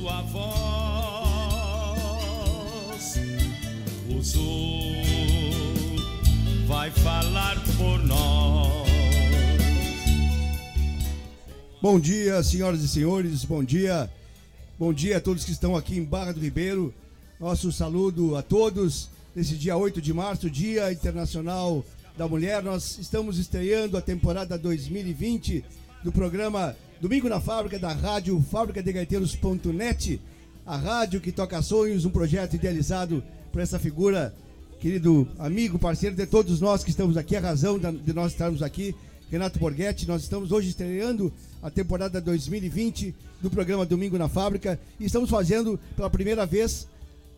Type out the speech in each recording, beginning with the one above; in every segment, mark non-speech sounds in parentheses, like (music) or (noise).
sua voz. O sul vai falar por nós. Bom dia, senhoras e senhores. Bom dia. Bom dia a todos que estão aqui em Barra do Ribeiro. Nosso saludo a todos nesse dia 8 de março, Dia Internacional da Mulher. Nós estamos estreando a temporada 2020 do programa Domingo na Fábrica da Rádio Fábrica de Gaiteiros.net, a rádio que toca sonhos, um projeto idealizado por essa figura, querido amigo, parceiro de todos nós que estamos aqui, a razão de nós estarmos aqui, Renato Borghetti. Nós estamos hoje estreando a temporada 2020 do programa Domingo na Fábrica e estamos fazendo pela primeira vez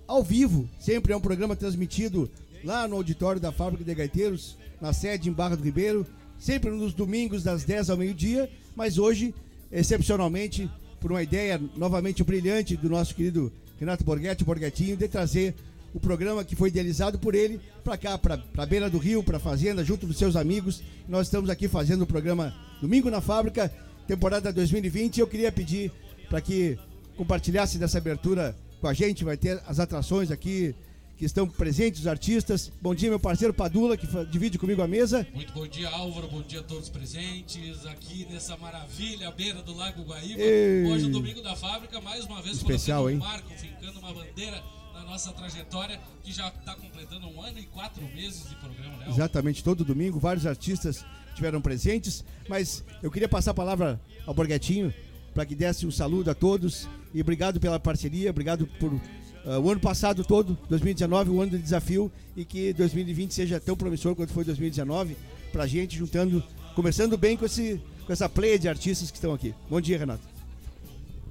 ao vivo. Sempre é um programa transmitido lá no auditório da Fábrica de Gaiteiros, na sede em Barra do Ribeiro, sempre nos domingos das 10 ao meio-dia, mas hoje, excepcionalmente, por uma ideia novamente brilhante do nosso querido Renato Borghetti, Borghettinho, de trazer o programa que foi idealizado por ele para cá, para a beira do rio, para a fazenda, junto dos seus amigos. Nós estamos aqui fazendo o programa Domingo na Fábrica, temporada 2020. Eu queria pedir para que compartilhasse dessa abertura com a gente, vai ter as atrações aqui que estão presentes, os artistas. Bom dia, meu parceiro Padula, que divide comigo a mesa. Muito bom dia, Álvaro. Bom dia a todos presentes aqui nessa maravilha, à beira do Lago Guaíba. Ei. Hoje, o Domingo da Fábrica, mais uma vez Especial, hein? marco, fincando uma bandeira na nossa trajetória, que já está completando um ano e quatro meses de programa, né? Exatamente, todo domingo, vários artistas tiveram presentes, mas eu queria passar a palavra ao Borghetinho para que desse um saludo a todos e obrigado pela parceria, obrigado por ah, o ano passado todo, 2019, um ano de desafio e que 2020 seja tão promissor quanto foi 2019 pra gente, juntando, começando bem com, esse, com essa pleia de artistas que estão aqui. Bom dia, Renato.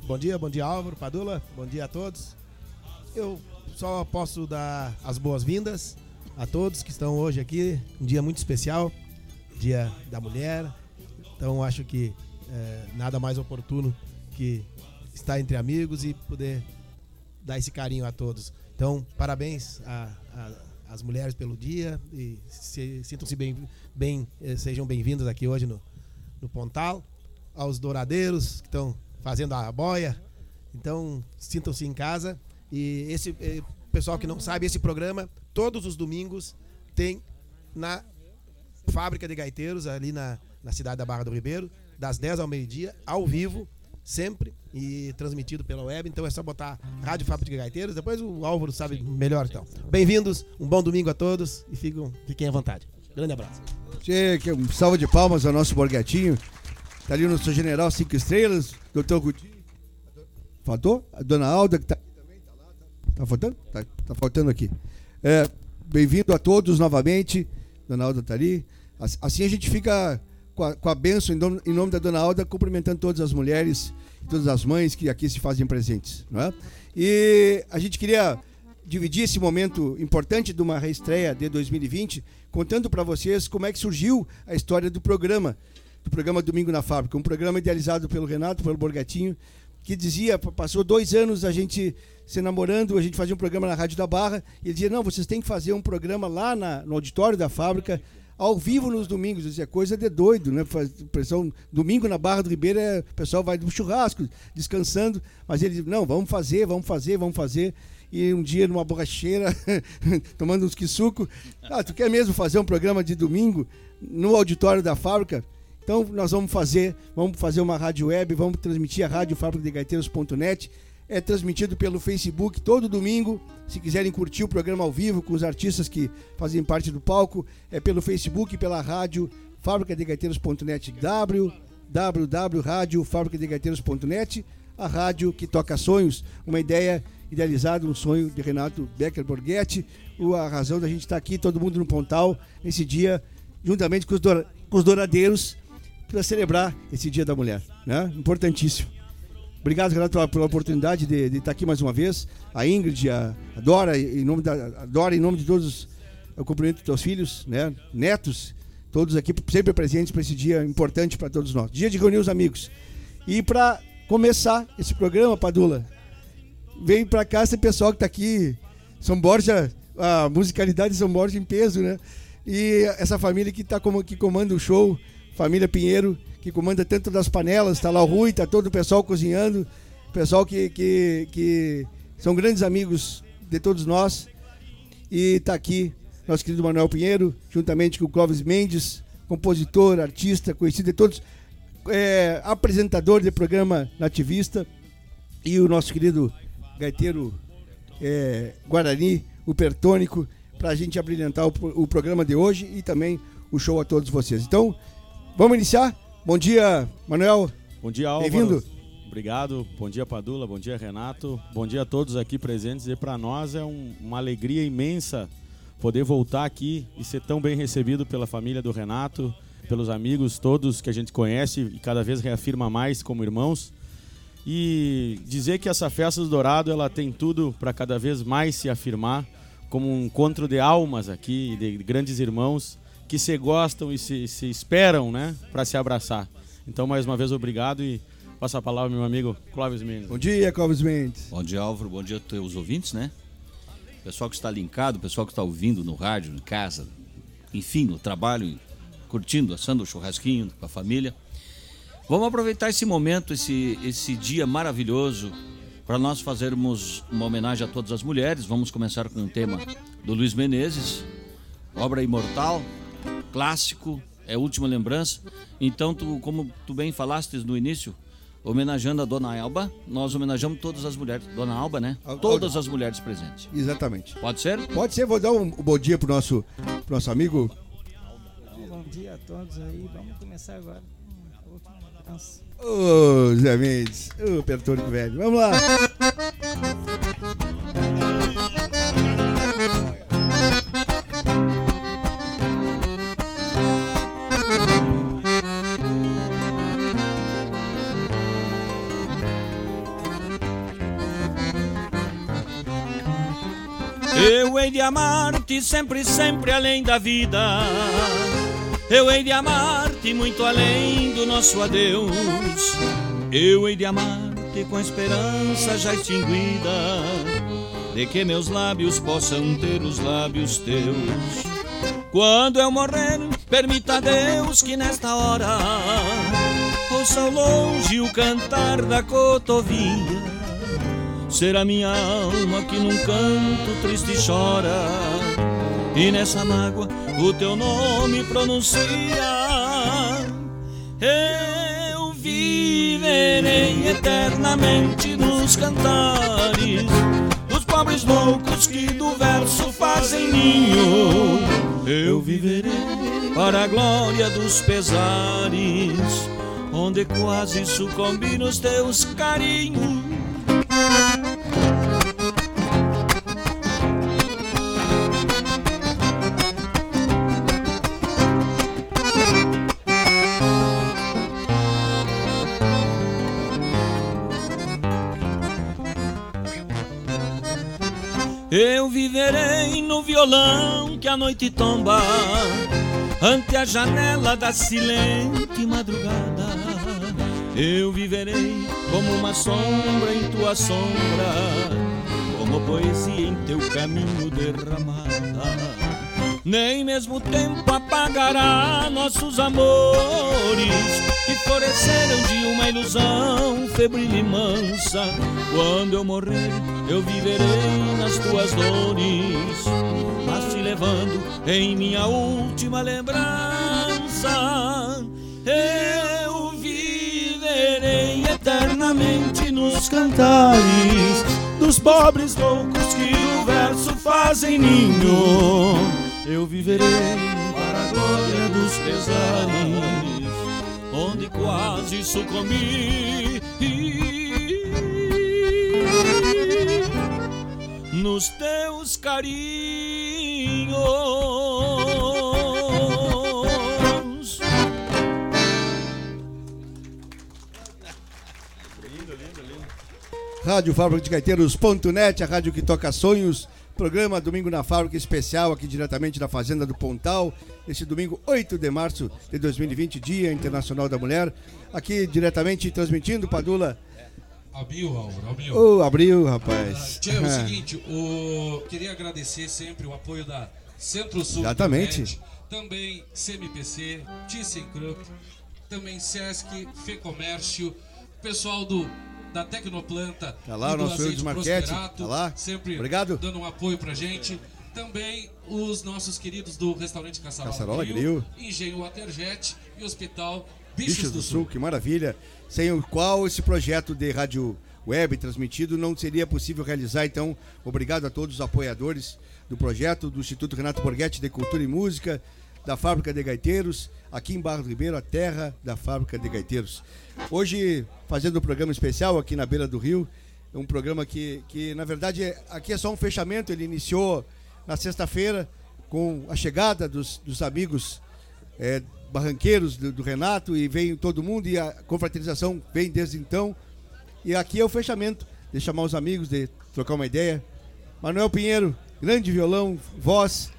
Bom dia, bom dia Álvaro, Padula, bom dia a todos. Eu só posso dar as boas-vindas a todos que estão hoje aqui, um dia muito especial, dia da mulher. Então acho que eh, nada mais oportuno que estar entre amigos e poder dar esse carinho a todos. Então parabéns às mulheres pelo dia e se- sintam-se bem, bem eh, sejam bem-vindos aqui hoje no, no Pontal, aos douradeiros que estão fazendo a boia. Então, sintam-se em casa. E esse eh, pessoal que não sabe, esse programa, todos os domingos, tem na fábrica de gaiteiros, ali na, na cidade da Barra do Ribeiro, das 10 ao meio-dia, ao vivo, sempre, e transmitido pela web. Então é só botar Rádio Fábrica de Gaiteiros. Depois o Álvaro sabe melhor. Então, bem-vindos, um bom domingo a todos e fiquem, fiquem à vontade. Grande abraço. Um salve de palmas ao nosso Borghetinho. Tá ali o nosso general cinco estrelas, doutor Guti. Faltou? A dona Alda, que tá aqui também, tá lá. Tá, tá faltando? Tá, tá faltando aqui. É, Bem-vindo a todos novamente. Dona Alda tá ali. As- Assim a gente fica com a, com a em nome, em nome da Dona Alda, cumprimentando todas as mulheres, todas as mães que aqui se fazem presentes. Não é? E a gente queria dividir esse momento importante de uma reestreia de 2020, contando para vocês como é que surgiu a história do programa, do programa Domingo na Fábrica, um programa idealizado pelo Renato, pelo Borgatinho, que dizia, passou dois anos a gente se namorando, a gente fazia um programa na Rádio da Barra, e ele dizia, não, vocês têm que fazer um programa lá na- no auditório da fábrica, ao vivo nos domingos. Eu dizia, coisa de doido, né? Pessoal, domingo na Barra do Ribeiro, é, o pessoal vai no churrasco, descansando, mas ele não, vamos fazer, vamos fazer, vamos fazer. E um dia numa borracheira, (laughs) tomando uns quisuco, ah, tu quer mesmo fazer um programa de domingo no auditório da fábrica? Então nós vamos fazer, vamos fazer uma rádio web, vamos transmitir a rádio fábrica de gaiteiros.net. É transmitido pelo Facebook todo domingo. Se quiserem curtir o programa ao vivo com os artistas que fazem parte do palco, é pelo Facebook, pela rádio fábrica de gaiteiros.net, www.radiofabricadegaiteiros.net, a rádio que toca sonhos, uma ideia idealizada, um sonho de Renato Becker Borghetti, a razão da gente estar aqui, todo mundo no Pontal, nesse dia, juntamente com os, doura- com os douradeiros, para celebrar esse Dia da Mulher. Né? Importantíssimo. Obrigado, Renato, pela, pela oportunidade de, de estar aqui mais uma vez. A Ingrid, a, Dora, em nome da a Dora, em nome de todos, eu cumprimento teus filhos, né? netos, todos aqui sempre presentes para esse dia importante para todos nós. Dia de reunir os amigos. E para começar esse programa, Padula, vem para cá esse pessoal que está aqui, São Borja, a musicalidade de São Borja em peso, né? E essa família que tá como que comanda o show, família Pinheiro, que comanda tanto das panelas, tá lá o Rui, tá todo o pessoal cozinhando. pessoal que, que, que são grandes amigos de todos nós. E está aqui nosso querido Manuel Pinheiro, juntamente com o Clóvis Mendes, compositor, artista, conhecido de todos, é, apresentador de programa nativista, e o nosso querido gaiteiro é, Guarani, o Pertônico, para a gente abrilhantar o, o programa de hoje e também o show a todos vocês. Então, vamos iniciar? Bom dia, Manuel. Bom dia, Álvaro. Bem-vindo. Obrigado. Bom dia, Padula. Bom dia, Renato. Bom dia a todos aqui presentes. E para nós é um- uma alegria imensa poder voltar aqui e ser tão bem recebido pela família do Renato, pelos amigos todos que a gente conhece e cada vez reafirma mais como irmãos. E dizer que essa festa do Dourado ela tem tudo para cada vez mais se afirmar como um encontro de almas aqui, de grandes irmãos que se gostam e se, se esperam, né, para se abraçar. Então, mais uma vez, obrigado e passo a palavra ao meu amigo Clóvis Mendes. Bom dia, Clóvis Mendes. Bom dia, Álvaro. Bom dia a teus ouvintes, né? Pessoal que está linkado, pessoal que está ouvindo no rádio, em casa, enfim, no trabalho, curtindo, assando o churrasquinho com a família. Vamos aproveitar esse momento, esse, esse dia maravilhoso, para nós fazermos uma homenagem a todas as mulheres. Vamos começar com um tema do Luiz Menezes, obra imortal, clássico, é a última lembrança. Então, tu, como tu bem falaste no início, homenageando a Dona Alba, nós homenageamos todas as mulheres. Dona Alba, né? Al- Todas as mulheres presentes. Exatamente. Pode ser? Pode ser, vou dar um bom dia pro nosso, pro nosso amigo. Bom dia a todos aí. Vamos começar agora a. Ô, Zé Mendes. Ô, Pertônico velho. Vamos lá. Hei de amar-te sempre, sempre além da vida. Eu hei de amar-te muito além do nosso adeus. Eu hei de amar-te com a esperança já extinguida de que meus lábios possam ter os lábios teus. Quando eu morrer, permita a Deus que nesta hora ouça ao longe o cantar da cotovia. Será minha alma que num canto triste chora. E nessa mágoa o teu nome pronuncia. Eu viverei eternamente nos cantares. Dos pobres loucos que do verso fazem ninho. Eu viverei para a glória dos pesares Onde quase sucumbi nos teus carinhos Eu viverei no violão que a noite tomba ante a janela da silente madrugada. Eu viverei como uma sombra em tua sombra, como poesia em teu caminho derramada. Nem mesmo o tempo apagará nossos amores que floresceram de uma ilusão febril e mansa. Quando eu morrer, eu viverei nas tuas dores, mas te levando em minha última lembrança. Eu viverei eternamente nos cantares dos pobres loucos que do verso fazem ninho. Eu viverei para a glória dos pesares, onde quase sucumbi. Nos teus carinhos. Rádio Fábrica de Gaiteiros.net, a rádio que toca sonhos. Programa Domingo na Fábrica especial aqui diretamente da Fazenda do Pontal. Este domingo, 8 de março de 2020, Dia Internacional da Mulher. Aqui diretamente transmitindo, Padula. Abril, Álvaro, abril. Ô, abriu, rapaz. Tchê, é o Ah, seguinte, o... queria agradecer sempre o apoio da Centro-Sul Exatamente. Internet, também CMPC, ThyssenKrupp, também Sesc, Fecomércio, pessoal do da Tecnoplanta. Tá lá o do nosso Azeite Marchetti, Prosperato, tá lá. Sempre Obrigado. dando um apoio pra gente. Também os nossos queridos do restaurante Caçarola, Caçarola Grill. Engenho Waterjet e Hospital Bichos, Bichos, do Sul, que maravilha. Sem o qual esse projeto de rádio web transmitido não seria possível realizar. Então, obrigado a todos os apoiadores do projeto, do Instituto Renato Borghetti de Cultura e Música, da Fábrica de Gaiteiros, aqui em Barro do Ribeiro, a terra da Fábrica de Gaiteiros. Hoje, fazendo um programa especial aqui na beira do rio, um programa que, que na verdade, é- aqui é só um fechamento. Ele iniciou na sexta-feira com a chegada dos, dos amigos é, barranqueiros do, do Renato e vem todo mundo e a confraternização vem desde então. E aqui é o fechamento, de chamar os amigos, de trocar uma ideia. Manuel Pinheiro, grande violão, voz.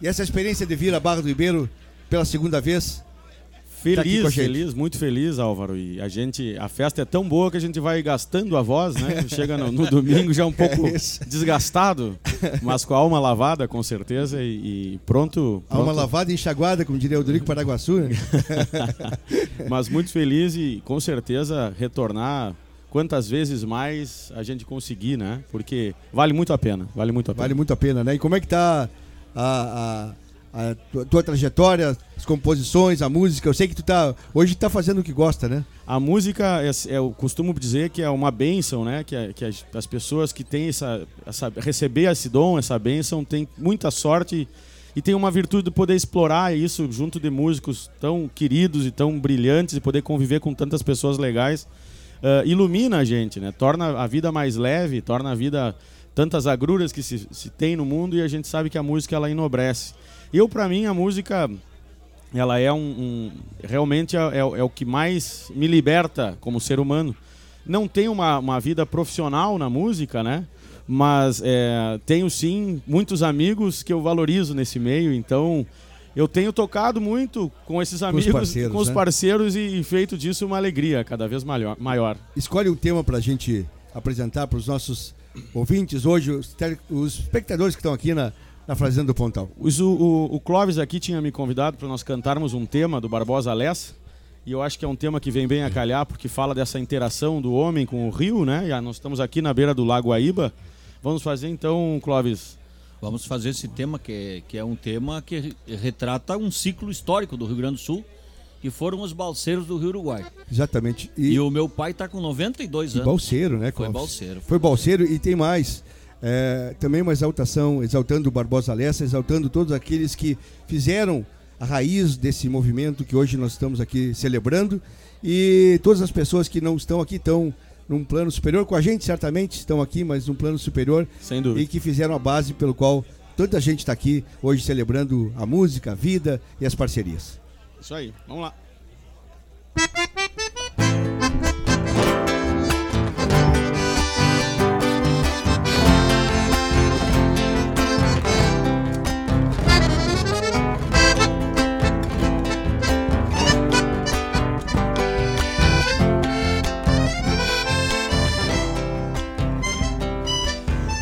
E essa experiência de vir a Barra do Ribeiro pela segunda vez. Tá Feliz, gente. feliz, muito feliz, Álvaro. E a gente, a festa é tão boa que a gente vai gastando a voz, né? (laughs) Chega no, no domingo já um pouco É desgastado, mas com a alma lavada, com certeza, e, e pronto. Alma pronto. lavada e enxaguada, como diria o Dorico Paraguaçu. Né? (laughs) Mas muito feliz e com certeza retornar quantas vezes mais a gente conseguir, né? Porque vale muito a pena, vale muito a pena. Vale muito a pena, né? E como é que tá a, a, a tua, tua trajetória, as composições, a música? Eu sei que tu tá. Hoje tá fazendo o que gosta, né? A música, é, é, eu costumo dizer que é uma bênção, né? Que, a- que as, as pessoas que têm essa, essa. receber esse dom, essa bênção, têm muita sorte e tem uma virtude de poder explorar isso junto de músicos tão queridos e tão brilhantes e poder conviver com tantas pessoas legais. Ah, ilumina a gente, né? Torna a vida mais leve, torna a vida tantas agruras que se, se tem no mundo e a gente sabe que a música ela enobrece. Eu, para mim, a música ela é um, um- realmente é, é- é o que mais me liberta como ser humano. Não tenho uma, uma vida profissional na música, né? Mas é, tenho sim muitos amigos que eu valorizo nesse meio. Então eu tenho tocado muito com esses amigos, parceiros, com os né? parceiros e, e feito disso uma alegria cada vez maior. maior. Escolhe um tema pra gente apresentar para os nossos ouvintes hoje, os, os espectadores que estão aqui na, na Fazenda do Pontal. Os- o, o, o Clóvis aqui tinha me convidado para nós cantarmos um tema do Barbosa Lessa. E eu acho que é um tema que vem bem a calhar, porque fala dessa interação do homem com o rio, né? E nós estamos aqui na beira do Lago Aíba. Vamos fazer então, Clóvis. Vamos fazer esse tema, que é, que é um tema que re- retrata um ciclo histórico do Rio Grande do Sul, que foram os balseiros do Rio Uruguai. Exatamente. E, E, o meu pai está com 92 e anos. Balseiro, né? Foi Clóvis? balseiro. Foi Balseiro e tem mais. É, também uma exaltação, exaltando o Barbosa Lessa, exaltando todos aqueles que fizeram a raiz desse movimento que hoje nós estamos aqui celebrando. E todas as pessoas que não estão aqui estão num plano superior, com a gente certamente estão aqui, mas num plano superior Sem dúvida. e que fizeram a base pelo qual tanta gente está aqui hoje celebrando a música, a vida e as parcerias. Isso aí, vamos lá.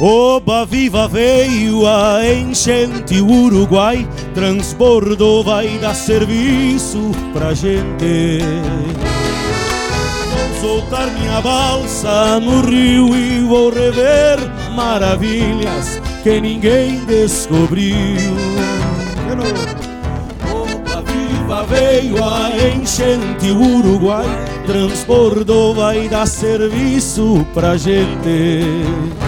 Oba viva veio a enchente o Uruguai Transbordou vai dar serviço pra gente. Vou soltar minha balsa no rio e vou rever maravilhas que ninguém descobriu. Oba viva veio a enchente o Uruguai Transbordou vai dar serviço pra gente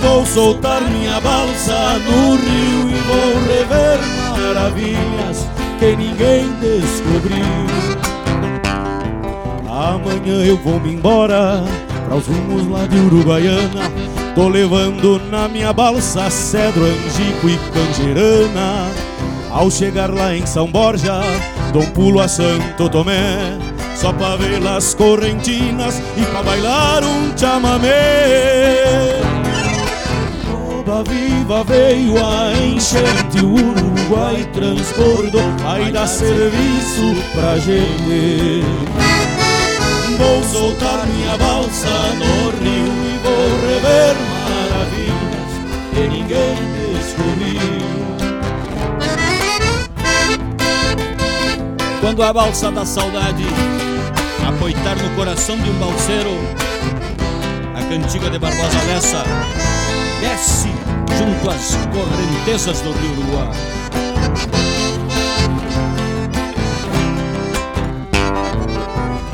Vou soltar minha balsa no rio e vou rever maravilhas que ninguém descobriu. Amanhã eu vou me embora para os rumos lá de Uruguaiana. Tô levando na minha balsa cedro, angico e canjerana. Ao chegar lá em São Borja, dou um pulo a Santo Tomé. Só pra ver as correntinas e pra bailar um chamamé. Oba viva veio a enchente, o Uruguai transbordou, vai dar serviço pra gente. Vou soltar minha balsa no rio e vou rever maravilhas que ninguém descobriu. Quando a balsa da saudade apoitar no coração de um balseiro a cantiga de Barbosa Lessa desce junto às correntezas do rio Uruguai.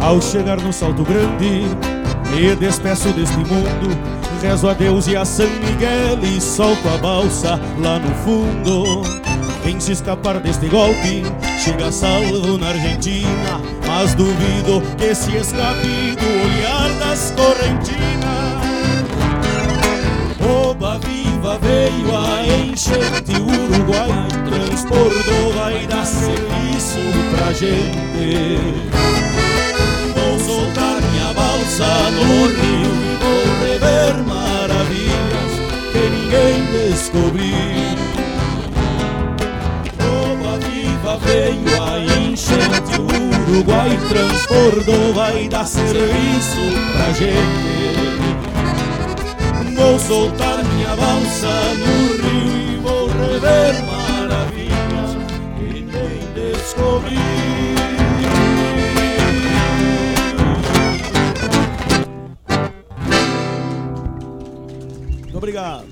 Ao chegar no salto grande, me despeço deste mundo. Rezo a Deus e a São Miguel e solto a balsa lá no fundo. Quem se escapar deste golpe chega salvo na Argentina, mas duvido que se escape do olhar das correntinas. Viva veio a enchente, o Uruguai transportou, vai dar serviço pra gente. Vou soltar minha balsa no rio e vou rever maravilhas que ninguém descobriu. Oba viva veio a enchente, o Uruguai transbordou, vai dar serviço pra gente. Vou soltar minha balsa no rio e vou rever maravilhas que descobriu. Muito obrigado.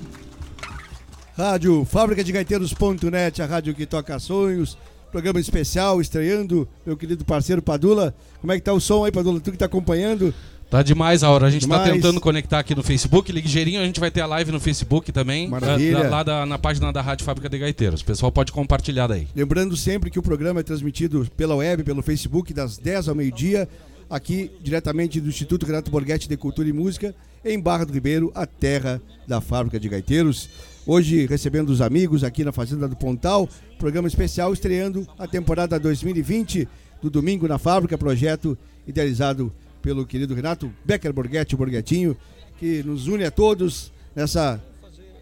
Rádio Fábrica de Gaiteiros.net, a rádio que toca sonhos. Programa especial estreando, meu querido parceiro Padula. Como é que tá o som aí, Padula? Tu que tá acompanhando? Tá demais a hora. A gente tá Demais. tentando conectar aqui no Facebook. Ligeirinho, a gente vai ter a live no Facebook também. Maravilha. da- lá da- na página da Rádio Fábrica de Gaiteiros. O pessoal pode compartilhar daí. Lembrando sempre que o programa é transmitido pela web, pelo Facebook, das 10 ao meio-dia, aqui diretamente do Instituto Renato Borghetti de Cultura e Música, em Barra do Ribeiro, a terra da fábrica de gaiteiros. Hoje recebendo os amigos aqui na Fazenda do Pontal, programa especial estreando a temporada 2020 do Domingo na Fábrica, projeto idealizado pelo querido Renato Becker Borghetti, o Borghetinho, que nos une a todos nessa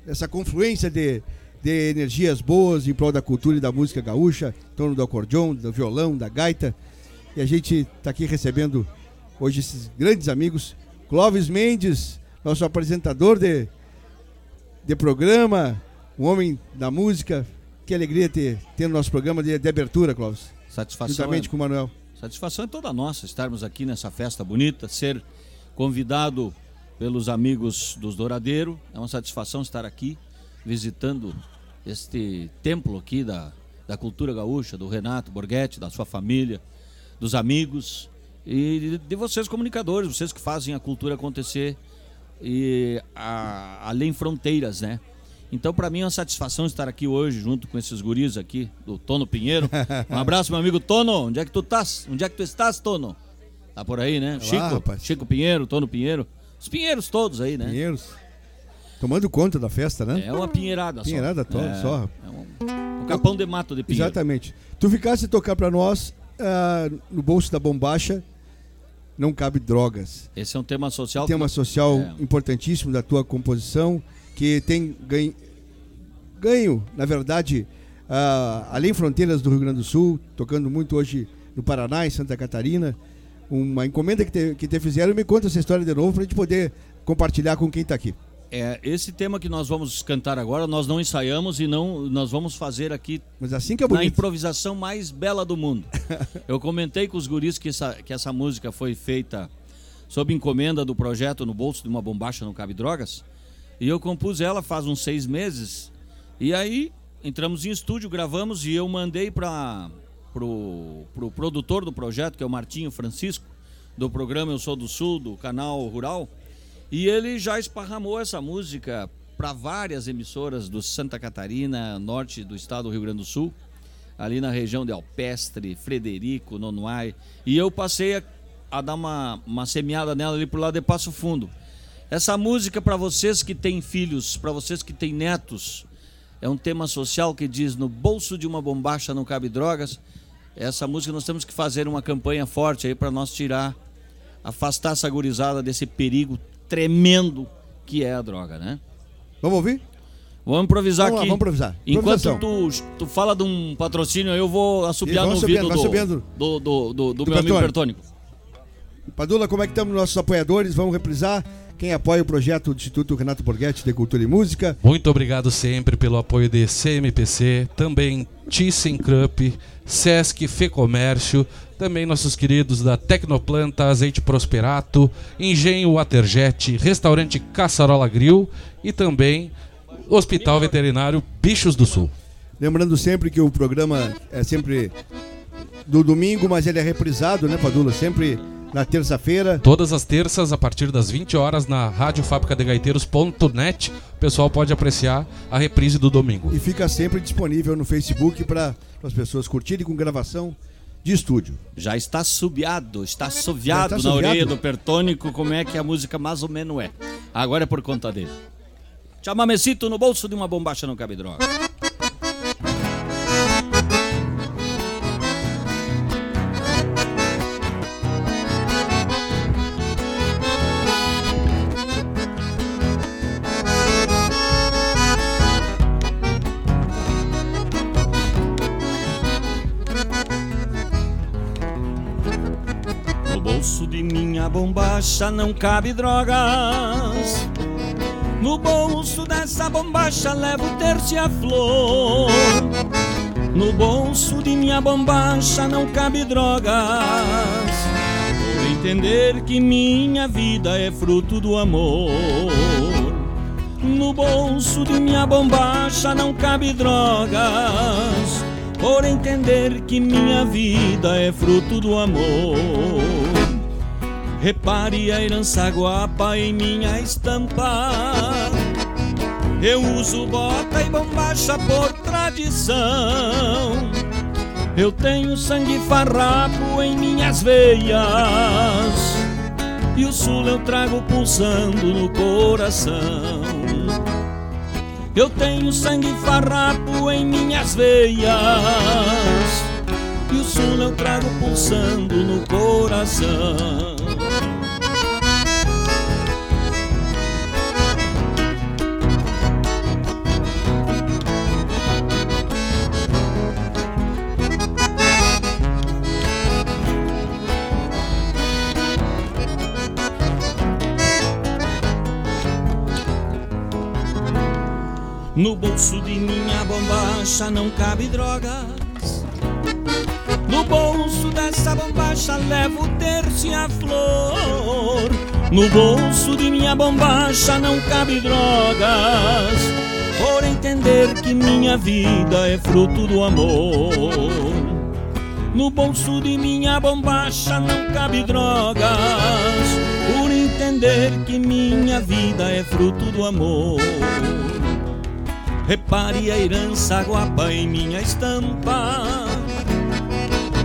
essa confluência de, de energias boas em prol da cultura e da música gaúcha, em torno do acordeon, do violão, da gaita. E a gente está aqui recebendo hoje esses grandes amigos. Clóvis Mendes, nosso apresentador de, de programa, um homem da música. Que alegria ter, ter no nosso programa de, de abertura, Clóvis. Satisfação Juntamente é, com o Manuel. Satisfação é toda nossa estarmos aqui nessa festa bonita, ser convidado pelos amigos dos Douradeiro. É uma satisfação estar aqui visitando este templo aqui da, da cultura gaúcha, do Renato Borghetti, da sua família, dos amigos e de, vocês comunicadores, vocês que fazem a cultura acontecer e a- além fronteiras, né? Então, para mim é uma satisfação estar aqui hoje junto com esses guris aqui do Tono Pinheiro. Um abraço, meu amigo Tono. Onde é que tu estás? Onde é que tu estás, Tono? Tá por aí, né? Chico, rapaz. Chico Pinheiro, Tono Pinheiro. Os pinheiros todos aí, né? Pinheiros. Tomando conta da festa, né? É uma pinheirada só. Pinheirada toda, é, só. É um, um capão de mato de pinheiro. Exatamente. Tu ficasse tocar pra nós ah, no bolso da bombacha, não cabe drogas. Esse é um tema social. Tema social É. importantíssimo da tua composição, que tem ganho, ganho na verdade, ah, além fronteiras do Rio Grande do Sul, tocando muito hoje no Paraná, em Santa Catarina. Uma encomenda que te, que te fizeram. Me conta essa história de novo pra gente poder compartilhar com quem tá aqui. É, esse tema que nós vamos cantar agora, nós não ensaiamos e não nós vamos fazer aqui Mas assim que é na improvisação mais bela do mundo. (laughs) Eu comentei com os guris que essa, que essa música foi feita sob encomenda do projeto No Bolso de uma Bombacha Não Cabe Drogas. E eu compus ela faz uns seis meses. E aí entramos em estúdio, gravamos e eu mandei para pro, pro produtor do projeto, que é o Martinho Francisco, do programa Eu Sou do Sul, do canal Rural. E ele já esparramou essa música para várias emissoras do Santa Catarina, norte do estado do Rio Grande do Sul, ali na região de Alpestre, Frederico, Nonuai. E eu passei a, a dar uma, uma semeada nela ali pro lado de Passo Fundo. Essa música para vocês que têm filhos, para vocês que têm netos, é um tema social que diz no bolso de uma bombacha não cabe drogas. Essa música nós temos que fazer uma campanha forte aí para nós tirar, afastar essa gurizada desse perigo tremendo que é a droga, né? Vamos ouvir? Vamos improvisar Vamos lá, aqui. vamos improvisar. Enquanto tu, tu fala de um patrocínio, eu vou assobiar no ouvido do, do, do, do, meu amigo. Bertônico. Padula, como é que estamos nossos apoiadores? Vamos reprisar. Quem apoia o projeto do Instituto Renato Borghetti de Cultura e Música. Muito obrigado sempre pelo apoio de CMPC, também ThyssenKrupp, Sesc Fecomércio, também nossos queridos da Tecnoplanta, Azeite Prosperato, Engenho Waterjet, Restaurante Caçarola Grill e também Hospital Veterinário Bichos do Sul. Lembrando sempre que o programa é sempre do domingo, mas ele é reprisado, né, Padula? Sempre na terça-feira. Todas as terças, a partir das 20 horas, na Rádio Fábrica de Gaiteiros.net, o pessoal pode apreciar a reprise do domingo. E fica sempre disponível no Facebook para as pessoas curtirem com gravação de estúdio. Já está subiado, está assoviado está na orelha do Pertônico como é que a música mais ou menos é. Agora é por conta dele. Chamamecito no bolso de uma bombacha não cabe droga. Minha bombacha não cabe drogas. No bolso dessa bombacha levo e a flor. No bolso de minha bombacha não cabe drogas. Por entender que minha vida é fruto do amor. No bolso de minha bombacha não cabe drogas. Por entender que minha vida é fruto do amor. Repare a herança guapa em minha estampa. Eu uso bota e bombacha por tradição. Eu tenho sangue farrapo em minhas veias. E o sul eu trago pulsando no coração. Eu tenho sangue farrapo em minhas veias. E o sul eu trago pulsando no coração. No bolso de minha bombacha não cabe drogas. No bolso dessa bombacha levo terço e a flor. No bolso de minha bombacha não cabe drogas. Por entender que minha vida é fruto do amor. No bolso de minha bombacha não cabe drogas. Por entender que minha vida é fruto do amor. Repare a herança guapa em minha estampa.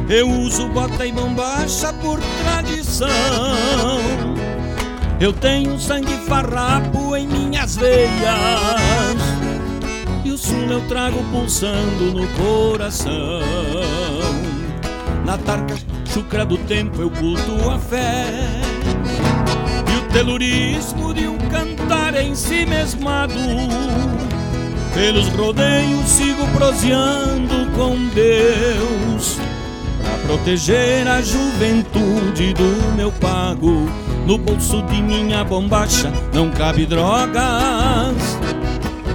Eu uso bota e bombacha por tradição. Eu tenho sangue farrapo em minhas veias. E o sul eu trago pulsando no coração. Na tarca chucra do tempo eu culto a fé. E o telurismo de um cantar em si mesmado. Pelos rodeios sigo proseando com Deus Pra proteger a juventude do meu pago. No bolso de minha bombacha não cabe drogas.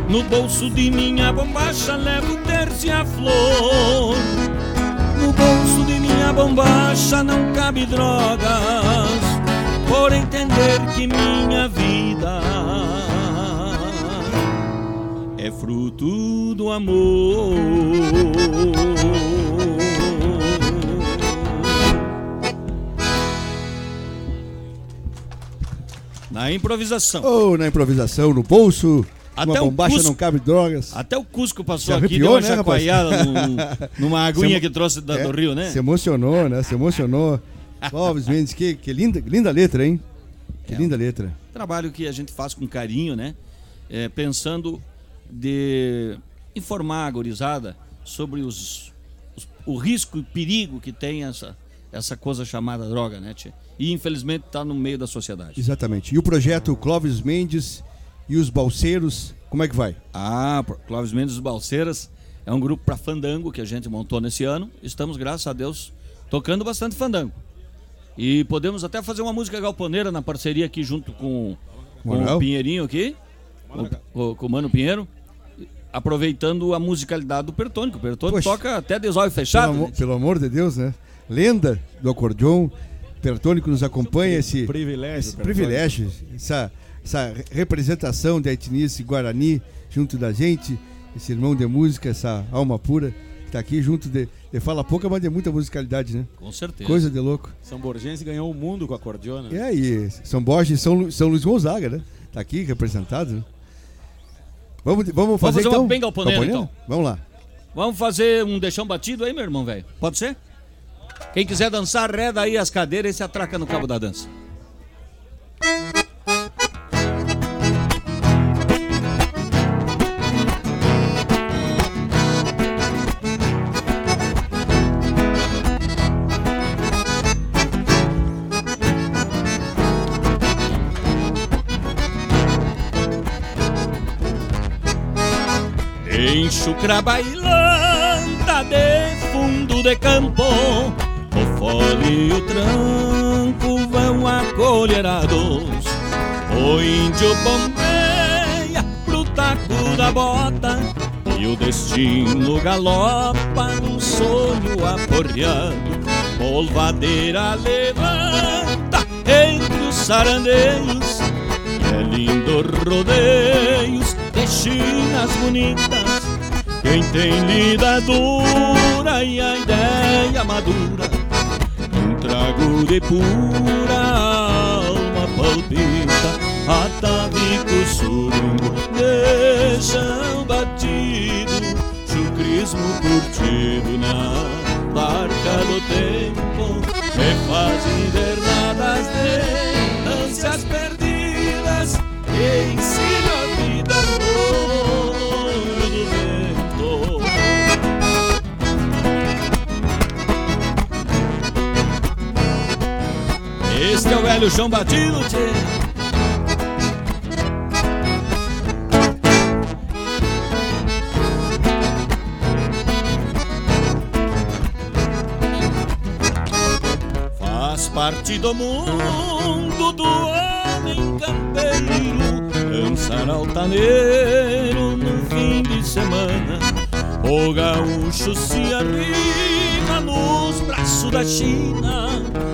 No bolso de minha bombacha levo terço e a flor. No bolso de minha bombacha não cabe drogas. Por entender que minha vida é fruto do amor. Na improvisação. Ou na improvisação, no bolso, Até uma bombacha Cusco- não cabe drogas. Até o Cusco passou Se aqui arrepiou, deu uma né, chacoalhada num- (laughs) numa aguinha que trouxe da- É, do Rio, né? Se emocionou, né? Se emocionou. Clóvis Mendes, que, que linda, linda letra, hein? Que É. linda letra. Trabalho que a gente faz com carinho, né? É, pensando de informar a gurizada sobre os, os- o risco e perigo que tem essa, essa coisa chamada droga, né, tia? E infelizmente está no meio da sociedade. Exatamente. E o projeto Clóvis Mendes e os Balseiros, como é que vai? Ah, Clóvis Mendes dos Balseiras é um grupo para fandango que a gente montou nesse ano. Estamos, graças a Deus, tocando bastante fandango. E podemos até fazer uma música galponeira na parceria aqui junto com com o Pinheirinho aqui, com, com o Mano Pinheiro, aproveitando a musicalidade do Pertônico. O Pertônico Poxa. toca até de olhos Pelo fechados. amor, pelo amor de Deus, né? Lenda do acordeon, Pertônico nos acompanha, esse, Privilégio. esse privilégio, essa, essa representação da etnice Guarani junto da gente, esse irmão de música, essa alma pura, que está aqui junto de, de fala pouca, mas de muita musicalidade, né? Com certeza. Coisa de louco. São Borgense ganhou o mundo com a acordeona. E aí, São Borges e São, Lu- São Luís Gonzaga, né? Tá aqui representado, né? Vamos, vamos fazer fazer uma então? bem galponeira, Galponeira? então. Vamos lá. Vamos fazer um deixão batido aí, meu irmão, velho. Pode ser? Quem quiser dançar, reda aí as cadeiras e se atraca no cabo da dança. Em Chucrabailanta de fundo de campo. O fole e o tranco vão acolherados. O índio bombeia pro taco da bota. E o destino galopa num sonho aporreado. Polvadeira levanta entre os sarandeios e é lindo rodeios de chinas bonitas Quem tem lida dura e a ideia madura. Um trago de pura alma palpita. Atavico surungo, deixam batido. Chucrismo curtido na barca do tempo. Me faz invernadas de ânsias perdidas Este é o velho chão batido, tchê. Faz parte do mundo do homem campeiro Dançar altaneiro no fim de semana O gaúcho se arrima nos braços da China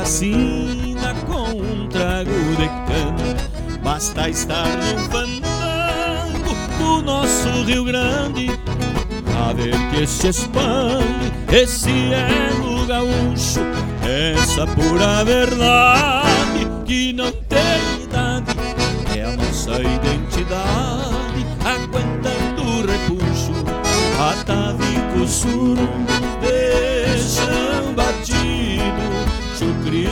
E cutuca a sina com um trago de cana. Basta estar no fandango do nosso Rio Grande a ver que se expande esse elo gaúcho, essa pura verdade que não tem idade, é a nossa identidade, aguentando o repuxo, atavico surungo, deixam batido,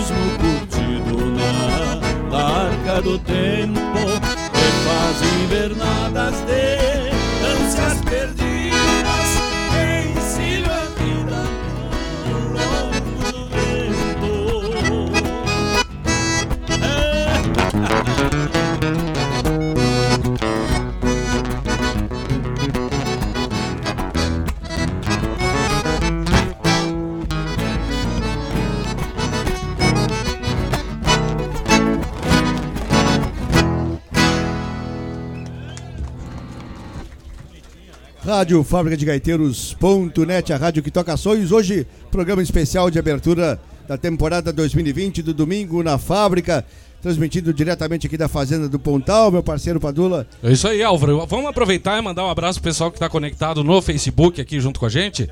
chucrismo curtido na barca do tempo, que faz invernadas de ânsias perdidas, Rádio Fábrica de Gaiteiros.net, a rádio que toca sonhos. Hoje, programa especial de abertura da temporada 2020 do domingo na fábrica, transmitido diretamente aqui da Fazenda do Pontal, meu parceiro Padula. É isso aí, Álvaro. Vamos aproveitar e mandar um abraço pro pessoal que está conectado no Facebook aqui junto com a gente.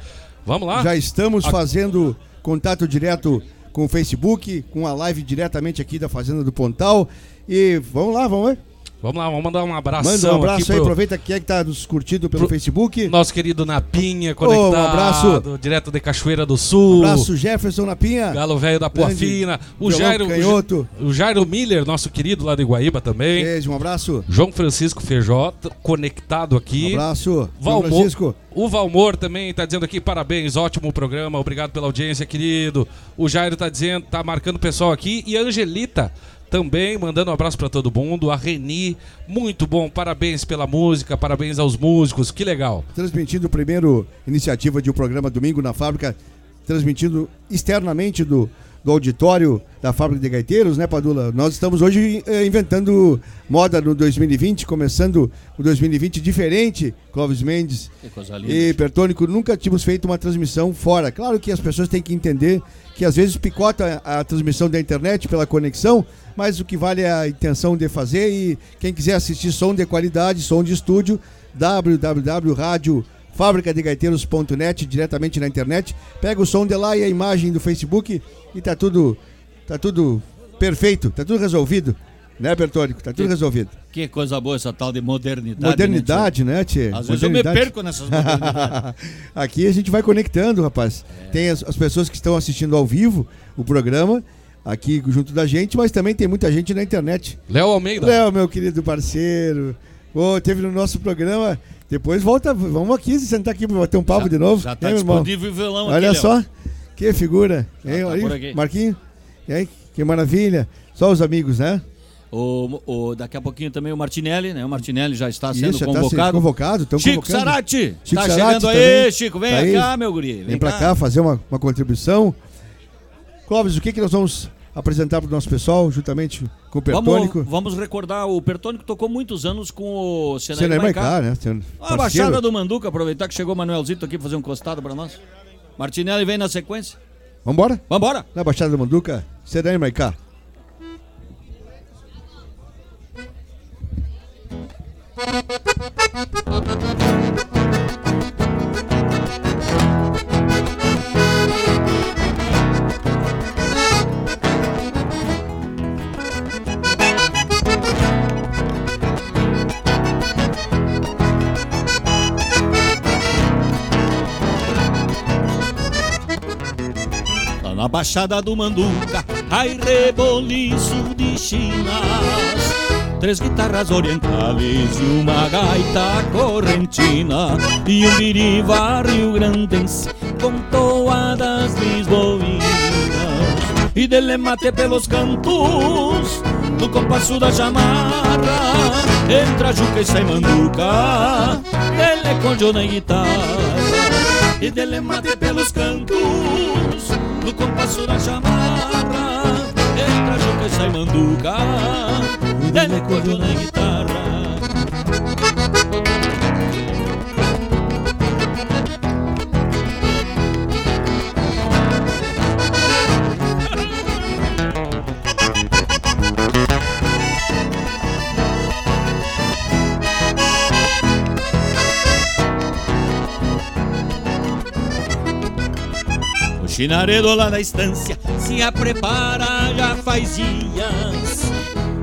Vamos lá? Já estamos A- fazendo contato direto com o Facebook, com a live diretamente aqui da Fazenda do Pontal. E vamos lá, vamos ver. Vamos lá, vamos mandar um abração Manda um abraço aí, pro aproveita quem é que tá nos curtindo pelo pro- Facebook. nosso querido Napinha conectado, um abraço. direto de Cachoeira do Sul. Abraço Jefferson na pinha. Galo Velho da Pua Fina. O Jairo, canhoto. o Jairo Miller, nosso querido lá de Guaíba também. Beijo, um abraço. João Francisco Feijó, conectado aqui. Um abraço. João Valmor, Francisco. o Valmor também tá dizendo aqui parabéns, ótimo programa, obrigado pela audiência, querido. O Jairo tá dizendo, tá marcando o pessoal aqui e a Angelita também mandando um abraço pra todo mundo. A Reni, muito bom, parabéns pela música, parabéns aos músicos, que legal. Transmitindo o primeiro iniciativa de um programa Domingo na Fábrica, transmitindo externamente do, do auditório da Fábrica de Gaiteiros, né, Padula? Nós estamos hoje eh, inventando moda no 2020, começando o 2020 diferente, Clóvis Mendes e Pertônico. Nunca tínhamos feito uma transmissão fora. Claro que as pessoas têm que entender que às vezes picota a, a transmissão da internet pela conexão, mas o que vale é a intenção de fazer e quem quiser assistir som de qualidade, som de estúdio, www.radiofabricadegaiteiros.net diretamente na internet. Pega o som de lá e a imagem do Facebook e tá tudo tá tudo perfeito, tá tudo resolvido. Né, Bertônico? Tá tudo Que- resolvido. Que coisa boa essa tal de modernidade. Modernidade, né, Tchê? Às vezes eu me Modernidade. perco nessas modernidades. (laughs) Aqui a gente vai conectando, rapaz. Tem as, as pessoas que estão assistindo ao vivo o programa, aqui junto da gente, mas também tem muita gente na internet. Léo Almeida. Léo, meu querido parceiro. Ô, teve no nosso programa. Depois volta, vamos aqui sentar aqui para bater um papo de novo. Já tá Hein, disponível o violão Olha aqui, só, que figura. Já Hein, tá aí. Marquinho? E aí, que maravilha. Só os amigos, né? O, o, daqui a pouquinho também o Martinelli, né? O Martinelli já está sendo Isso, já tá sendo convocado. convocado, Chico convocando. Sarati, Chico tá Sarati chegando aí, também. Chico, vem Tá aí. cá, meu guri. Vem pra cá fazer uma, uma contribuição. Clóvis, o que, que nós vamos apresentar pro nosso pessoal, juntamente com o Pertônico? Vamos, vamos recordar, o Pertônico tocou muitos anos com o Senaí Senaí Maicá. Maicá, né? Sen- A. Baixada do Manduca, aproveitar que chegou o Manuelzito aqui fazer um costado pra nós. Martinelli vem na sequência. Vambora? Vambora. Na Baixada do Manduca, Senaí Maicá. Lá na Baixada do Manduca, ai reboliço de chinas. Três guitarras orientais e uma gaita correntina. E um biriva rio-grandense com toadas lisboinas. E dele mate pelos cantos do compasso da chamarra. Entra juca e sai manduca, ele conjou na guitarra. E dele mate pelos cantos No compasso da chamarra Entra juca e sai manduca. Dele correu na guitarra chinaredo lá da estância se a prepara já faz dias.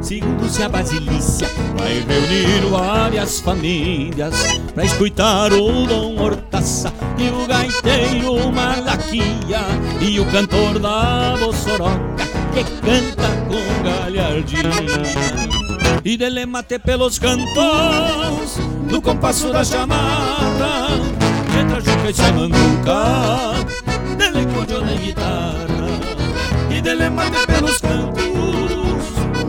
Segundo-se a basilícia, vai reunir várias famílias pra escutar o Dom Hortaça e o gaiteiro Malaquia e o cantor da Bossoroca que canta com galhardinha. E dele mate pelos cantos no compasso da chamarra entra juca e sai manduca dele cordiona na guitarra e dele mate pelos cantos.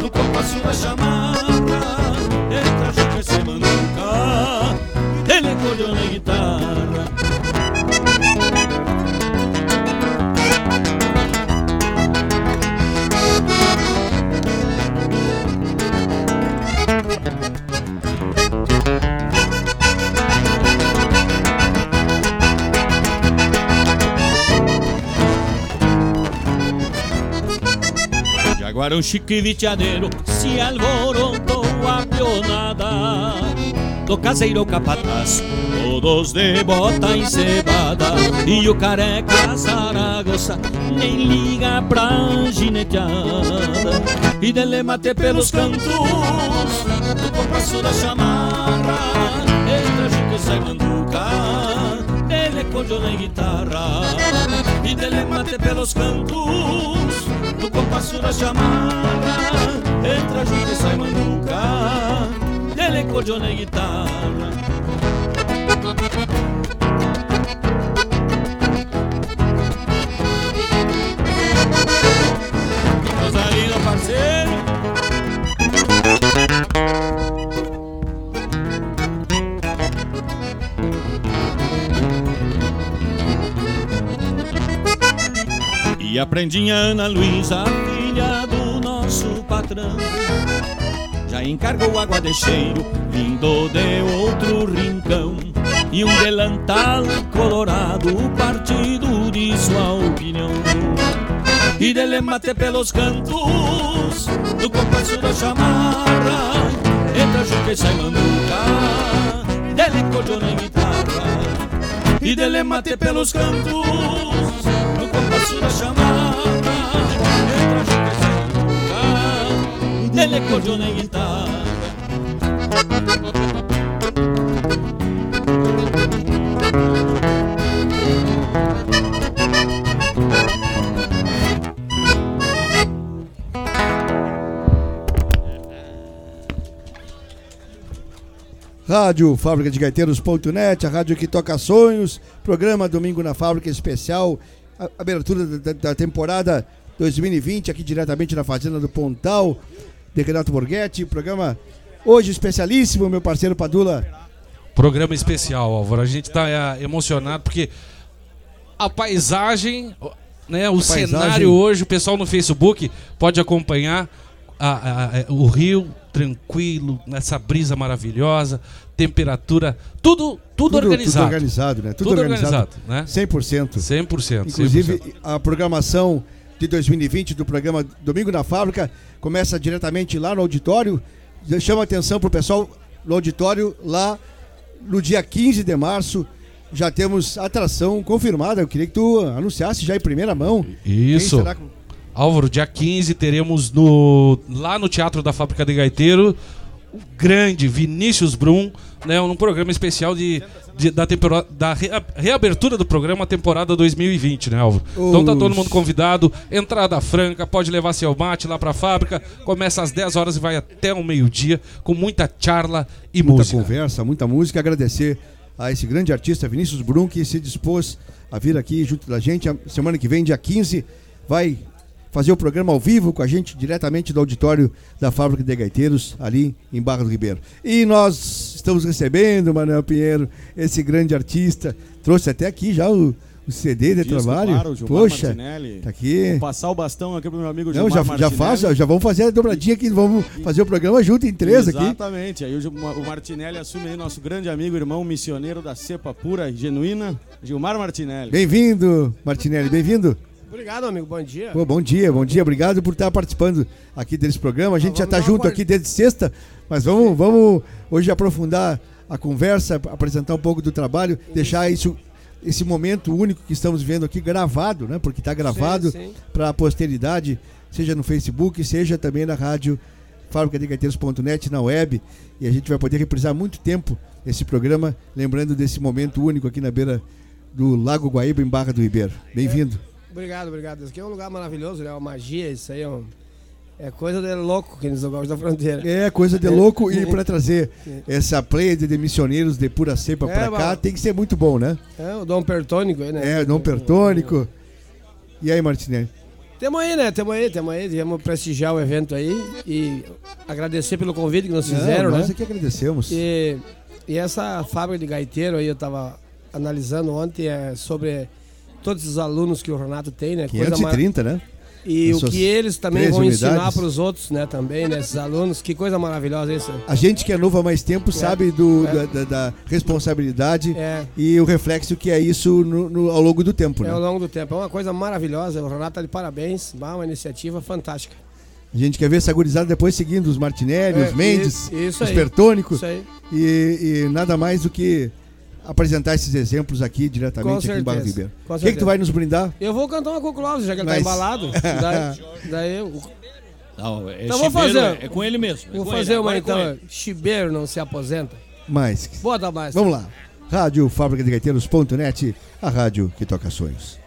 No compasso da chamarra entra juca e sai Jaguarão chico e viteadeiro se alborotou a pionada Do caseiro capataz, todos de bota encebada E o careca Zaragoza nem liga pra gineteada E dele mate pelos cantos, do compasso da chamarra Entra juca e sai manduca, dele cordiona e guitarra. E dele mate pelos cantos no compasso da chamarra Entra junto e sai manduca Dele cordiona e guitarra. Coisa linda, parceiro E a prendinha Ana Luísa, filha do nosso patrão, já encargou água de cheiro, vindo de outro rincão. E um delantal colorado, partido de sua opinião. E dele mate pelos cantos, do compasso da chamarra, entra juca e sai manduca, dele cordiona em guitarra. E dele mate pelos cantos, do compasso da chamarra, sai manduca, dele cordiona em guitarra. Rádio Fábrica de Gaiteiros.net, a rádio que toca sonhos, programa Domingo na Fábrica especial, abertura da temporada 2020, aqui diretamente na Fazenda do Pontal, de Renato Borghetti, programa hoje especialíssimo, meu parceiro Padula. Programa especial, Álvaro. A gente tá é, emocionado porque a paisagem, né, o paisagem. cenário hoje, o pessoal no Facebook pode acompanhar a- a- a- o rio tranquilo, nessa brisa maravilhosa, temperatura, tudo tudo, organizado. Tudo organizado, né? Tudo, Tudo organizado, organizado, né? 100%. 100%. Inclusive, 100%. a programação de 2020 do programa Domingo na Fábrica começa diretamente lá no auditório. Chama atenção pro pessoal no auditório lá no dia 15 de março. Já temos atração confirmada. Eu queria que tu anunciasse já em primeira mão. Isso. Será Álvaro, dia 15 teremos no, lá no Teatro da Fábrica de Gaiteiro o grande Vinícius Brum, né, um programa especial de, de- da, temporada, da rea- reabertura do programa temporada 2020, né, Álvaro? Então tá todo mundo convidado, entrada franca, pode levar seu mate lá pra fábrica, começa às 10 horas e vai até o meio-dia com muita charla e muita música. conversa, muita música. Agradecer a esse grande artista, Vinícius Brum, que se dispôs a vir aqui junto da gente. A semana que vem, dia 15, vai fazer o programa ao vivo com a gente, diretamente do auditório da Fábrica de Gaiteiros, ali em Barra do Ribeiro. E nós estamos recebendo, Manuel Pinheiro, esse grande artista. Trouxe até aqui já o, o CD de Disco, trabalho. claro, o Gilmar Poxa, Martinelli. tá aqui. Vou passar o bastão aqui pro meu amigo Não, Gilmar já, já Martinelli. faz, já vamos fazer a dobradinha aqui, vamos fazer o programa junto em três aqui. Exatamente. Aí o, o Martinelli assume aí nosso grande amigo, irmão missioneiro da cepa pura e genuína, Gilmar Martinelli. Bem-vindo, Martinelli, bem-vindo. Obrigado, amigo. Bom dia. Pô, bom dia, bom dia, obrigado por estar participando aqui desse programa. A gente já vamos está junto aqui desde sexta, mas vamos, vamos hoje aprofundar a conversa, apresentar um pouco do trabalho, deixar isso, esse momento único que estamos vendo aqui gravado, né? Porque está gravado para a posteridade, seja no Facebook, seja também na rádio fabricadegaiteiros.net, na web. E a gente vai poder reprisar muito tempo esse programa, lembrando desse momento único aqui na beira do Lago Guaíba, em Barra do Ribeiro. Bem-vindo. Obrigado, obrigado. Esse aqui é um lugar maravilhoso, né? Uma magia, isso aí é, um- é coisa de louco que eles lugares da fronteira. É coisa de louco e (laughs) para trazer essa pleia de missioneiros de pura cepa É, pra cá tem que ser muito bom, né? É o Dom Pertônico aí, né? É, Dom Pertônico. E aí, Martinelli? Tamo aí, né? Tamo aí, tamo aí. Viemos prestigiar o evento aí e agradecer pelo convite que nos fizeram, Não, né? Nós é que agradecemos. E, e essa fábrica de gaiteiro aí eu tava analisando ontem é sobre todos os alunos que o Renato tem, né? Coisa mar- 530, né? E o que eles também 13 vão ensinar unidades. para os outros, né? Também, né? Esses alunos. Que coisa maravilhosa isso. A gente que é novo há mais tempo sabe do, É. da, da- da responsabilidade É. e o reflexo que é isso no- no- ao longo do tempo, É né? ao longo do tempo. É uma coisa maravilhosa. O Renato tá de parabéns. Uma iniciativa fantástica. A gente quer ver essa gurizada depois seguindo os Martinelli, É, os Mendes, isso- isso os. Pertônicos. Isso aí. E, e nada mais do que apresentar esses exemplos aqui diretamente aqui em Barra. Ribeiro. O que, que tu vai nos brindar? Eu vou cantar uma Coco já que ele Mas- tá embalado. (laughs) daí, daí eu- Não, é Então vou chiveiro, fazer. É com ele mesmo. é Vou com fazer ele, uma é com então. ele. Chibeiro não se aposenta. Mais. Bota mais. Vamos lá. Rádio Fábrica de Gaiteiros.net, a rádio que toca sonhos.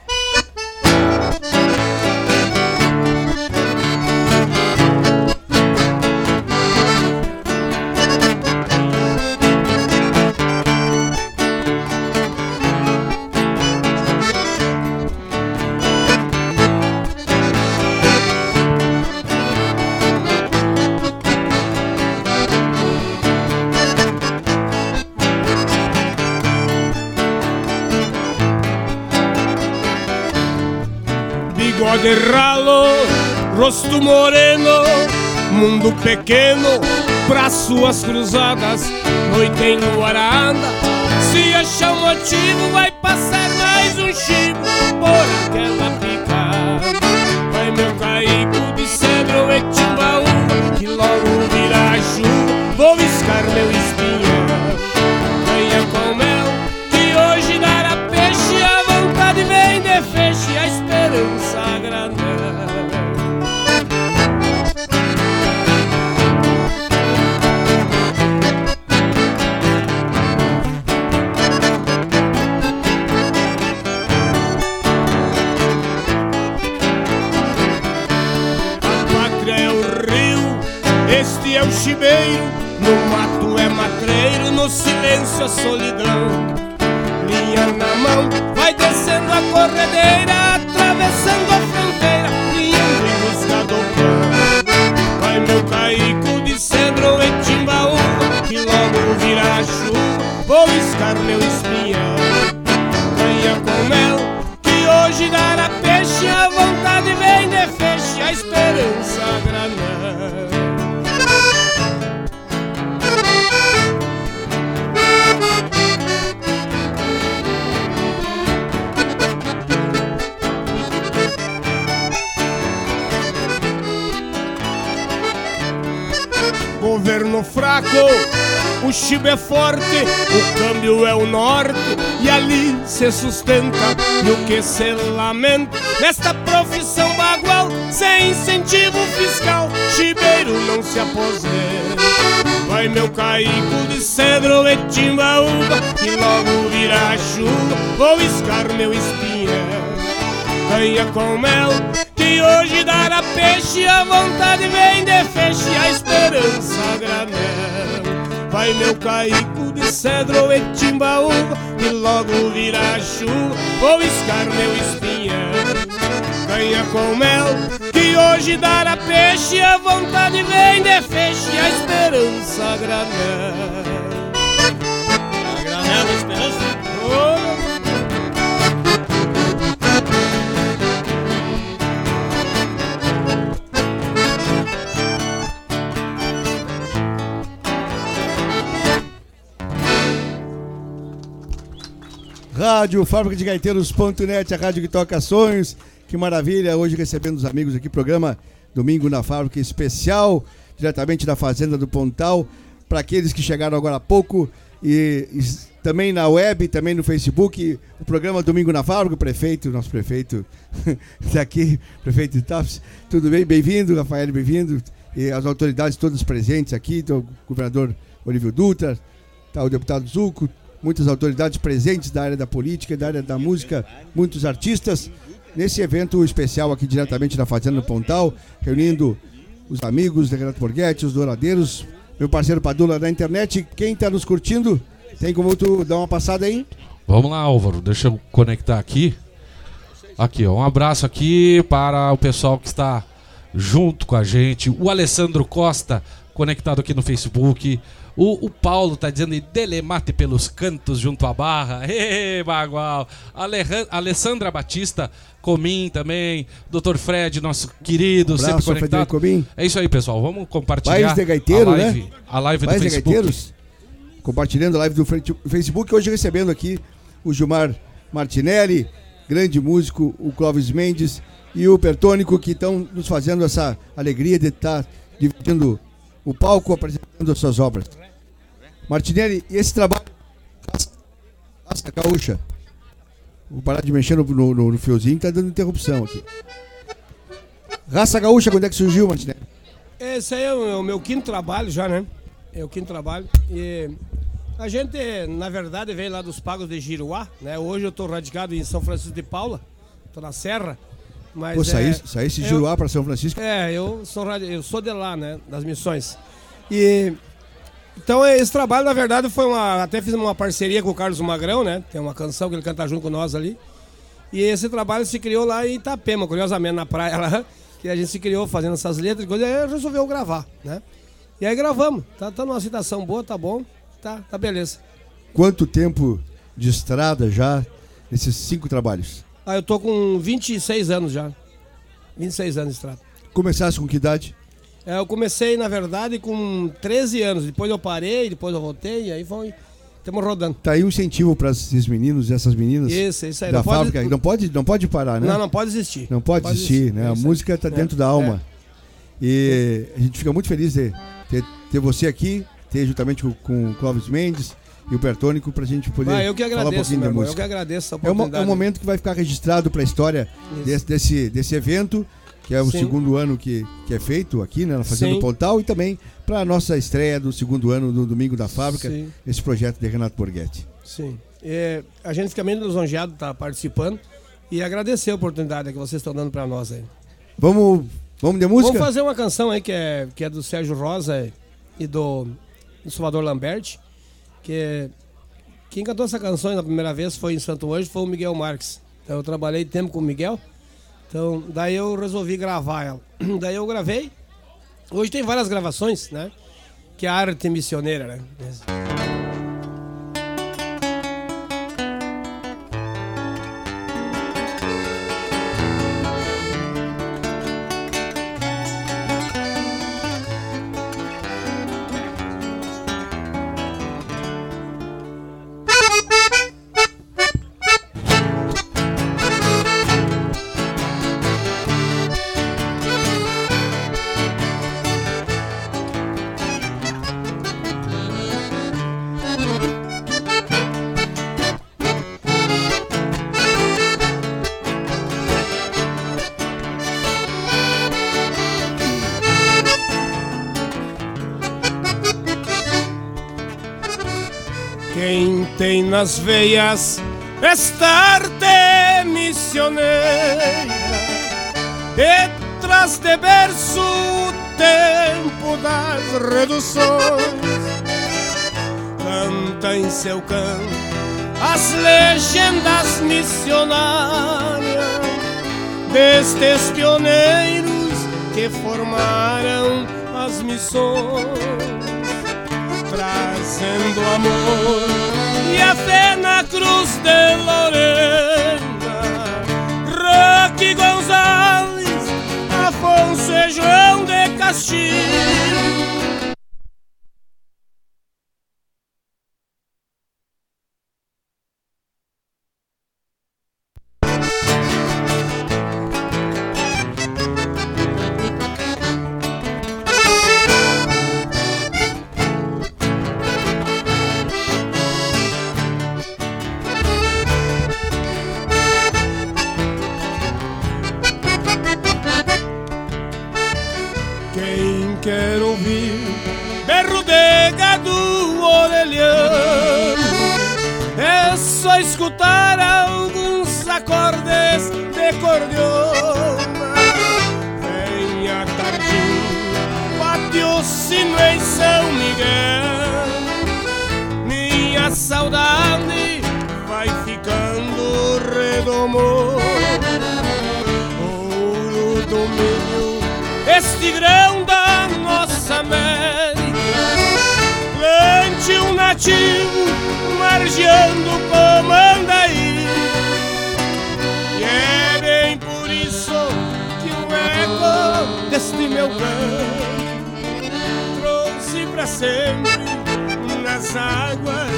Bigode ralo, rosto moreno, mundo pequeno, pra suas cruzadas, noite em Guaranda. Se achar motivo, vai passar se sustenta. E o que se lamenta nesta profissão bagual, sem incentivo fiscal, chibeiro não se aposenta. Vai meu caico de cedro e timbaúba, que logo virá chuva, vou iscar meu espinhão ganha com mel Que hoje dará peixe, a vontade vem de feixe A esperança granel Vai meu caico de cedro e timbaúba Que logo virá chuva, vou iscar meu espinhão Ganha com mel, que hoje dará peixe A vontade vem de feixe, a esperança granel A granel da esperança. Oh, Rádio Fábrica de Gaiteiros.net, a rádio que toca sonhos. Que maravilha, hoje recebendo os amigos aqui, programa Domingo na Fábrica especial, diretamente da Fazenda do Pontal, para aqueles que chegaram agora há pouco e, e também na web, também no Facebook, o programa Domingo na Fábrica, o prefeito, nosso prefeito está (laughs) aqui, prefeito Taps, tudo bem? Bem-vindo, Rafael, bem-vindo. E as autoridades todas presentes aqui, o governador Olívio Dutra, tá o deputado Zuco, muitas autoridades presentes da área da política, da área da música, muitos artistas, nesse evento especial aqui diretamente da Fazenda do Pontal, reunindo os amigos da Renato Borghetti, os douradeiros, meu parceiro Padula da internet. Quem está nos curtindo, tem como tu dar uma passada aí? Vamos lá, Álvaro, deixa eu conectar aqui. Aqui, ó, um abraço aqui para o pessoal que está junto com a gente. O Alessandro Costa, conectado aqui no Facebook. O, o Paulo tá dizendo Delemate pelos cantos junto à barra. (laughs) Ê, bagual. Alessandra Batista, Comim também. Dr. Fred, nosso querido, Um sempre conectado. Comim. É isso aí, pessoal. Vamos compartilhar Pais de Gaiteiro, a live, né? a live do Pais de Facebook. Gaiteiros. Compartilhando a live do Facebook. Hoje recebendo aqui o Gilmar Martinelli, grande músico, o Clóvis Mendes e o Pertônico, que estão nos fazendo essa alegria de estar dividindo o palco, apresentando as suas obras. Martinelli, esse trabalho. Casca Gaúcha. Vou parar de mexer no, no, no- fiozinho, tá dando interrupção aqui. Raça Gaúcha, quando é que surgiu, Martinelli? Esse aí é o, é o meu quinto trabalho já, né? É o quinto trabalho. E a gente, na verdade, veio lá dos Pagos de Giruá, né? Hoje eu tô radicado em São Francisco de Paula, tô na Serra. Mas Pô, é, saí, saísse de Juruá para São Francisco. É, eu sou, eu sou de lá, né? Das missões. E. Então, esse trabalho, na verdade, foi uma. Até fiz uma parceria com o Carlos Magrão, né? Tem uma canção que ele canta junto com nós ali. E esse trabalho se criou lá em Itapema, curiosamente, na praia lá. (laughs) Que a gente se criou fazendo essas letras e coisa, e aí resolveu gravar, né? E aí gravamos. Tá, tá numa citação boa, tá bom. Tá, tá beleza. Quanto tempo de estrada já nesses cinco trabalhos? Ah, eu tô com 26 anos já. 26 anos de estrada. Começasse com que idade? É, eu comecei, na verdade, com 13 anos. Depois eu parei, depois eu voltei, e aí foi. Estamos rodando. Tá aí um incentivo para esses meninos e essas meninas Isso, isso aí. da Não pode- fábrica. Não pode, não pode parar, né? Não, não pode existir. Não pode, existir, né? A música está dentro É, da alma. E a gente fica muito feliz de ter, ter você aqui, ter juntamente com, com o Clóvis Mendes e o Bertônico pra gente poder Ah, que falar um agradeço, pouquinho da irmão. Eu música. que agradeço essa É, uma- é oportunidade. um momento que vai ficar registrado para a história desse, desse, desse evento, que é o Sim. segundo ano que, que é feito aqui, né, na Fazenda Sim. Pontal, e também para a nossa estreia do segundo ano do Domingo da Fábrica, Sim. esse projeto de Renato Borghetti. Sim. É, a gente fica meio lisonjeado de estar participando e agradecer a oportunidade que vocês estão dando para nós aí. Vamos, vamos de música? Vamos fazer uma canção aí que é, que é do Sérgio Rosa e do, do Salvador Lambert, que é- quem cantou essa canção na primeira vez foi em Santo Anjo, foi o Miguel Marques. Então eu trabalhei tempo com o Miguel, então daí eu resolvi gravar ela. (clears throat) Daí eu gravei. Hoje tem várias gravações, né? Que a arte missioneira, né? Nas veias esta arte missioneira Detrás de berço o tempo das reduções. Canta em seu canto as legendas missionárias Destes pioneiros que formaram as missões trazendo amor a fé na cruz de Lorena. Roque Gonzalez, Afonso e João de Castilho. Escutar alguns acordes de cordiona Venha tardinho, bate o sino em São Miguel. Minha saudade vai ficando redomor Ouro do milho este grão da nossa América. Plante um nativo margeando como Andaí. E é bem por isso que o eco deste meu canto trouxe pra sempre nas águas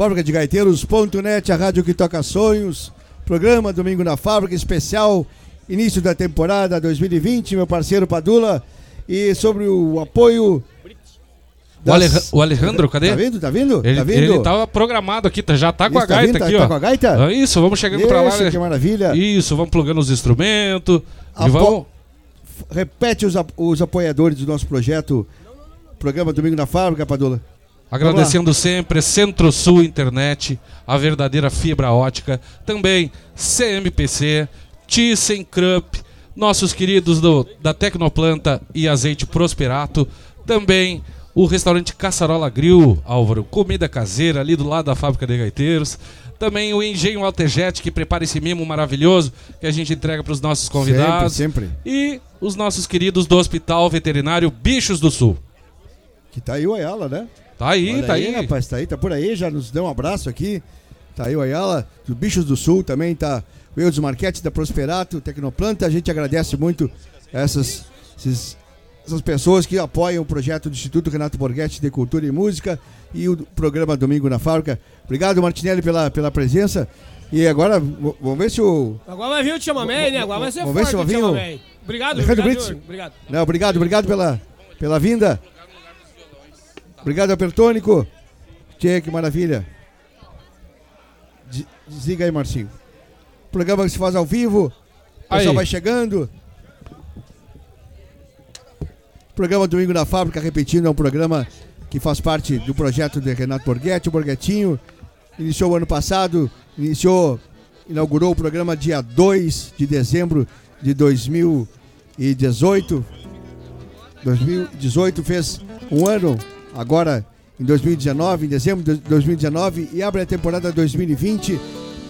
Fábrica de Gaiteiros.net, a rádio que toca sonhos. Programa Domingo na Fábrica, especial, início da temporada 2020, meu parceiro Padula. E sobre o apoio O, Aleja- o Alejandro, cadê? Tá vindo? Tá vindo? Ele, tá vindo? ele tava programado aqui, tá- já tá com Isso, a tá gaita vindo? Tá- aqui, tá ó. com a gaita? Ah, Isso, vamos chegando pra lá. Isso, né? que maravilha. Isso, vamos plugando os instrumentos. E Apo- vamos. Repete os, os apoiadores do nosso projeto, programa Domingo na Fábrica, Padula. Agradecendo sempre Centro-Sul Internet, a verdadeira fibra ótica. Também CMPC, ThyssenKrupp, nossos queridos do, da Tecnoplanta e Azeite Prosperato. Também o restaurante Caçarola Grill, Álvaro, comida caseira ali do lado da fábrica de gaiteiros. Também o Engenho Altejet, que prepara esse mimo maravilhoso que a gente entrega para os nossos convidados. Sempre, sempre. E os nossos queridos do Hospital Veterinário Bichos do Sul. Que tá aí o Ayala, né? Tá aí, Olha tá aí. rapaz, tá aí, tá por aí, já nos deu um abraço aqui. Tá aí o Ayala, dos Bichos do Sul também, tá o Eudes Marquete da Prosperato, Tecnoplanta. A gente agradece muito essas, esses- essas pessoas que apoiam o projeto do Instituto Renato Borghetti de Cultura e Música e o programa Domingo na Fábrica. Obrigado, Martinelli, pela, pela presença. E agora, vamos ver se o. Agora vai vir o Chamamé, né? Agora vai ser Vamos ver se forte o Chamamé. Obrigado, Alejandro obrigado, Brits. Obrigado. Não, obrigado, obrigado pela, pela vinda. Obrigado, Apertônico. Tchê, que maravilha. De- Desliga aí, Marcinho. Programa que se faz ao vivo. O pessoal Aí. vai chegando. Programa Domingo na Fábrica, repetindo, é um programa que faz parte do projeto de Renato Borghetti, o Borghetinho. Iniciou o ano passado, iniciou, inaugurou o programa dia 2 de dezembro de 2018. 2018 fez um ano, agora em 2019, em dezembro de 2019, e abre a temporada 2020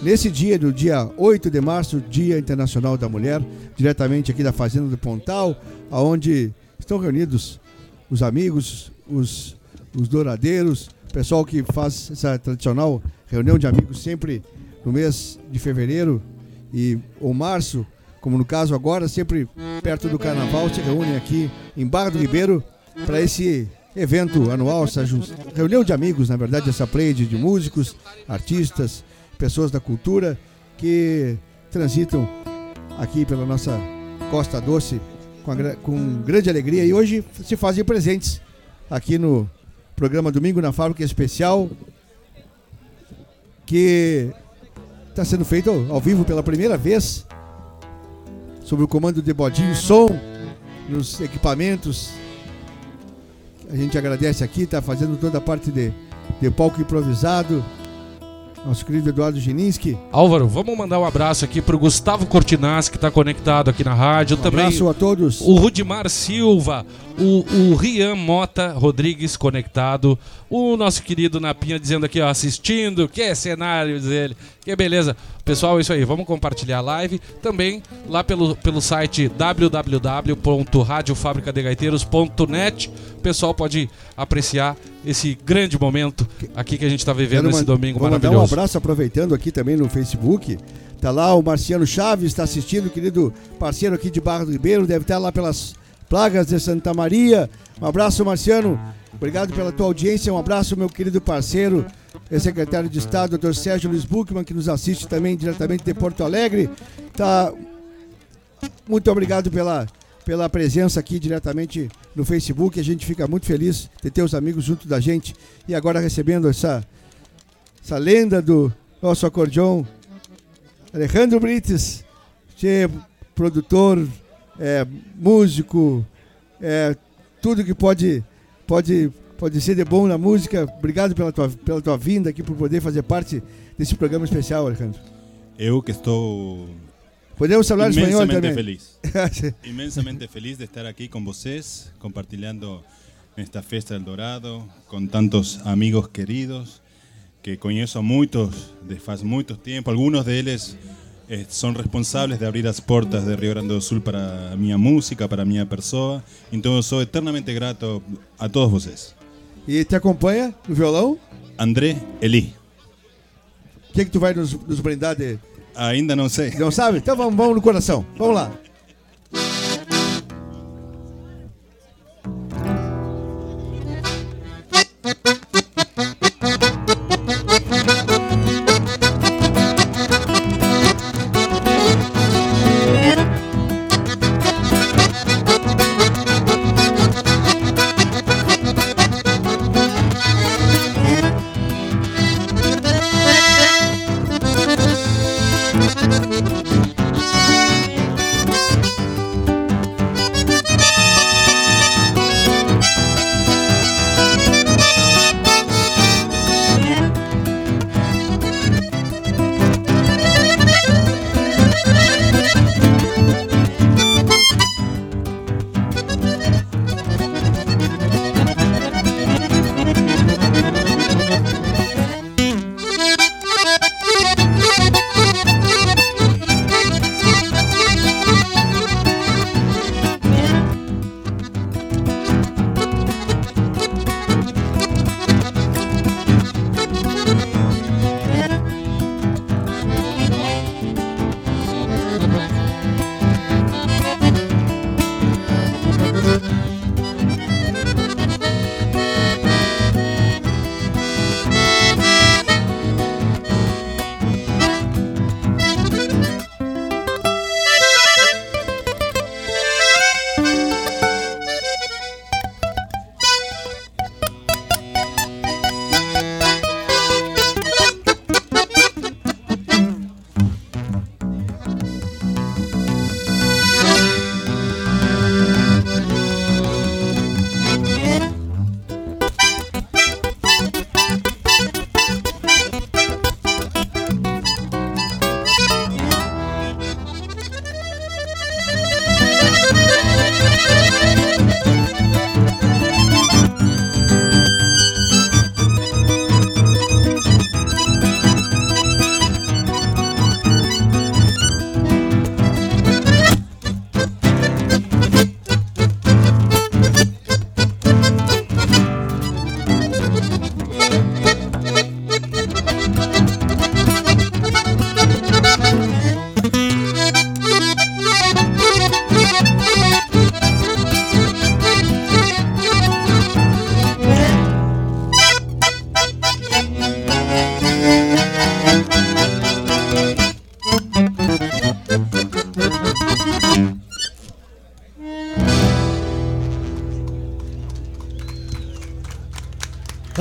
nesse dia, no dia 8 de março, Dia Internacional da Mulher, diretamente aqui da Fazenda do Pontal, aonde estão reunidos os amigos, os, os douradeiros, o pessoal que faz essa tradicional reunião de amigos sempre no mês de fevereiro e ou março, como no caso agora, sempre perto do carnaval, se reúnem aqui em Barra do Ribeiro para esse evento anual, essa reunião de amigos, na verdade, essa play de, músicos, artistas, pessoas da cultura que transitam aqui pela nossa Costa Doce com, a com grande alegria e hoje se fazem presentes aqui no programa Domingo na Fábrica Especial que está sendo feito ao vivo pela primeira vez sob o comando de Bodinho Som nos equipamentos. A gente agradece aqui, está fazendo toda a parte de, de palco improvisado. Nosso querido Eduardo Gininski. Álvaro, vamos mandar um abraço aqui pro Gustavo Cortinaz, que tá conectado aqui na rádio. Um Também abraço a todos. o Rudimar Silva, o, o Rian Mota Rodrigues conectado, o nosso querido Napinha dizendo aqui, ó, assistindo, que cenário, diz ele, que beleza. Pessoal, é isso aí, vamos compartilhar a live também lá pelo, pelo site www.radiofabricadegaiteiros.net. O pessoal pode apreciar esse grande momento aqui que a gente está vivendo nesse domingo vou mandar um maravilhoso. abraço aproveitando aqui também no Facebook. Tá lá o Marciano Chaves, está assistindo, querido parceiro aqui de Barra do Ribeiro, deve estar lá pelas plagas de Santa Maria. Um abraço, Marciano. Obrigado pela tua audiência. Um abraço, meu querido parceiro, ex-secretário de Estado, Dr. Sérgio Luiz Buchmann, que nos assiste também diretamente de Porto Alegre. Tá muito obrigado pela, pela presença aqui diretamente no Facebook. A gente fica muito feliz de ter os amigos junto da gente e agora recebendo essa, essa lenda do nosso acordeão, Alejandro Brites, que é produtor, é, músico, é, tudo que pode, pode, pode ser de bom na música. Obrigado pela tua, pela tua vinda aqui, por poder fazer parte desse programa especial, Alejandro. Eu que estou Podemos falar espanhol também. feliz. (laughs) inmensamente feliz de estar aquí con vocês, compartilhando esta festa del Dorado, con tantos amigos queridos que conheço muitos de faz muito tempo. Algunos de eles eh, são responsáveis de abrir as portas de Rio Grande do Sul para a minha música, para a minha pessoa. Então eu sou eternamente grato a todos vocês. E te acompanha no violão? André Eli. O que, que tu vai nos, nos brindar de. Ainda não sei. Não sabe? Então vamos, vamos no coração. Vamos lá.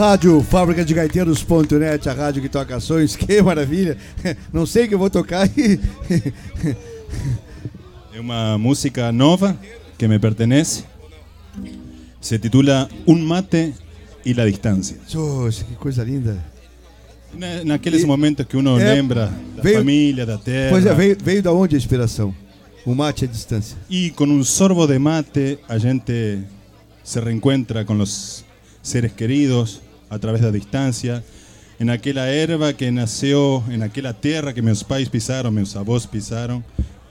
Rádio Fábrica de Gaiteiros.net, a rádio que toca sonhos, (laughs) que maravilha. Não sei o que eu vou tocar e. É uma música nova que me pertenece. Se titula Un mate y la distancia. Poxa, que coisa linda. Na- Naqueles momentos que uno É, lembra da veio- família, da terra. Pois é, veio, veio da onde a inspiração? O mate à distância. Y con un sorbo de mate, a gente se reencuentra con los seres queridos a través da distancia. En aquela erva que nasceu, en aquela terra que meus pais pisaram, meus avós pisaram.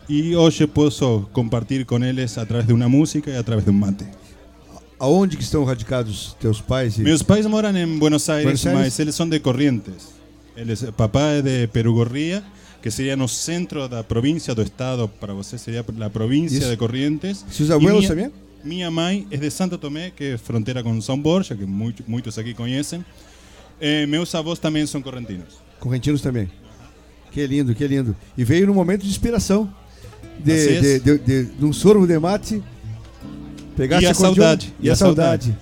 E hoje posso compartir com eles a través de uma música e a través de um mate. Aonde que estão radicados teus pais? E... Meus pais moram em Buenos Aires, Buenos Aires? mas eles são de Corrientes. Eles, papá é de Perugorría, que seria no centro da província do estado, para você seria a província Isso. de Corrientes. Seus E abuelos minha- também? Minha mãe é de Santo Tomé, que é fronteira com São Borja, que muito- muitos aqui conhecem. Eh, meus avós também são correntinos. Correntinos também. Que lindo, que lindo. E veio num momento de inspiração. De, Assim é. de, de, de, de um sorvo de mate. Pegasse E a saudade, E a saudade.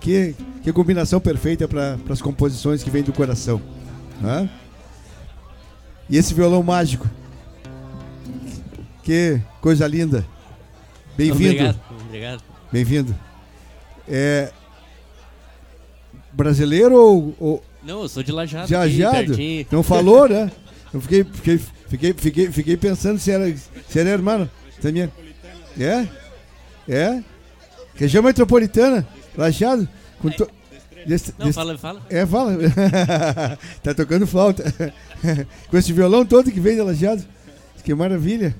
Que, que combinação perfeita para as composições que vêm do coração. Hã? E esse violão mágico. Que coisa linda. Bem-vindo. Obrigado. Bem-vindo. É. Brasileiro ou- ou, Não, eu sou de Lajado. Jajado? pertinho. Não falou, né? Eu fiquei, fiquei, fiquei, fiquei, fiquei pensando se era, se era irmão. Também. É? É? Região metropolitana, Lajado. Com to- desse- Não, desse- fala, fala. É, fala. (laughs) tá tocando flauta. (laughs) Com esse violão todo que vem de Lajado. Que maravilha.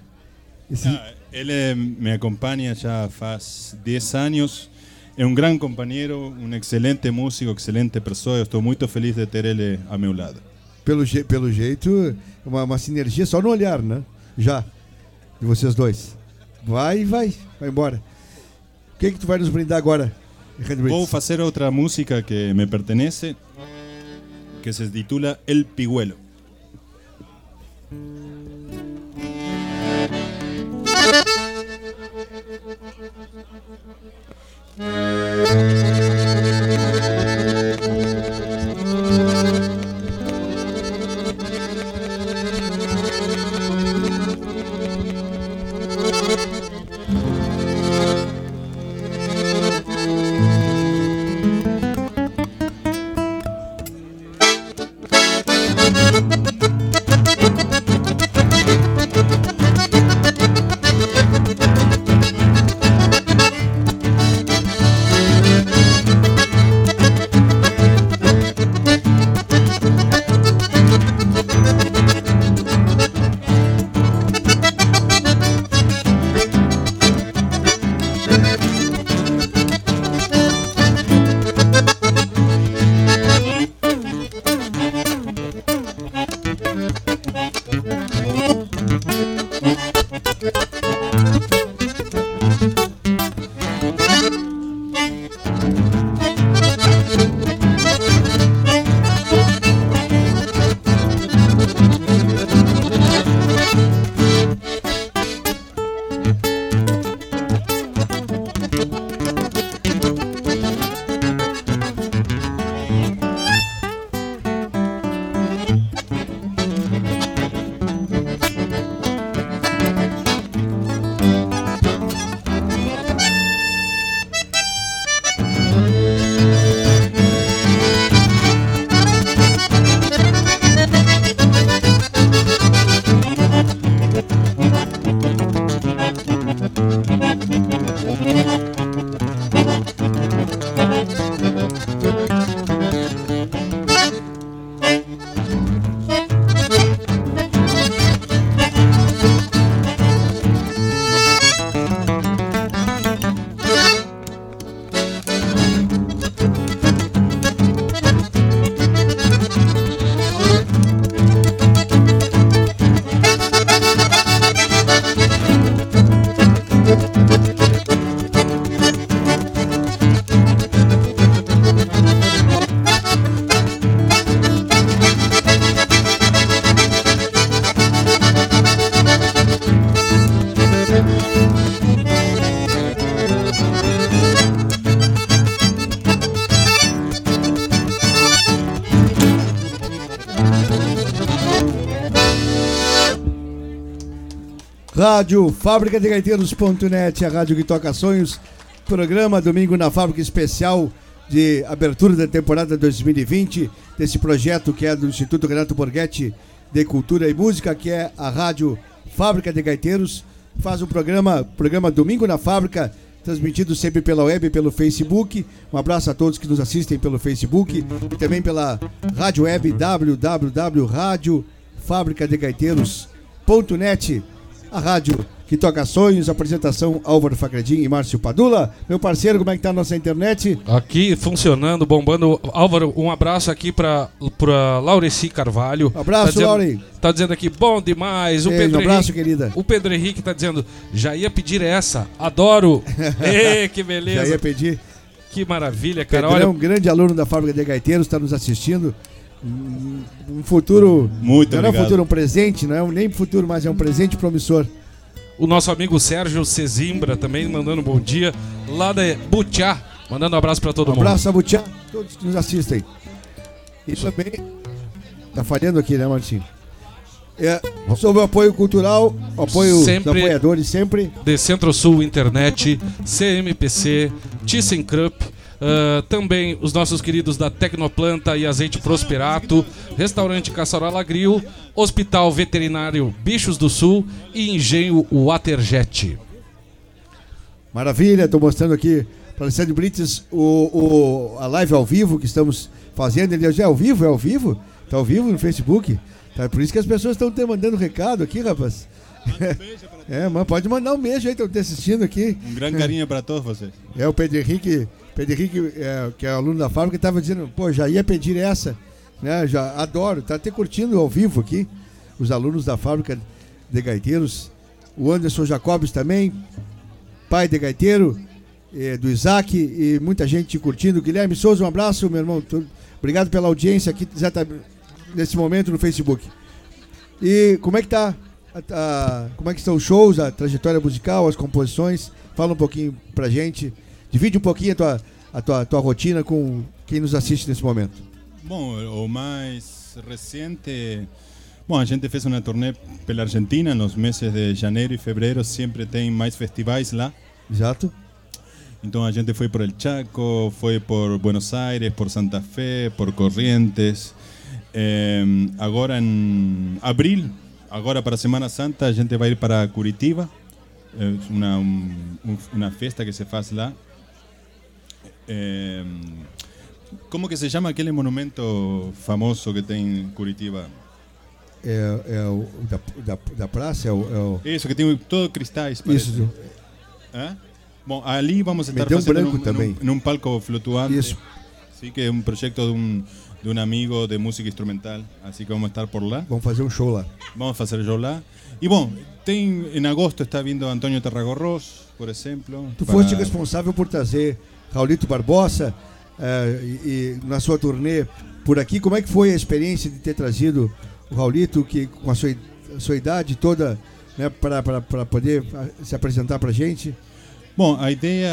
Esse- Ele me acompanha já faz 10 anos. É um grande companheiro, um excelente músico, excelente pessoa. Estou muito feliz de ter ele ao meu lado. pelo, je- pelo jeito, uma, uma sinergia só no olhar, né? Já. De vocês dois. Vai vai. Vai embora. O que, que tu vai nos brindar agora? Vou fazer outra música que me pertenece, que se titula El Pigüelo. Rádio Fábrica de Gaiteiros.net, a rádio que toca sonhos. Programa Domingo na Fábrica Especial de abertura da temporada 2020, desse projeto que é do Instituto Renato Borghetti de Cultura e Música, que é a Rádio Fábrica de Gaiteiros. Faz um programa, programa Domingo na Fábrica, transmitido sempre pela web e pelo Facebook. Um abraço a todos que nos assistem pelo Facebook e também pela rádio web www.radiofabricadegaiteiros.net, a rádio que toca sonhos, apresentação Álvaro Facredin e Márcio Padula. Meu parceiro, como é que tá a nossa internet? Aqui funcionando, bombando. Álvaro, um abraço aqui pra, pra Laureci Carvalho. abraço, tá dizendo, Laure. Tá dizendo aqui, bom demais. O Ei, Pedro um abraço, Henrique, querida. O Pedro Henrique tá dizendo, já ia pedir essa. Adoro. (laughs) Ê, que beleza. Já ia pedir. Que maravilha, cara. Pedrão, Olha, um grande aluno da Fábrica de Gaiteiros, está nos assistindo. Um futuro. Muito não é um futuro, um presente, não é um nem futuro, mas é um presente promissor. o nosso amigo Sérgio Cezimbra também mandando um bom dia. Lá da Butiá, mandando um abraço pra todo Um mundo. abraço a Butiá, todos que nos assistem. E também. Tá falhando aqui, né, Martinho? É, sobre o apoio cultural, apoio dos Sempre- apoiadores sempre. de Centro-Sul Internet, CMPC, ThyssenKrupp, ah, também os nossos queridos da Tecnoplanta e Azeite Prosperato, Restaurante Caçarola Grill, Hospital Veterinário Bichos do Sul e Engenho Waterjet. Maravilha, estou mostrando aqui para Alessandro Brites o, o, a live ao vivo que estamos fazendo. Ele já é ao vivo? É ao vivo? Tá ao vivo no Facebook? Tá, por isso que as pessoas estão te mandando recado aqui, rapaz. (laughs) É, mas pode mandar um beijo aí, estão te assistindo aqui. Um grande carinho para todos vocês. É o Pedro Henrique, Pedro Henrique é, que é aluno da fábrica, estava dizendo, pô, já ia pedir essa, né? Já adoro, tá até curtindo ao vivo aqui, os alunos da fábrica de gaiteiros. O Anderson Jacobs também, pai de gaiteiro, eh, do Isaac, e muita gente curtindo. Guilherme Souza, um abraço, meu irmão. Obrigado pela audiência aqui exatamente nesse momento no Facebook. E como é que tá? a- a- como é que estão os shows, a trajetória musical, as composições? Fala um pouquinho pra gente. Divide um pouquinho a tua, a tua, a tua rotina com quem nos assiste nesse momento. Bom, o mais recente. Bom, a gente fez uma turnê pela Argentina nos meses de janeiro e fevereiro, sempre tem mais festivais lá. Exato. Então a gente foi por El Chaco, foi por Buenos Aires, por Santa Fe, por Corrientes. Eh, agora em abril, agora para Semana Santa, a gente vai ir para Curitiba, é uma, um, um- uma festa que se faz lá. Eh, como que se chama aquele monumento famoso que tem em Curitiba? É, é o da, da, da praça? É o, é o- Isso, que tem todo cristais. parece. Isso. Hã? Bom, ali vamos estar um fazendo branco num, também. num, num palco flutuante. Isso. Sí, que é um projeto de um, de um amigo de música instrumental. Assim que vamos estar por lá. Vamos fazer um show lá. Vamos fazer show lá. E bom, tem, em agosto está vindo Antônio Tarragorros, por exemplo. Tu para- foste responsável por trazer Raulito Barbosa eh, e, e na sua turnê por aqui. Como é que foi a experiência de ter trazido o Raulito, que com a sua, a sua idade toda, né, para poder ah, se apresentar para gente? Bom, a ideia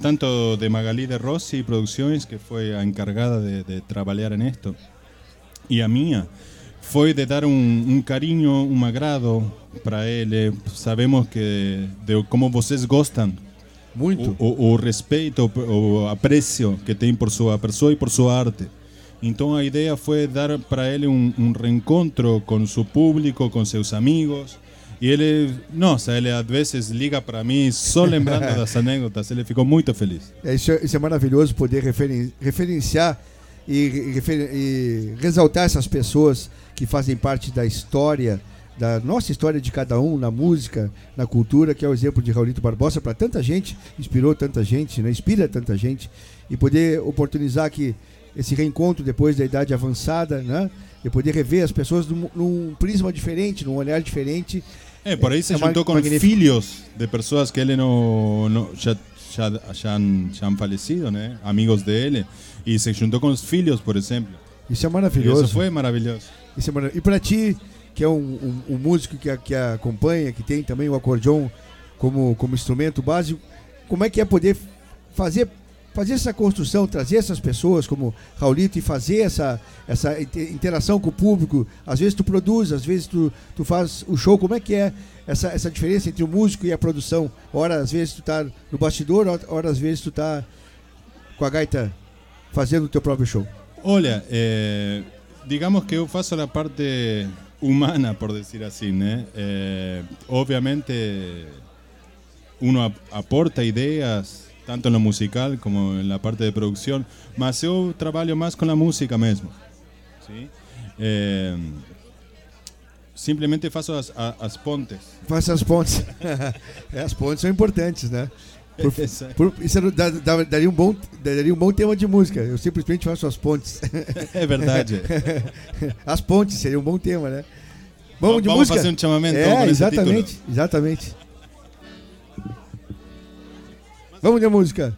tanto de Magali de Rossi Producções, que foi a encargada de, de trabalhar nisto, e a minha, foi de dar um, um carinho, um agrado para ele. Sabemos que de como vocês gostam, muito, o, o, o respeito, o apreço que tem por sua pessoa e por sua arte. Então a ideia foi dar para ele um, um reencontro com seu público, com seus amigos. E ele, nossa, ele às vezes liga para mim só (laughs) lembrando das anedotas. Ele ficou muito feliz. É, isso, é, isso é maravilhoso poder referen- referenciar e refer- e ressaltar essas pessoas que fazem parte da história, da nossa história de cada um, na música, na cultura, que é o exemplo de Raulito Barbosa para tanta gente, inspirou tanta gente, né? inspira tanta gente, e poder oportunizar que esse reencontro depois da idade avançada, né? e poder rever as pessoas num, num prisma diferente, num olhar diferente. É, por aí se É juntou com magnífico. filhos de pessoas que ele não, não já, já, já, han, já han falecido, né? Amigos dele. E se juntou com os filhos, por exemplo. Isso é maravilhoso. Isso foi maravilhoso. Isso é maravilhoso. E para ti, que é um, um- um músico que, que acompanha, que tem também o acordeon como, como instrumento básico, como é que é poder fazer fazer essa construção, trazer essas pessoas como Raulito e fazer essa, essa interação com o público. Às vezes tu produz, às vezes tu, tu faz o show. Como é que é essa, essa diferença entre o músico e a produção? Ora, às vezes tu tá no bastidor, ora, às vezes tu tá com a gaita fazendo o teu próprio show. Olha, eh, digamos que eu faço a parte humana, por decir né? Eh, obviamente, uno aporta ideias tanto en lo musical como en la parte de producción, mas yo trabajo más con la música mesmo. ¿sí? Eh, simplesmente faço as, as pontes. Faço as pontes. (laughs) as pontes são importantes, né? Por, (laughs) por, isso daria um, bom, daria um bom tema de música. Eu simplesmente faço as pontes. (laughs) É verdade. as pontes seria um bom tema, né? Vamos, de vamos música? fazer um chamamento. É, exatamente, exatamente. Vamos de música.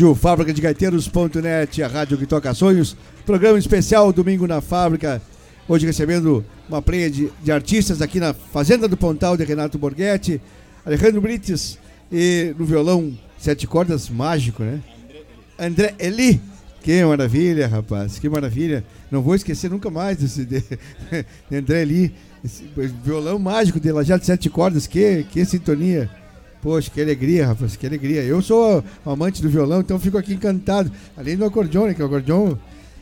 Rádio Fábrica de Gaiteiros.net, a rádio que toca sonhos. Programa especial Domingo na Fábrica. Hoje recebendo uma pleia de, de artistas aqui na Fazenda do Pontal de Renato Borghetti, Alejandro Brites e no violão sete cordas mágico, né? André Eli. Que maravilha, rapaz, que maravilha. Não vou esquecer nunca mais desse de, (laughs) de André Eli. Violão mágico de Lajado de Sete Cordas, que, que sintonia. Poxa, que alegria, rapaz, que alegria. Eu sou amante do violão, então fico aqui encantado. Além do acordeon, que o acordeon.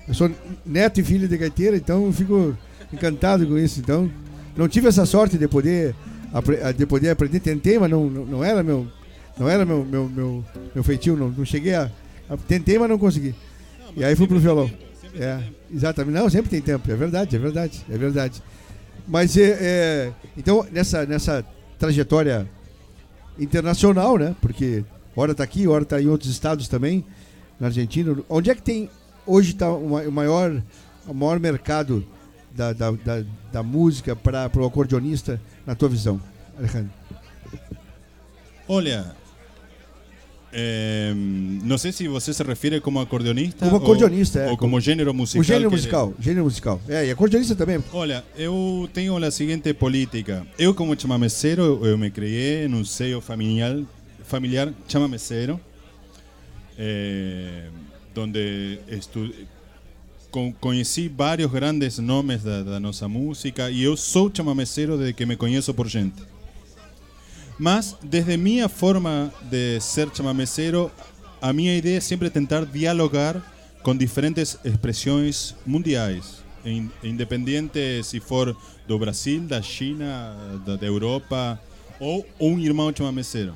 Eu sou neto e filho de gaiteira, então fico encantado com isso. Então, não tive essa sorte de poder, de poder aprender. Tentei, mas não, não era meu, não era meu, meu, meu, meu feitio. Não, não cheguei a, a, Tentei, mas não consegui. E aí fui pro violão. É, exatamente. Não, sempre tem tempo. É verdade, é verdade, é verdade. Mas é, é então nessa nessa trajetória internacional, né? Porque hora está aqui, hora está em outros estados também, na Argentina. Onde é que tem hoje está o maior, o maior mercado da, da, da, da música para o acordeonista, na tua visão, Alejandro? Olha, é, não sei se você se refere como acordeonista. Como acordeonista, ou, é. Ou como gênero musical. O gênero musical, ele... gênero musical. É, e acordeonista também. Olha, eu tenho a seguinte política. Eu, como chamameceiro, eu me criei num seio familiar, familiar chamameceiro, é, onde estu... con- conheci vários grandes nomes da, da nossa música e eu sou chamameceiro desde que me conheço por gente. Mas, desde minha forma de ser chamameceiro, a minha ideia é sempre tentar dialogar com diferentes expressões mundiais, in- independente se for do Brasil, da China, da, Europa ou um irmão chamameceiro.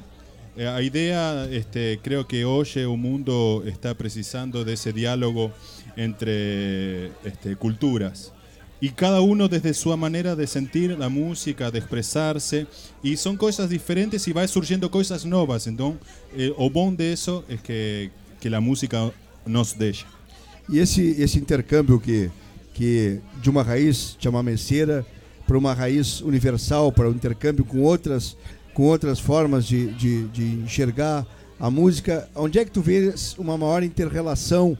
Eh, A ideia, este, creo que hoje o mundo está precisando desse diálogo entre este, culturas. Y cada uno desde su manera de sentir la música, de expresarse, y son cosas diferentes y va surgiendo cosas nuevas. Entonces, eh, o bom de eso es que, que la música nos deixa. E esse, esse intercâmbio que, que de uma raiz chamameceira para uma raiz universal, para o intercâmbio com outras, com outras formas de, de, de enxergar a música, onde é que tu vês uma maior interrelação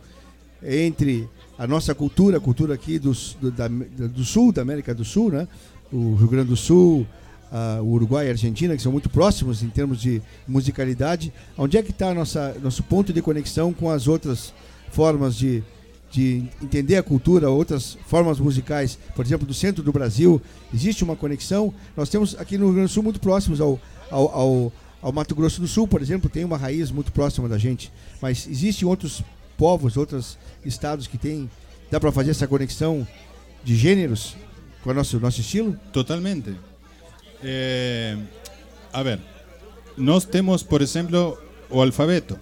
entre a nossa cultura, a cultura aqui dos, do, da, do sul, da América do Sul, né? o Rio Grande do Sul, o Uruguai e a Argentina, que são muito próximos em termos de musicalidade, onde é que está nosso ponto de conexão com as outras formas de, de entender a cultura, outras formas musicais, por exemplo, do centro do Brasil, existe uma conexão. Nós temos aqui no Rio Grande do Sul muito próximos ao, ao, ao, ao Mato Grosso do Sul, por exemplo, tem uma raiz muito próxima da gente, mas existem outros povos, outros estados que têm, dá para fazer essa conexão de gêneros com o nosso, nosso estilo? Totalmente. Eh, a ver, nós temos, por exemplo, o alfabeto.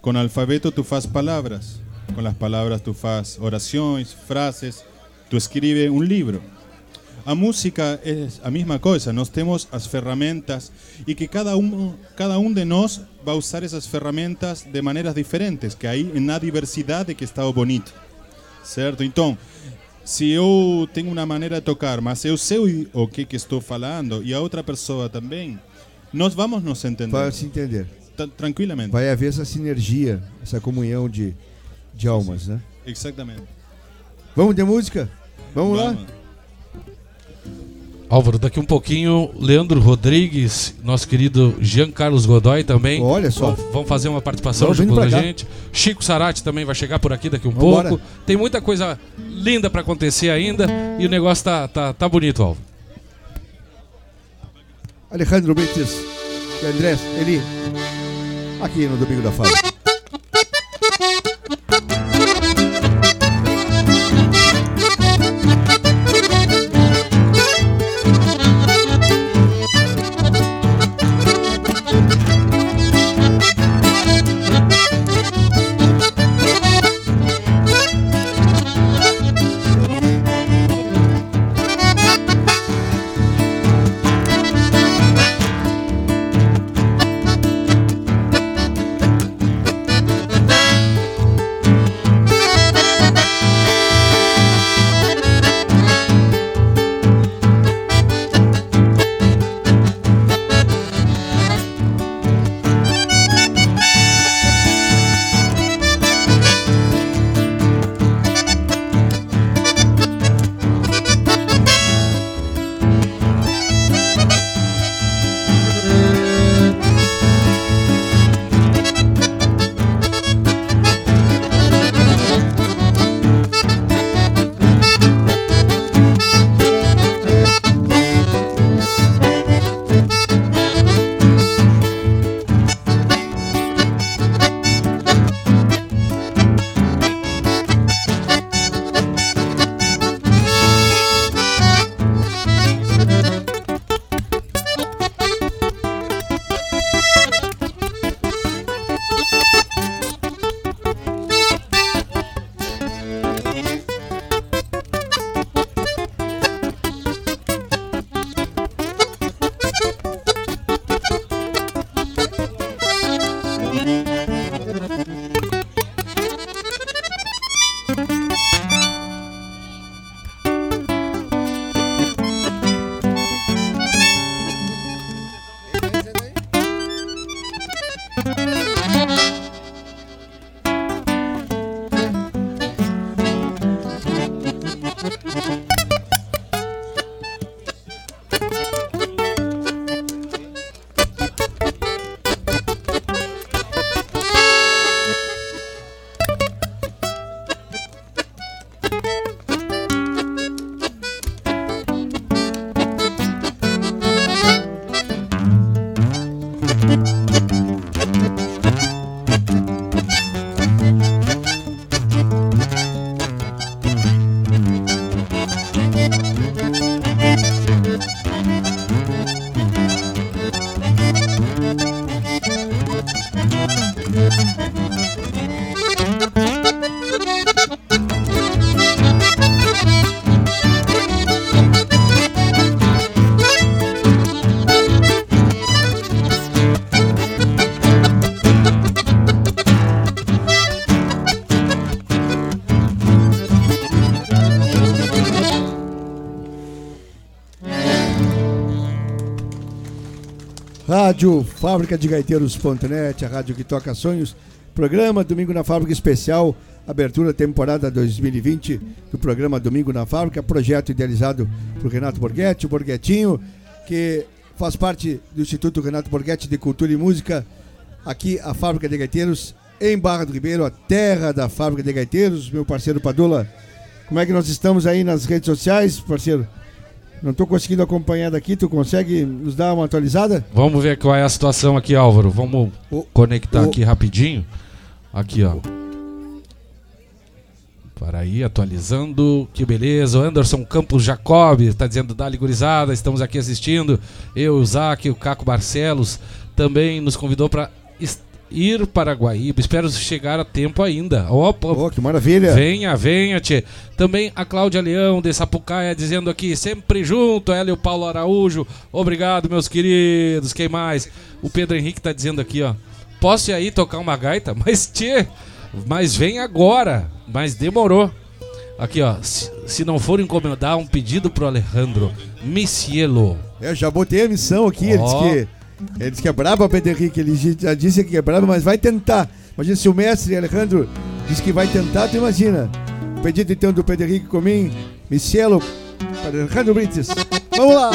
Com o alfabeto tu faz palavras, com as palavras tu faz orações, frases, tu escreve um livro. A música é a mesma coisa, nós temos as ferramentas e que cada um, cada um de nós vai usar essas ferramentas de maneiras diferentes, que aí na diversidade que está o bonito, certo? Então, se eu tenho uma maneira de tocar, mas eu sei o que, que estou falando e a outra pessoa também, nós vamos nos entender. Para se entender. Tra- Tranquilamente. Vai haver essa sinergia, essa comunhão de, de almas, né? Exatamente. Vamos de música? Vamos, lá? Álvaro, daqui um pouquinho, Leandro Rodrigues, nosso querido Jean Carlos Godoy também. Olha só. Vão, fazer uma participação junto com a gente. Chico Sarati também vai chegar por aqui daqui um Vambora. pouco. Tem muita coisa linda para acontecer ainda e o negócio tá, tá, tá bonito, Álvaro. Alejandro Bentes e Andrés Eli, aqui no Domingo da Fala. Rádio Fábrica de Gaiteiros.net, a rádio que toca sonhos. Programa Domingo na Fábrica Especial, abertura temporada 2020 do programa Domingo na Fábrica, projeto idealizado por Renato Borghetti, o Borghetinho, que faz parte do Instituto Renato Borghetti de Cultura e Música, aqui a Fábrica de Gaiteiros, em Barra do Ribeiro, a terra da Fábrica de Gaiteiros, meu parceiro Padula. Como é que nós estamos aí nas redes sociais, parceiro? Não estou conseguindo acompanhar daqui, tu consegue nos dar uma atualizada? Vamos ver qual é a situação aqui, Álvaro. Vamos O- conectar o- aqui rapidinho. Aqui, ó. Para aí, atualizando. Que beleza. O Anderson Campos Jacob está dizendo: Dali Gurizada, estamos aqui assistindo. Eu, o Zac, o Caco Barcelos também nos convidou para ir para Guaíba. Espero chegar a tempo ainda. Opa, Oh, que maravilha! Venha, venha, tchê. Também a Cláudia Leão, de Sapucaia, dizendo aqui, sempre junto, ela e o Paulo Araújo. Obrigado, meus queridos. Quem mais? O Pedro Henrique tá dizendo aqui, ó. Posso ir aí tocar uma gaita? (laughs) Mas, tchê, mas vem agora. Mas demorou. Aqui, ó. Se, se não for encomendar um pedido pro Alejandro, me cielo. Eu já botei a missão aqui, ele Ó. disse que. Ele disse que é brabo, Pedro Henrique. Ele já disse que é brabo, mas vai tentar. Imagina se o mestre Alejandro disse que vai tentar, tu imagina. O pedido então do Pedro Henrique Comim, Micielo, para Alejandro Brites. Vamos lá!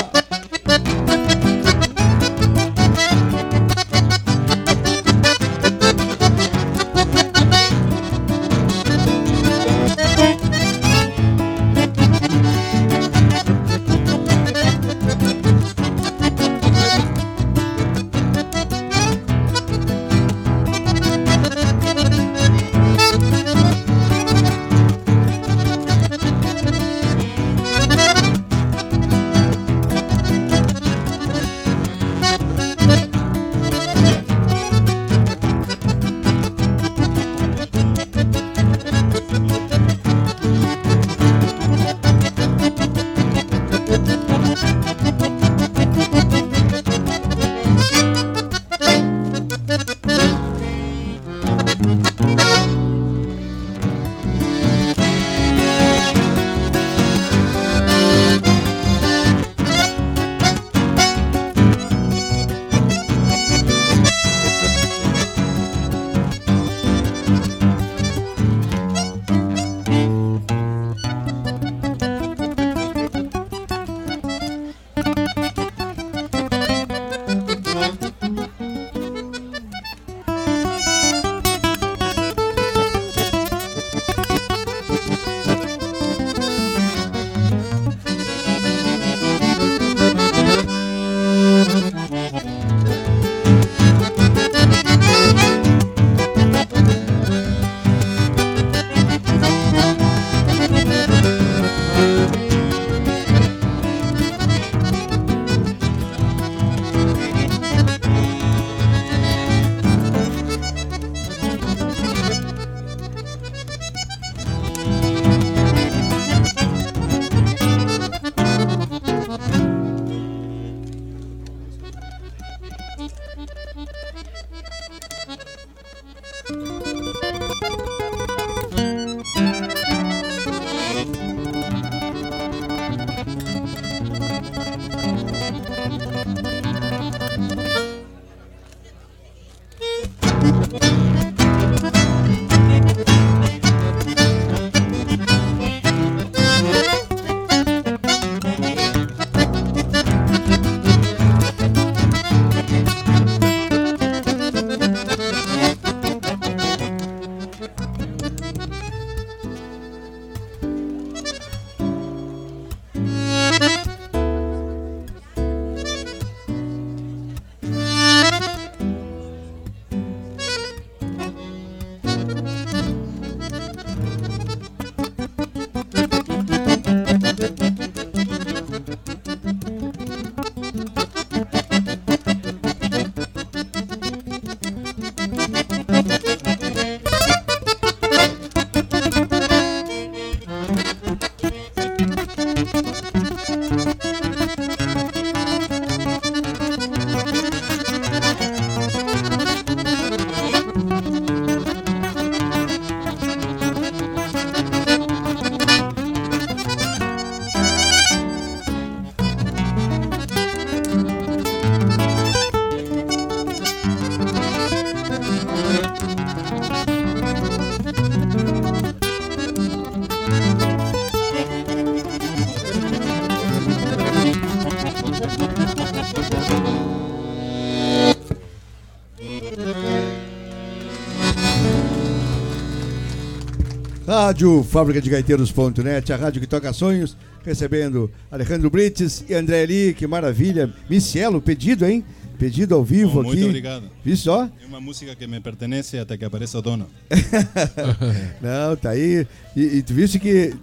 Rádio Fábrica de Gaiteiros.net, a rádio que toca sonhos, recebendo Alejandro Brites e André Eli, que maravilha. Micielo, pedido, hein? Pedido ao vivo Oh, aqui. muito obrigado. Viu só? É uma música que me pertence até que apareça o dono. (laughs) Não, tá aí. E, e tu viste que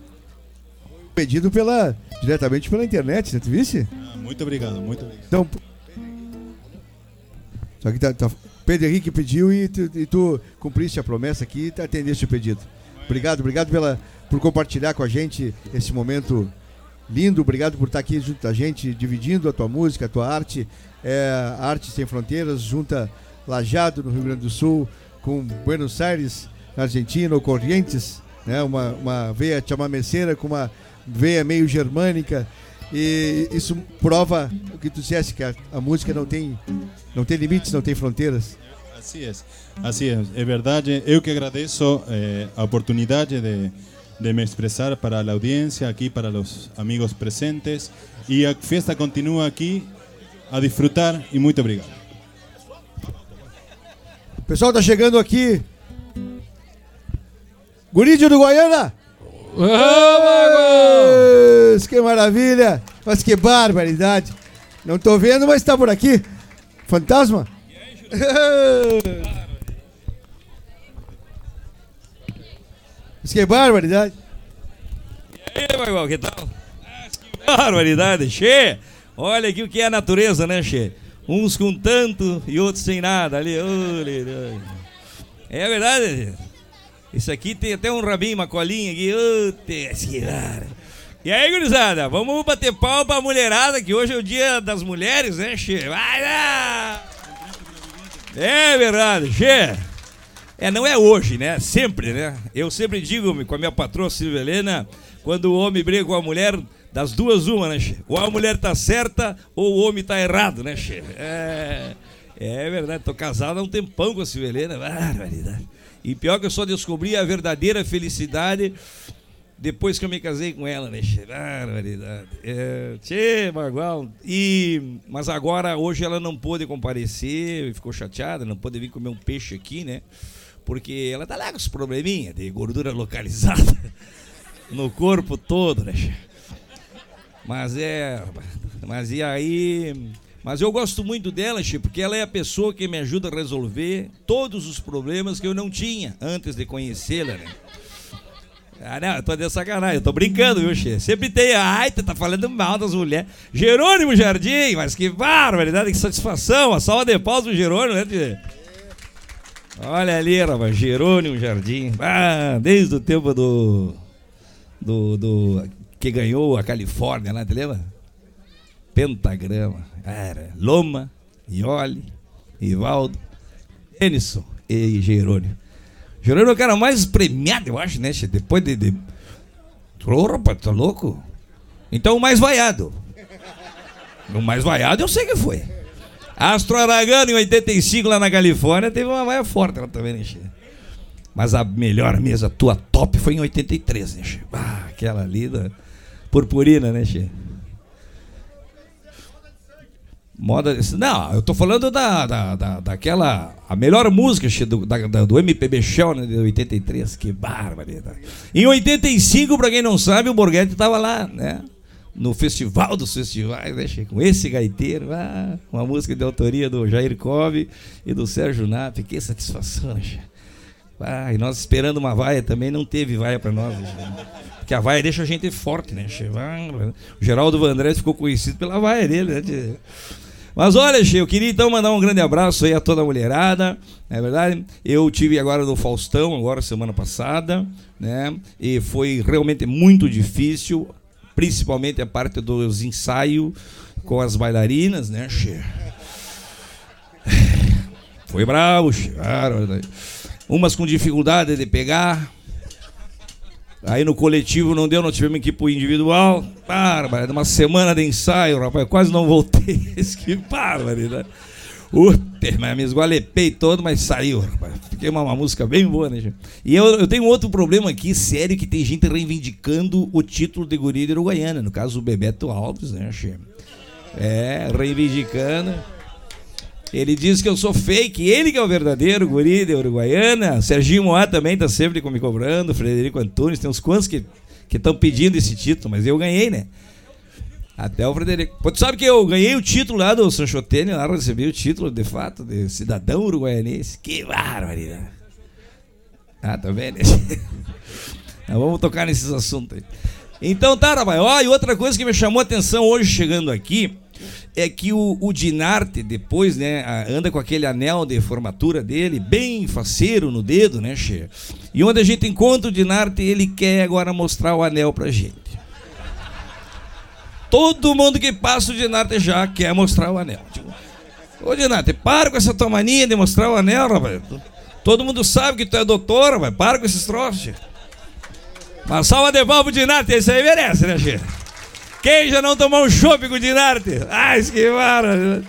pedido pela diretamente pela internet, né? Tu viste? Ah, muito obrigado, muito obrigado. Então, só que tá, tá- Pedro Henrique pediu e tu, e tu cumpriste a promessa aqui e atendeste o pedido. Obrigado, obrigado pela, por compartilhar com a gente esse momento lindo. Obrigado por estar aqui junto da gente, dividindo a tua música, a tua arte. É, a Arte Sem Fronteiras, junta Lajado, no Rio Grande do Sul, com Buenos Aires, na Argentina, ou Corrientes, né? uma, uma veia chamameceira com uma veia meio germânica. E isso prova o que tu disseste, que a, a música não tem, não tem limites, não tem fronteiras. Assim é, assim é, é verdade. Eu que agradeço eh, a oportunidade de, de me expressar para a audiência, aqui para os amigos presentes. E a festa continua aqui a desfrutar e muito obrigado. O pessoal tá chegando aqui. Guri de Uruguaiana! Vamos! Que maravilha! Mas que barbaridade! Não tô vendo, mas tá por aqui. Fantasma? (laughs) Mas que barbaridade! E aí, Magal, que tal? Ah, barbaridade, Che! Olha aqui o que é a natureza, né, Che? Uns com tanto e outros sem nada ali. É verdade. Isso aqui tem até um rabinho, uma colinha aqui. E aí, gurizada, vamos bater pau pra mulherada, que hoje é o dia das mulheres, né, Che? Vai lá! É verdade, Che. É, não é hoje, né? Sempre, né? Eu sempre digo com a minha patroa Silvia Helena, quando o homem briga com a mulher, das duas uma, né, che? Ou a mulher tá certa ou o homem tá errado, né, che? É, é verdade, tô casado há um tempão com a Silvia Helena. E pior que eu só descobri a verdadeira felicidade depois que eu me casei com ela, né? Barbaridade. É, tchê, Bagual. E, mas agora, hoje ela não pôde comparecer, ficou chateada, não pôde vir comer um peixe aqui, né? Porque ela tá lá com os probleminha de gordura localizada (laughs) no corpo todo, né? Mas é. Mas e aí. Mas eu gosto muito dela, che, porque ela é a pessoa que me ajuda a resolver todos os problemas que eu não tinha antes de conhecê-la, né? Ah, não, eu tô de sacanagem, eu tô brincando, viu, Che? Sempre tem, ai, tá falando mal das mulheres. Jerônimo Jardim, mas que barbaridade, que satisfação, a salva de pausa do Jerônimo, né? Olha ali, rapaz, Jerônimo Jardim. Ah, desde o tempo do. do. do que ganhou a Califórnia lá, te lembra? Pentagrama. Era Loma, Ioli, Ivaldo, Denison e Jerônimo. Jerônimo é o cara mais premiado, eu acho, né? Depois de. de... Rapaz, tá louco? Então o mais vaiado. O mais vaiado eu sei que foi. Astro Aragano em 85 lá na Califórnia teve uma vaia forte lá também, né? Mas a melhor mesa, tua top, foi em 83, né? Ah, aquela ali da purpurina, né, che? Moda. Não, eu tô falando da, da, da, daquela. A melhor música do, da, do MPB Shell, né, de 83. Que barbaridade. Em 85, pra quem não sabe, o Borghetti tava lá, né? No festival dos festivais, né, com esse gaiteiro. Ah, uma música de autoria do Jair Cove e do Sérgio Nap. Que satisfação, né? Ah, e nós esperando uma vaia também, não teve vaia pra nós. né? Porque a vaia deixa a gente forte, né? Ah, O Geraldo Vandré ficou conhecido pela vaia dele, né? Mas olha, Che, eu queria então mandar um grande abraço aí a toda a mulherada, não é verdade? Eu tive agora no Faustão, agora semana passada, né? E foi realmente muito difícil, principalmente a parte dos ensaios com as bailarinas, né, Che? Foi bravo, Che. Claro, Umas com dificuldade de pegar, Aí no coletivo não deu, nós tivemos que ir pro individual. Bárbara, uma semana de ensaio, rapaz, quase não voltei. (laughs) que barbaridade. Uter, mas me esgualepei todo, mas saiu, rapaz. Fiquei uma, uma música bem boa, né, gente? E eu, eu tenho outro problema aqui, sério, que tem gente reivindicando o título de guri de Uruguaiana. No caso, o Bebeto Alves, né, che? É, reivindicando. Ele diz que eu sou fake, ele que é o verdadeiro guri de Uruguaiana. Serginho Moá também tá sempre me cobrando, Frederico Antunes, tem uns quantos que estão pedindo esse título, mas eu ganhei, né? Até o Frederico. Pô, tu sabe que eu ganhei o título lá do Sanchotene, lá recebi o título de fato de cidadão uruguaianense. Que barbaridade. Ah, tá vendo? (laughs) vamos tocar nesses assuntos aí. Então tá, rapaz. Ó, e outra coisa que me chamou a atenção hoje chegando aqui é que o, o Dinarte, depois, né, anda com aquele anel de formatura dele, bem faceiro no dedo, né, Che? E onde a gente encontra o Dinarte, ele quer agora mostrar o anel pra gente. Todo mundo que passa o Dinarte já quer mostrar o anel. Tipo, Ô Dinarte, para com essa tua mania de mostrar o anel, rapaz. Todo mundo sabe que tu é doutor, rapaz. Para com esses troços, che. Uma salva de palmas pro Dinarte, esse aí merece, né, Che? Quem já não tomou um chopp com o Dinarte? Ai, que mara!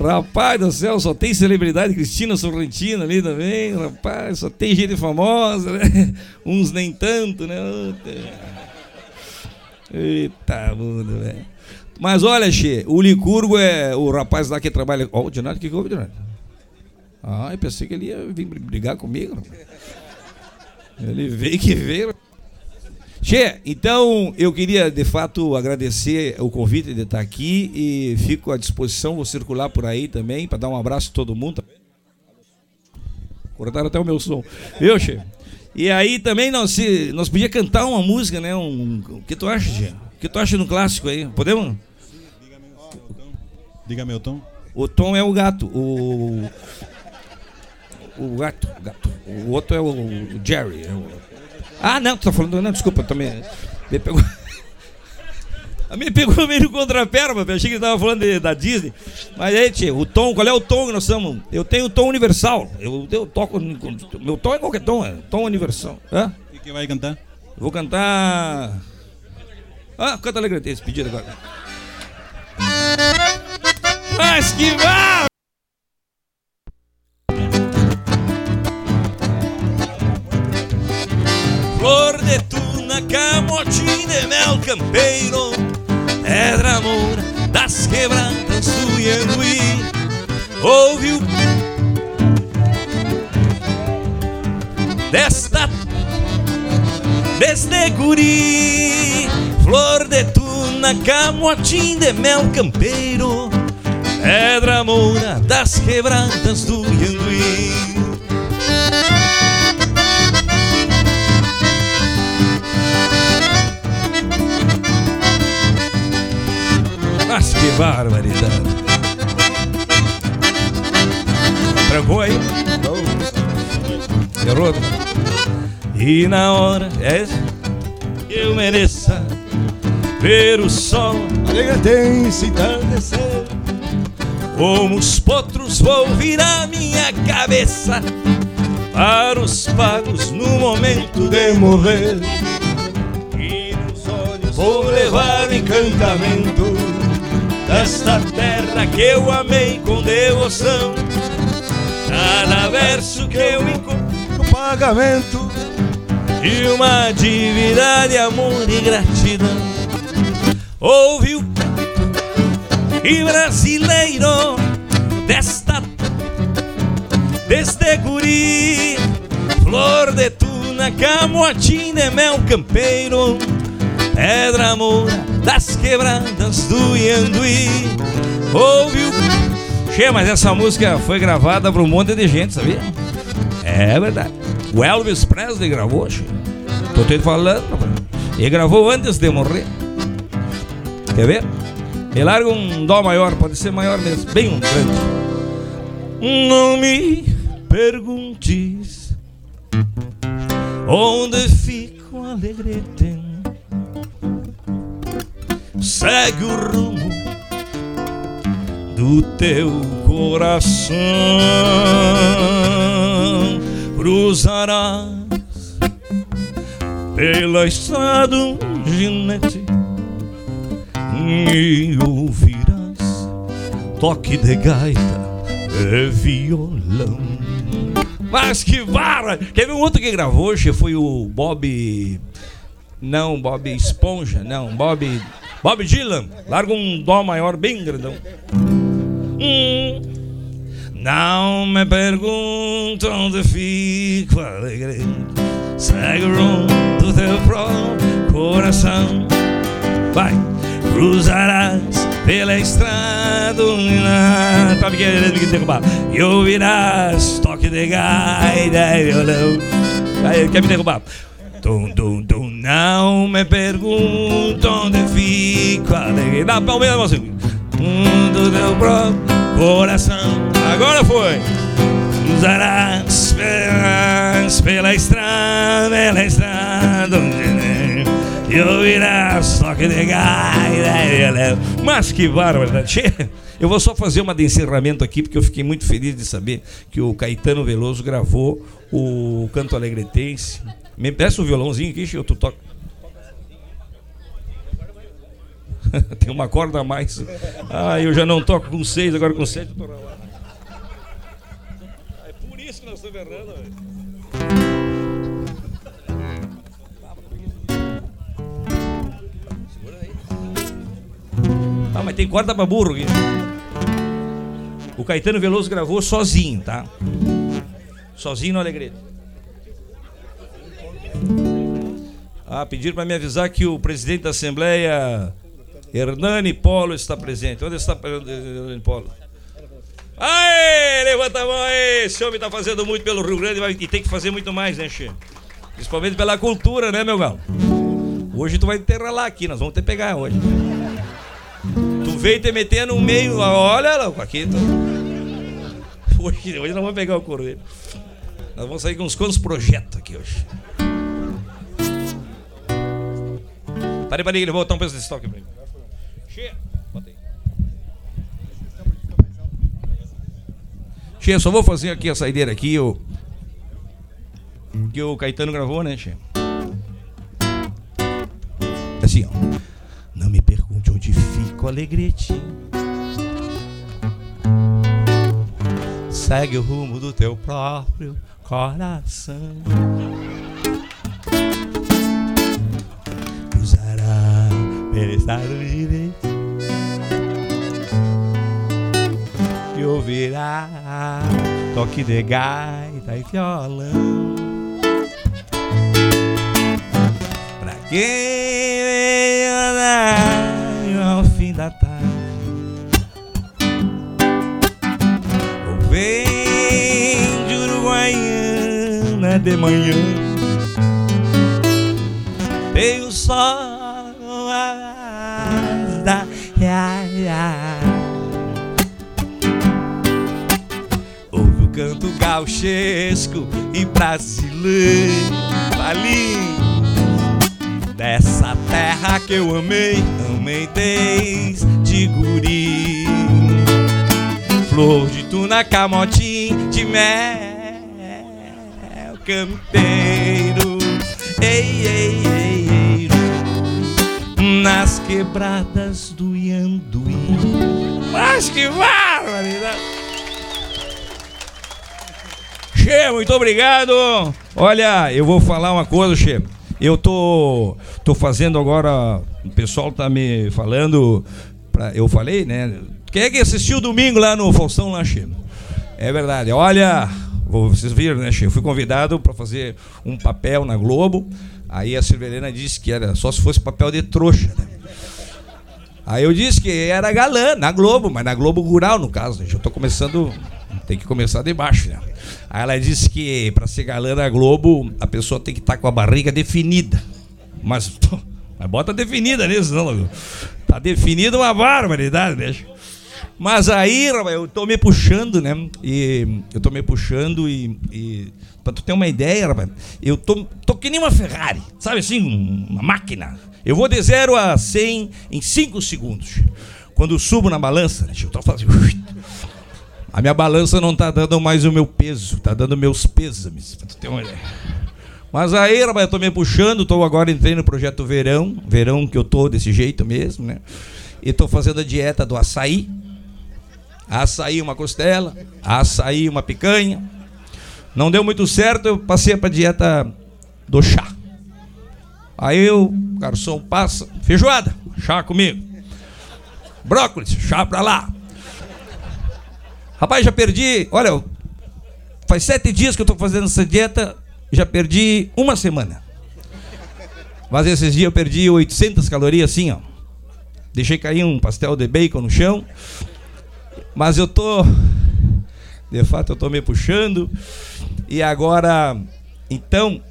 Rapaz do céu, só tem celebridade Cristina Sorrentino ali também, rapaz, só tem gente famosa, né? (laughs) Uns nem tanto, né? Eita, mundo, velho. Mas olha, Che, o Licurgo é o rapaz lá que trabalha. Ó, oh, o Dinarte, o que, que houve, Dinarte? Ah, eu pensei que ele ia vir brigar comigo. Ele veio que veio. Che, então eu queria de fato agradecer o convite de estar aqui e fico à disposição, vou circular por aí também para dar um abraço a todo mundo. Cortaram até o meu som. Viu, Che? E aí também nós, nós podíamos cantar uma música, né? Um, o que tu acha, Che? O que tu acha no clássico aí? Podemos? Diga meu tom. O tom é o gato. O. O gato, o gato. O outro é o Jerry. É o... Ah, não, tu tá falando. Não, desculpa, também. Me pegou. A (laughs) me pegou meio no contrapé, mas achei que ele tava falando de, da Disney. Mas aí, tio, o tom, qual é o tom que nós estamos? Eu tenho o tom universal. Eu, eu toco. Meu tom é qualquer tom, é tom universal. Hã? O que vai cantar? Vou cantar. Ah, canta alegre, esse pedido agora. Mas que vai! Tuna, camotim de mel campeiro. Pedra moura das quebrantas do Ianguí Ouve o Desta Desde guri. Flor de tuna, camotim de mel campeiro. Pedra moura das quebrantas do Ianguí Mas que barbaridade. Trancou aí? Errou? E na hora é que eu mereça ver o sol alegre se entardecer. Como os potros vou virar minha cabeça para os pagos no momento de morrer. E nos olhos vou levar encantamento desta terra que eu amei com devoção. Cada verso que eu encontro pagamento de uma dívida de amor e gratidão. Ouve o e brasileiro desta deste guri, flor de tuna, camotim de mel campeiro, pedra moura das quebradas do Ianduí. Ouve o. Che, mas essa música foi gravada para um monte de gente, sabia? É verdade. O Elvis Presley gravou, che. Tô te falando. Ele gravou antes de morrer. Quer ver? Me larga um dó maior, pode ser maior mesmo, bem um grande. Não me perguntes onde fica o alegrete. Segue o rumo do teu coração, cruzarás pela estrada um ginete e ouvirás toque de gaita e violão. Mas que vara! Ver um outro que gravou, che, foi o Bob. Não, Bob Esponja, não, Bob. Bob Dylan. Larga um dó maior bem grandão. Hum. Não me pergunto onde fico alegre. Segue o rumo do teu próprio coração. Vai, cruzarás pela estrada para me querer me derrubar. E ouvirás toque de gaita e violão. Aí, quer me derrubar? Tum, tum, tum, não me pergunto onde fico alegre. Dá palmeira, mocinho. Do teu próprio coração. Agora foi. Cruzarás pelas, pela estrada, pela estrada. E ouvirás toque de gaita. Mas que barbaridade. Eu vou só fazer uma de encerramento aqui, porque eu fiquei muito feliz de saber que o Caetano Veloso gravou o Canto Alegretense. Me empresta o violãozinho aqui, Chico, tu toca. (laughs) Tem uma corda a mais. Ah, eu já não toco com seis, agora com sete eu tô lá. É por isso que nós estamos errando, velho. Ah, mas tem corda pra burro aqui. O Caetano Veloso gravou sozinho, tá? Sozinho no Alegrete. Ah, pediram para me avisar que o presidente da Assembleia, Hernani Polo, está presente. Onde está Hernani Polo? Aê, levanta a mão aí. Esse homem está fazendo muito pelo Rio Grande e tem que fazer muito mais, né, Che? Principalmente pela cultura, né, meu galo? Hoje tu vai enterrar lá aqui, nós vamos ter que pegar hoje. Tu veio te meter no meio, olha, louco, aqui. Tu... Hoje, hoje nós vamos pegar o correio. Nós vamos sair com uns quantos projetos aqui hoje. Peraí, peraí, ele voltar um peso de estoque pra mim. Cheia, bota aí. Cheia, só vou fazer aqui a saideira aqui, o... que o Caetano gravou, né, Cheia? Assim, ó. Não me pergunte onde fica o alegrete. Segue o rumo do teu próprio coração. Pela estrada direita e ouvirá toque de gaita e violão. Pra quem veio andar ao fim da tarde. Ou vem de Uruguaiana de manhã. Tem o sol Ouve o canto gauchesco e brasileiro ali dessa terra que eu amei, amei desde guri. Flor de tuna, camotim de mel, campeiro, ei, ei, ei, ei, nas quebradas do Ianduí. Mas que barbaridade! Che, muito obrigado. Olha, eu vou falar uma coisa, Che. Eu tô, tô fazendo agora. O pessoal tá me falando. Pra, eu falei, né? Quem é que assistiu domingo lá no Faustão Che? É verdade. Olha, vocês viram, né, Che? Eu fui convidado para fazer um papel na Globo. Aí a Silvelena disse que era só se fosse papel de trouxa, né? Aí eu disse que era galã na Globo, mas na Globo Rural, no caso. Eu tô começando. Tem que começar de baixo, né? Aí ela disse que para ser galã na Globo, a pessoa tem que estar com a barriga definida. Mas, pô, mas bota definida nisso, não, Tá definida uma barbaridade, né? Mas aí, eu tô me puxando, né? E eu tô me puxando e, e pra tu ter uma ideia, rapaz, eu tô, tô que nem uma Ferrari, sabe assim, uma máquina. Eu vou de 0 a 100 em 5 segundos. Quando eu subo na balança, eu tô fazendo. A minha balança não tá dando mais o meu peso, tá dando meus pêsames. Mas aí, rapaz, eu tô me puxando, tô agora entrei no projeto Verão, verão que eu tô desse jeito mesmo, né? E tô fazendo a dieta do açaí. Açaí uma costela, açaí uma picanha. Não deu muito certo, eu passei pra dieta do chá. Aí o garçom passa, feijoada, chá comigo. Brócolis, chá pra lá. Rapaz, já perdi. Olha, faz sete dias que eu tô fazendo essa dieta, já perdi uma semana. Mas esses dias eu perdi 800 calorias assim, ó. Deixei cair um pastel de bacon no chão. Mas eu tô. De fato, eu tô me puxando. E agora. Então.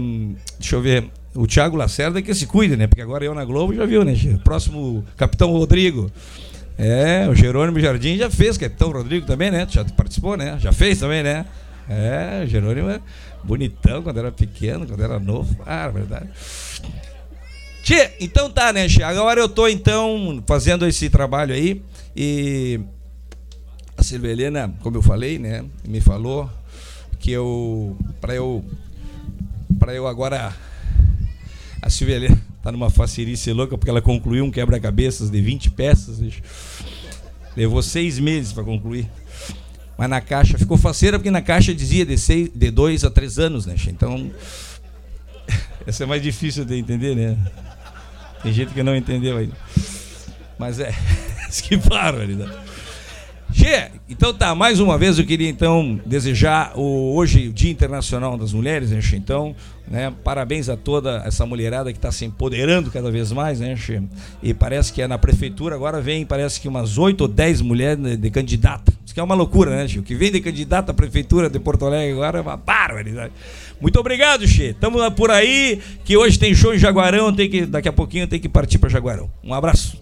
hum, deixa eu ver. O Thiago Lacerda que se cuide, né? Porque agora eu na Globo já viu, né? Próximo Capitão Rodrigo. É, o Jerônimo Jardim já fez, Capitão Rodrigo também, né? Já participou, né? Já fez também, né? É, o Jerônimo é bonitão quando era pequeno, quando era novo. Ah, é verdade. Tchê, então tá, né, Tchê? Agora eu tô então fazendo esse trabalho aí e a Silvia Helena, como eu falei, né, me falou que eu para eu para eu agora a Silvia Helena tá numa facerice louca porque ela concluiu um quebra-cabeças de 20 peças. bicho. Levou seis meses para concluir. Mas na caixa ficou faceira porque na caixa dizia de, seis, de dois a três anos, né? Então (laughs) essa é mais difícil de entender, né? Tem gente que não entendeu ainda. Mas é, (laughs) que barbaridade. Che, então tá, mais uma vez eu queria então desejar o, hoje o Dia Internacional das Mulheres, né? Então, né, parabéns a toda essa mulherada que está se empoderando cada vez mais, né, Che? E parece que é na prefeitura agora vem, parece que umas 8 ou 10 mulheres de, de candidata. Isso que é uma loucura, né, Che? O que vem de candidata à prefeitura de Porto Alegre agora é uma barbaridade. Muito obrigado, Che. Estamos por aí, que hoje tem show em Jaguarão, tem que, daqui a pouquinho tem que partir para Jaguarão. Um abraço.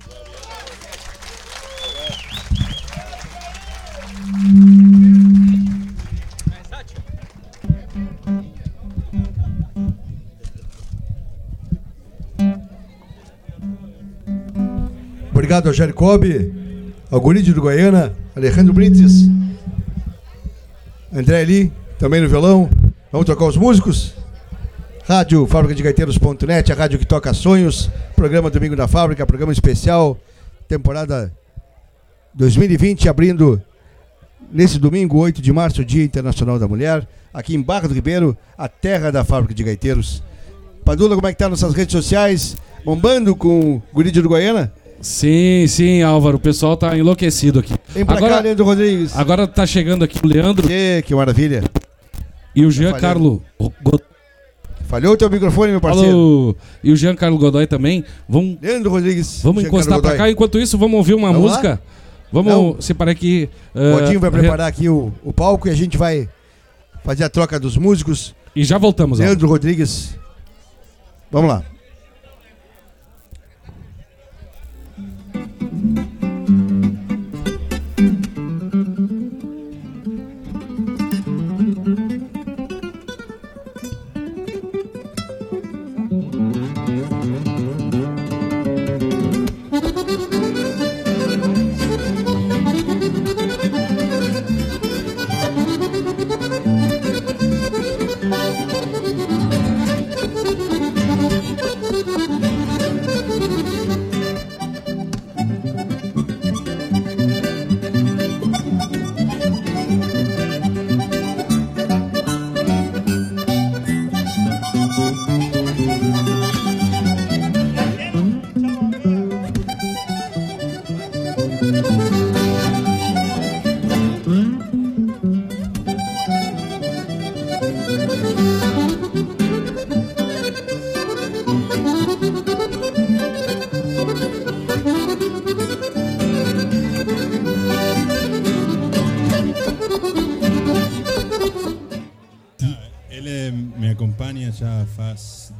Obrigado ao Jacob, ao Guri de Uruguaiana, Alejandro Brites, André Ali, também no violão. Vamos tocar os músicos? Rádio Fábrica de Gaiteiros.net, a rádio que toca sonhos. Programa Domingo na Fábrica, programa especial, temporada 2020, abrindo nesse domingo, 8 de março, Dia Internacional da Mulher, aqui em Barra do Ribeiro, a terra da Fábrica de Gaiteiros. Padula, como é que tá nas suas redes sociais? Bombando com o Guri de Uruguaiana? Sim, sim, Álvaro. O pessoal tá enlouquecido aqui. Vem pra cá, Leandro Rodrigues. Agora tá chegando aqui o Leandro. Que, que maravilha. E o Jean Carlo. Falhou o teu microfone, meu parceiro. Alô. E o Jean Carlo Godoy também. Vamos, Leandro Rodrigues. vamos Jean encostar Godoy. cá. Enquanto isso, vamos ouvir uma Vamos lá? Vamos Não. separar aqui. O Godinho vai re- preparar aqui o, o palco e a gente vai fazer a troca dos músicos. E já voltamos. Leandro Rodrigues. Vamos lá.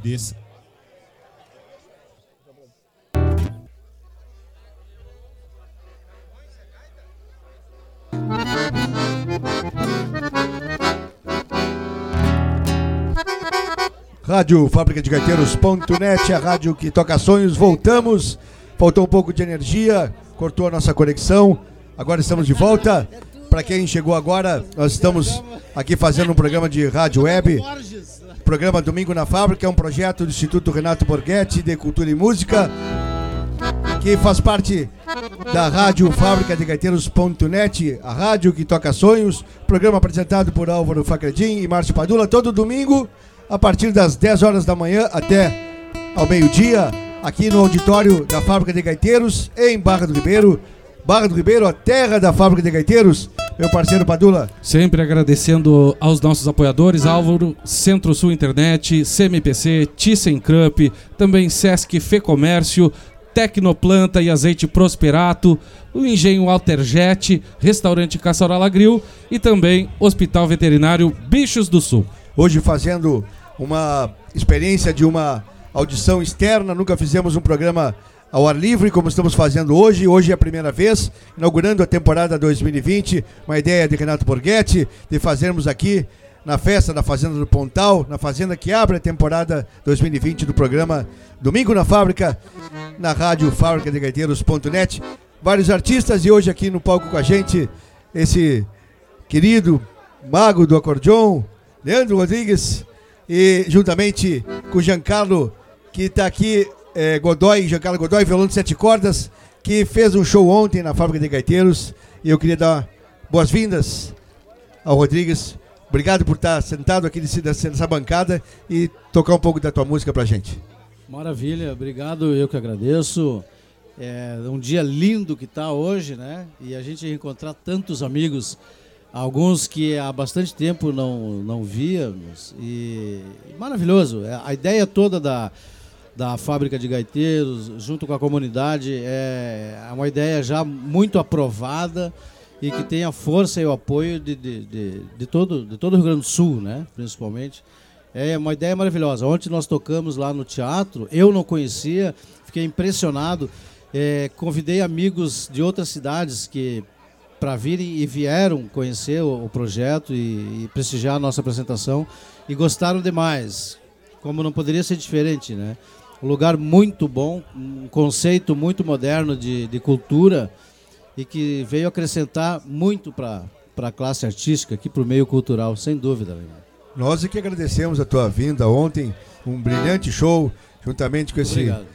10 Rádio Fábrica de Gaiteiros.net, a rádio que toca sonhos. Voltamos. Faltou um pouco de energia, cortou a nossa conexão. Agora estamos de volta. Para quem chegou agora, nós estamos aqui fazendo um programa de rádio web. Programa Domingo na Fábrica é um projeto do Instituto Renato Borghetti de Cultura e Música, que faz parte da Rádio Fábrica de Gaiteiros.net, a rádio que toca sonhos. Programa apresentado por Álvaro Facredin e Márcio Padula, todo domingo, a partir das 10 horas da manhã até ao meio-dia, aqui no auditório da Fábrica de Gaiteiros, em Barra do Ribeiro. Barra do Ribeiro, a terra da Fábrica de Gaiteiros. Meu parceiro Padula. Sempre agradecendo aos nossos apoiadores, Álvaro, Centro-Sul Internet, CMPC, ThyssenKrupp, também Sesc Fecomércio, Tecnoplanta e Azeite Prosperato, o Engenho Alterjet, Restaurante Caçarola Grill e também Hospital Veterinário Bichos do Sul. Hoje fazendo uma experiência de uma audição externa, nunca fizemos um programa ao ar livre, como estamos fazendo hoje. Hoje é a primeira vez, inaugurando a temporada 2020. Uma ideia de Renato Borghetti de fazermos aqui na festa da Fazenda do Pontal, na fazenda que abre a temporada 2020 do programa Domingo na Fábrica, na rádio fábrica de gaiteiros.net. Vários artistas e hoje aqui no palco com a gente, esse querido mago do acordeon, Leandro Rodrigues, e juntamente com o Giancarlo, que está aqui é, Godoy, Giancarlo Godoy, violão de sete cordas, que fez um show ontem na Fábrica de Gaiteiros. E eu queria dar boas-vindas ao Rodrigues. Obrigado por estar sentado aqui nessa bancada e tocar um pouco da tua música pra gente. Maravilha, obrigado, eu que agradeço. É um dia lindo que está hoje, né? E a gente encontrar tantos amigos, alguns que há bastante tempo não, não víamos. E maravilhoso. É, a ideia toda da, da fábrica de gaiteiros, junto com a comunidade, é, é uma ideia já muito aprovada e que tem a força e o apoio de, de, de, de, todo, de todo o Rio Grande do Sul, né? principalmente. É uma ideia maravilhosa. Ontem nós tocamos lá no teatro, eu não conhecia, fiquei impressionado. É, convidei amigos de outras cidades que para virem e vieram conhecer o, o projeto e, e, prestigiar a nossa apresentação e gostaram demais. Como não poderia ser diferente, né? Um lugar muito bom, um conceito muito moderno de, de cultura e que veio acrescentar muito para a classe artística, aqui para o meio cultural, sem dúvida. Né? Nós é que agradecemos a tua vinda ontem, um brilhante show, juntamente com esse Obrigado.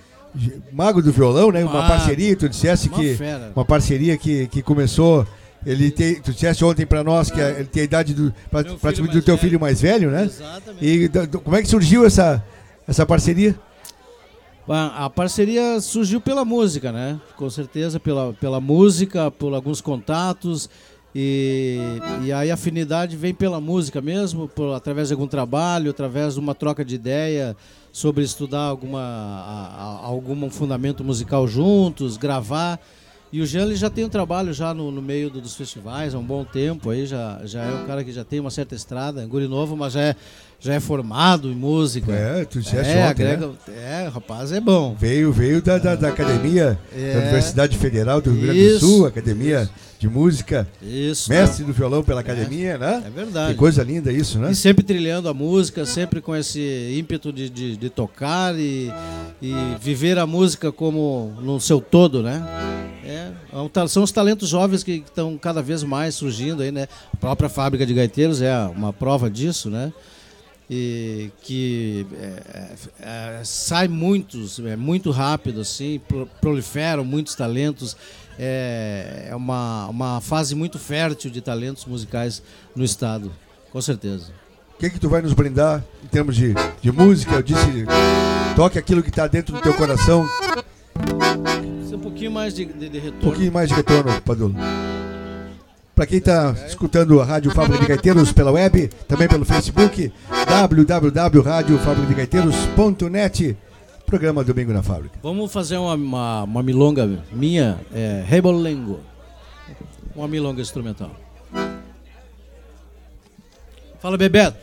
mago do violão, né? Uma parceria, tu dissesse uma que fera. uma parceria que, que começou ele tem, tu disseste ontem para nós que ele tem a idade do praticamente do teu velho. filho mais velho, né? Exatamente. E do, como é que surgiu essa essa parceria? A parceria surgiu pela música, né? Com certeza pela, pela música, por alguns contatos. E, e aí a afinidade vem pela música mesmo, por, através de algum trabalho, através de uma troca de ideia sobre estudar alguma, a, a, algum fundamento musical juntos, gravar. E o Jean já tem um trabalho já no, no meio do, dos festivais há um bom tempo, aí já, já é um cara que já tem uma certa estrada, é guri novo, mas já é, já é formado em música. É, tu disseste é, ontem, agrega, né? É, rapaz, é bom. Veio, veio da, da, da academia é, da Universidade Federal do Rio Grande do Sul, Academia isso. de Música. Isso. Mestre do violão pela academia, é, né? É verdade. Que coisa linda isso, né? E sempre trilhando a música, sempre com esse ímpeto de, de, de tocar e, e viver a música como no seu todo, né? É, é são os talentos jovens que estão cada vez mais surgindo aí, né? A própria fábrica de gaiteiros é uma prova disso, né? E que é, é, sai muitos, é muito rápido assim, proliferam muitos talentos. É, é uma, uma fase muito fértil de talentos musicais no estado, com certeza. O que, que tu vai nos brindar em termos de, de música? Eu disse, toque aquilo que está dentro do teu coração. Um pouquinho mais de, de, de retorno. Um pouquinho mais de retorno, Padula. Para quem está escutando a Rádio Fábrica de Gaiteiros pela web, também pelo Facebook, www.radiofabricadegaiteiros.net. Programa Domingo na Fábrica. Vamos fazer uma, uma, uma milonga minha, é, Rebolengo. Uma milonga instrumental. Fala, Bebeto.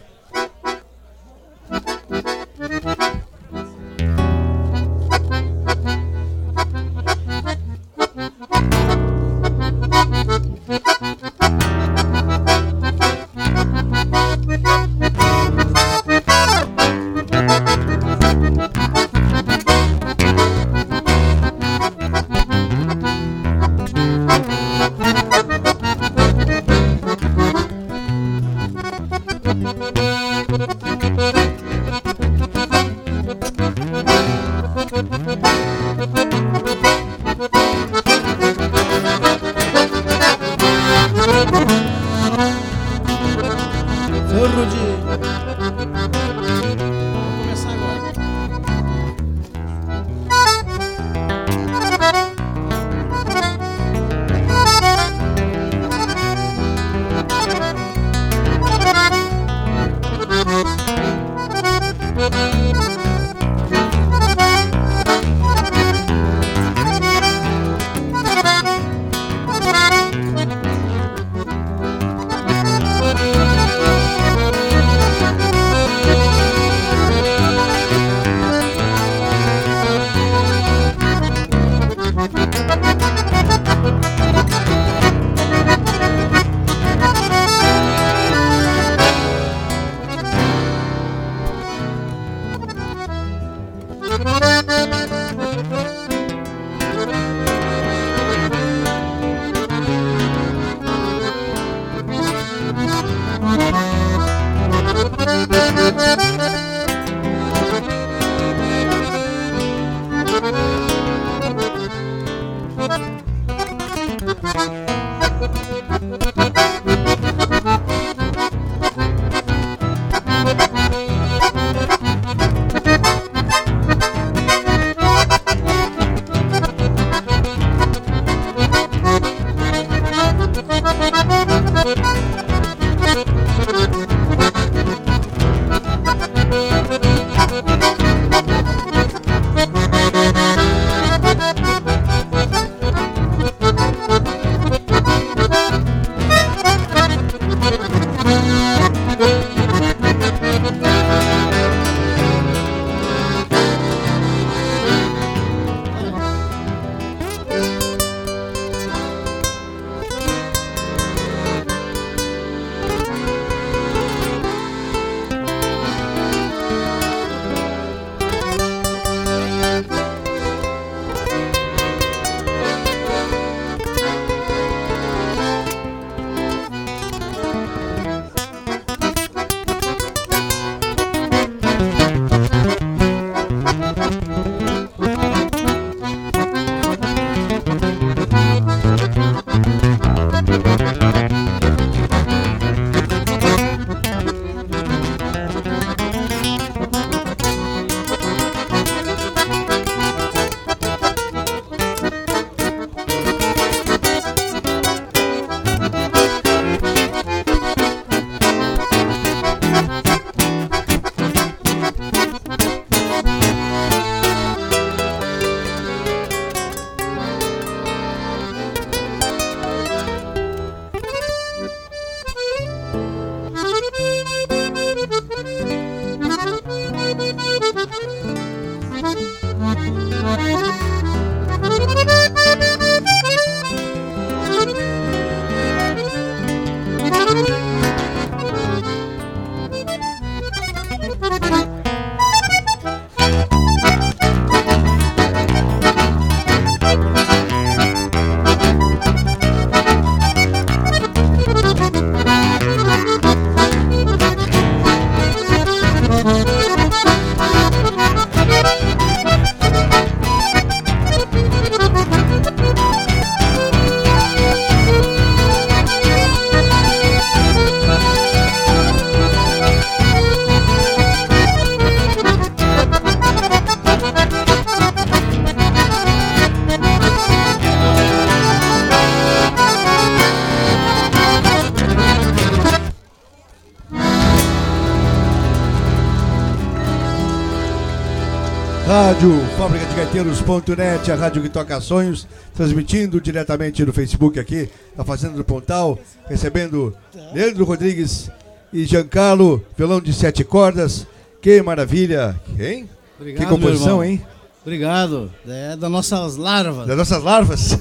Rádio, fábrica de gaiteiros.net, a rádio que toca sonhos, transmitindo diretamente no Facebook aqui, na Fazenda do Pontal, recebendo Leandro Rodrigues e Giancarlo, violão de sete cordas. Que maravilha, hein? Obrigado, que composição, hein? Obrigado. É das nossas larvas. Das nossas larvas.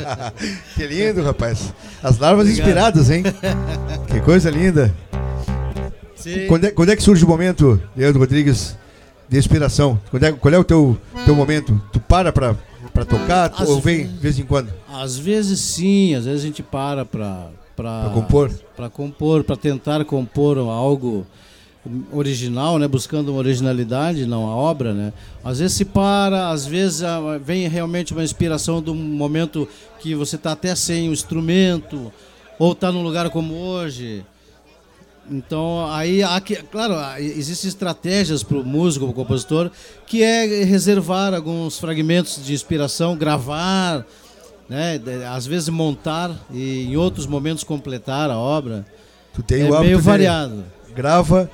(laughs) que lindo, rapaz. As larvas Obrigado. inspiradas, hein? (laughs) Que coisa linda. Quando é, quando é que surge o momento, Leandro Rodrigues, de inspiração? Quando é, qual é o teu, teu momento? Tu para pra, pra tocar Às ou vem de vez em quando? Às vezes sim, às vezes a gente para para Pra compor? para compor, para tentar compor algo original, né, buscando uma originalidade, não a obra, né? Às vezes se para, às vezes ah, vem realmente uma inspiração de um momento que você está até sem o instrumento ou está num lugar como hoje. Então, aí, que, claro, existem estratégias para o músico, para o compositor, que é reservar alguns fragmentos de inspiração, gravar, né, às vezes montar e em outros momentos completar a obra. Tu tem é o meio variado. Grava,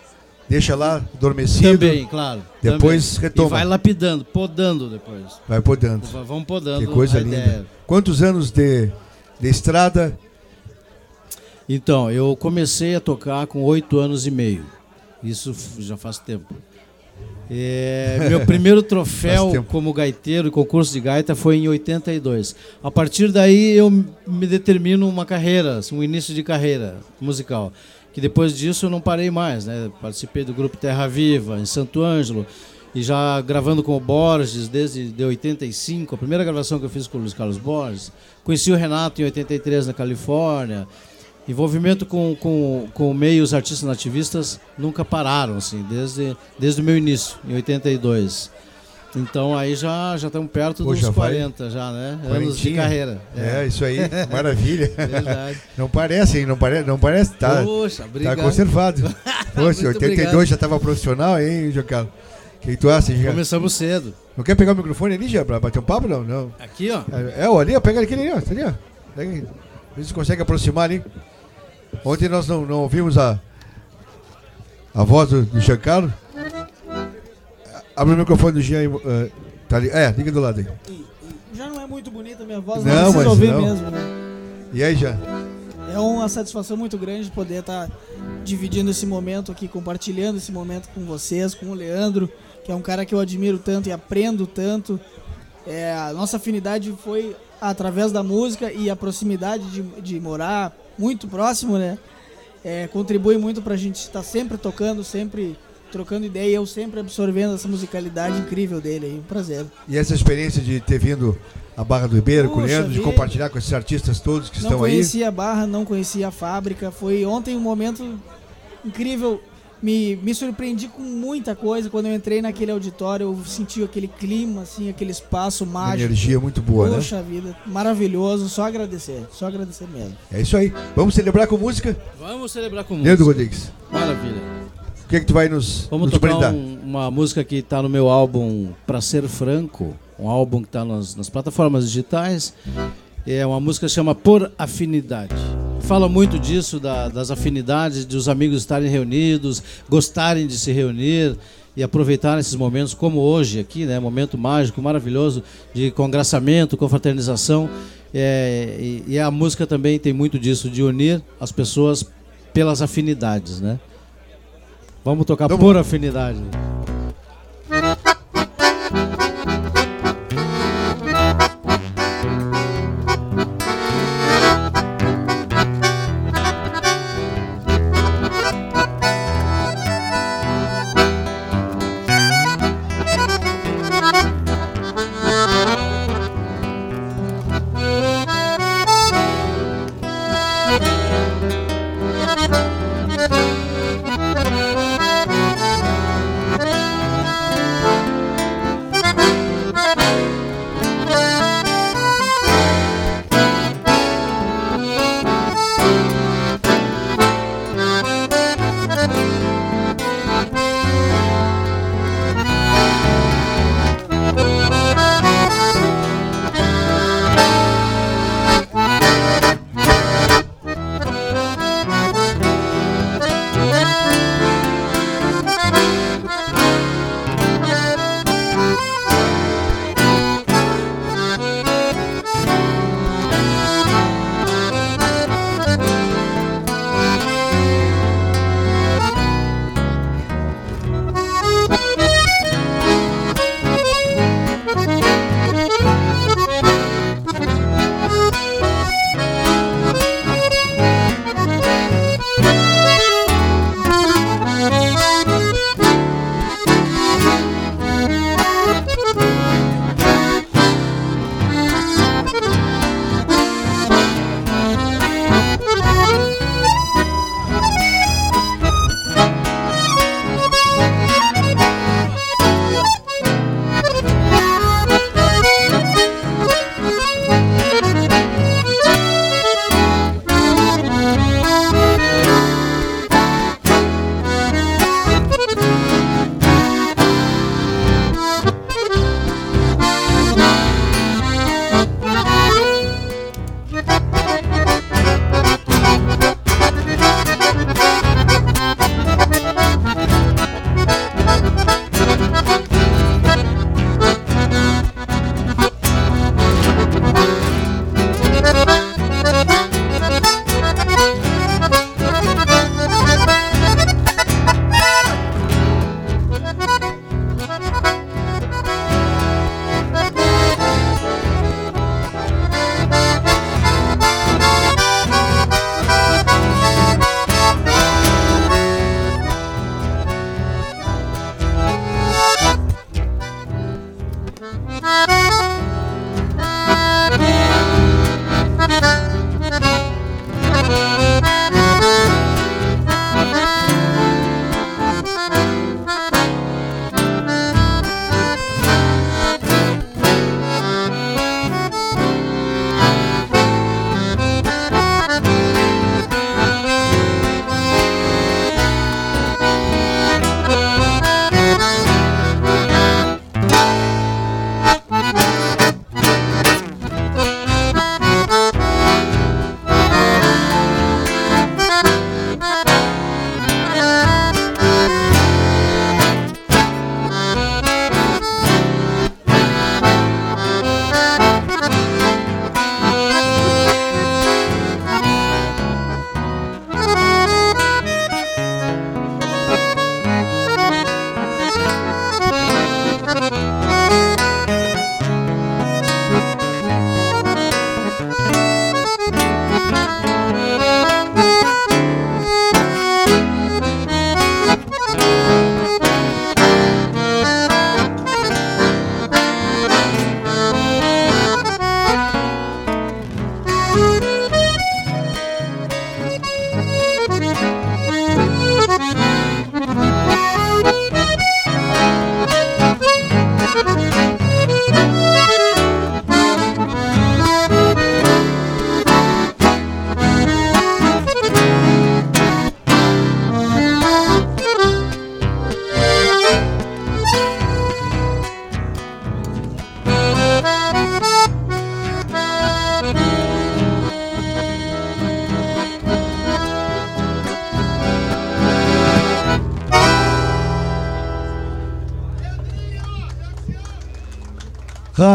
deixa lá adormecido. Também, claro. Depois também. retoma. E vai lapidando, podando depois. Vai podando. Va- Vamos podando. Que coisa linda. ideia. Quantos anos de, de estrada? Então, eu comecei a tocar com oito anos e meio. Isso já faz tempo. É, (laughs) meu primeiro troféu como gaiteiro concurso de gaita foi em 82. A partir daí eu me determino uma carreira, assim, um início de carreira musical. Que depois disso eu não parei mais, né? Participei do grupo Terra Viva em Santo Ângelo e já gravando com o Borges desde de 85, a primeira gravação que eu fiz com o Luiz Carlos Borges. Conheci o Renato em 83 na Califórnia. Envolvimento com, com, com meios artistas nativistas nunca pararam, assim, desde, desde o meu início, em 82. Então aí já já estamos perto Pô, dos já vai 40 já, né? Anos de carreira. É, isso aí, maravilha. (laughs) Verdade. Não parece, hein? Não parece, não parece. Tá, Poxa, obrigado. tá conservado. (laughs) Poxa, Muito 82 obrigado. já tava profissional, hein, Giancarlo? O que tu acha, já? Começamos cedo. Não quer pegar o microfone ali, já, pra bater um papo, não? não. Aqui, ó. É, é, ó, ali, ó, pega aquele ali, ó, tá ali, ó. Pega aí. Vê se consegue aproximar ali. Ontem nós não, não ouvimos a, a voz do, do Giancarlo. Abre o microfone do Jean aí, eh, tá ali. É, liga do lado aí. Já não é muito bonita a minha voz, Não, não, precisa mas ouvir não. mesmo, né? E aí, Jean? É uma satisfação muito grande poder estar dividindo esse momento aqui, compartilhando esse momento com vocês, com o Leandro, que é um cara que eu admiro tanto e aprendo tanto. É, a nossa afinidade foi através da música e a proximidade de, de morar muito próximo, né? É, contribui muito pra gente estar sempre tocando, sempre trocando ideia e eu sempre absorvendo essa musicalidade incrível dele aí. Um prazer. E essa experiência de ter vindo a Barra do Ribeiro com o Leandro, de compartilhar com esses artistas todos que não estão aí. conhecia a barra, não conhecia a fábrica. Foi ontem um momento incrível. Me, me surpreendi com muita coisa. Quando eu entrei naquele auditório, eu senti aquele clima, assim, aquele espaço Uma mágico. energia muito boa, né? Poxa vida, maravilhoso. Só agradecer, só agradecer mesmo. É isso aí. Vamos celebrar com música? Vamos celebrar com Leandro música. Rodrigues. Maravilha. O que, é que tu vai nos, Vamos nos tocar brindar? um- uma música que está no meu álbum Pra Ser Franco, um álbum que está nas, nas plataformas digitais. É uma música que chama Por Afinidade. Fala muito disso, da- das afinidades, de os amigos estarem reunidos, gostarem de se reunir e aproveitar esses momentos como hoje aqui, né? Momento mágico, maravilhoso de congraçamento, confraternização. É, e, e a música também tem muito disso, de unir as pessoas pelas afinidades, né? Vamos tocar por afinidade.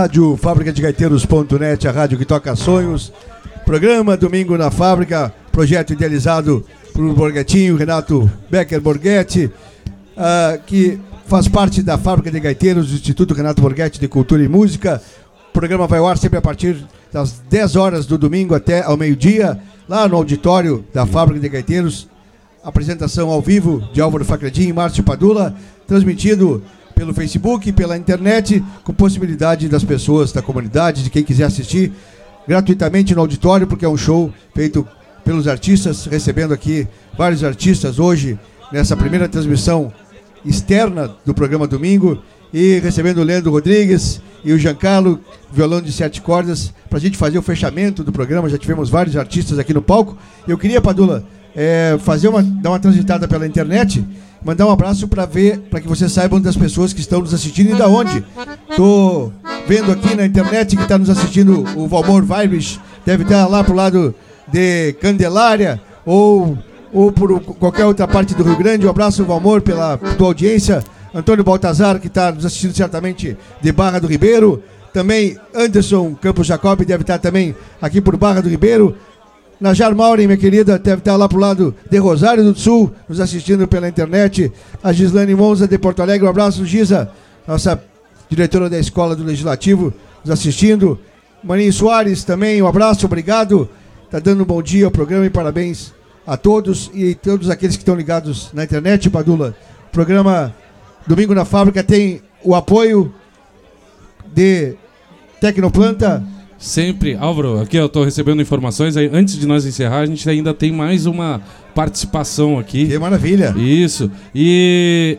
Rádio Fábrica de Gaiteiros.net, a rádio que toca sonhos. Programa Domingo na Fábrica, projeto idealizado por Borghetinho, Renato Becker Borghetti, ah, que faz parte da Fábrica de Gaiteiros do Instituto Renato Borghetti de Cultura e Música. O programa vai ao ar sempre a partir das 10 horas do domingo até ao meio-dia, lá no auditório da Fábrica de Gaiteiros. Apresentação ao vivo de Álvaro Facredin e Márcio Padula, transmitido pelo Facebook, pela internet, com possibilidade das pessoas da comunidade, de quem quiser assistir gratuitamente no auditório, porque é um show feito pelos artistas, recebendo aqui vários artistas hoje nessa primeira transmissão externa do programa Domingo e recebendo o Leandro Rodrigues e o Giancarlo, violão de sete cordas, para a gente fazer o fechamento do programa. Já tivemos vários artistas aqui no palco. Eu queria, Padula, é, fazer uma, dar uma transitada pela internet, mandar um abraço para ver, para que vocês saibam das pessoas que estão nos assistindo e da onde. Tô vendo aqui na internet que está nos assistindo o Valmor Vibes, deve estar lá pro lado de Candelária ou ou por qualquer outra parte do Rio Grande. Um abraço, Valmor, pela tua audiência. Antônio Baltazar, que está nos assistindo certamente de Barra do Ribeiro. Também Anderson Campos Jacob deve estar também aqui por Barra do Ribeiro. Najar Maureen, minha querida, deve estar lá pro lado de Rosário do Sul, nos assistindo pela internet. A Gislane Monza de Porto Alegre, um abraço, Gisa, nossa diretora da Escola do Legislativo, nos assistindo. Maninho Soares também, um abraço, obrigado. Tá dando um bom dia ao programa e parabéns a todos e todos aqueles que estão ligados na internet, Padula. O programa Domingo na Fábrica tem o apoio de Tecnoplanta. Sempre, Álvaro, aqui eu estou recebendo informações. Antes de nós encerrar, a gente ainda tem mais uma participação aqui. Que maravilha! Isso. E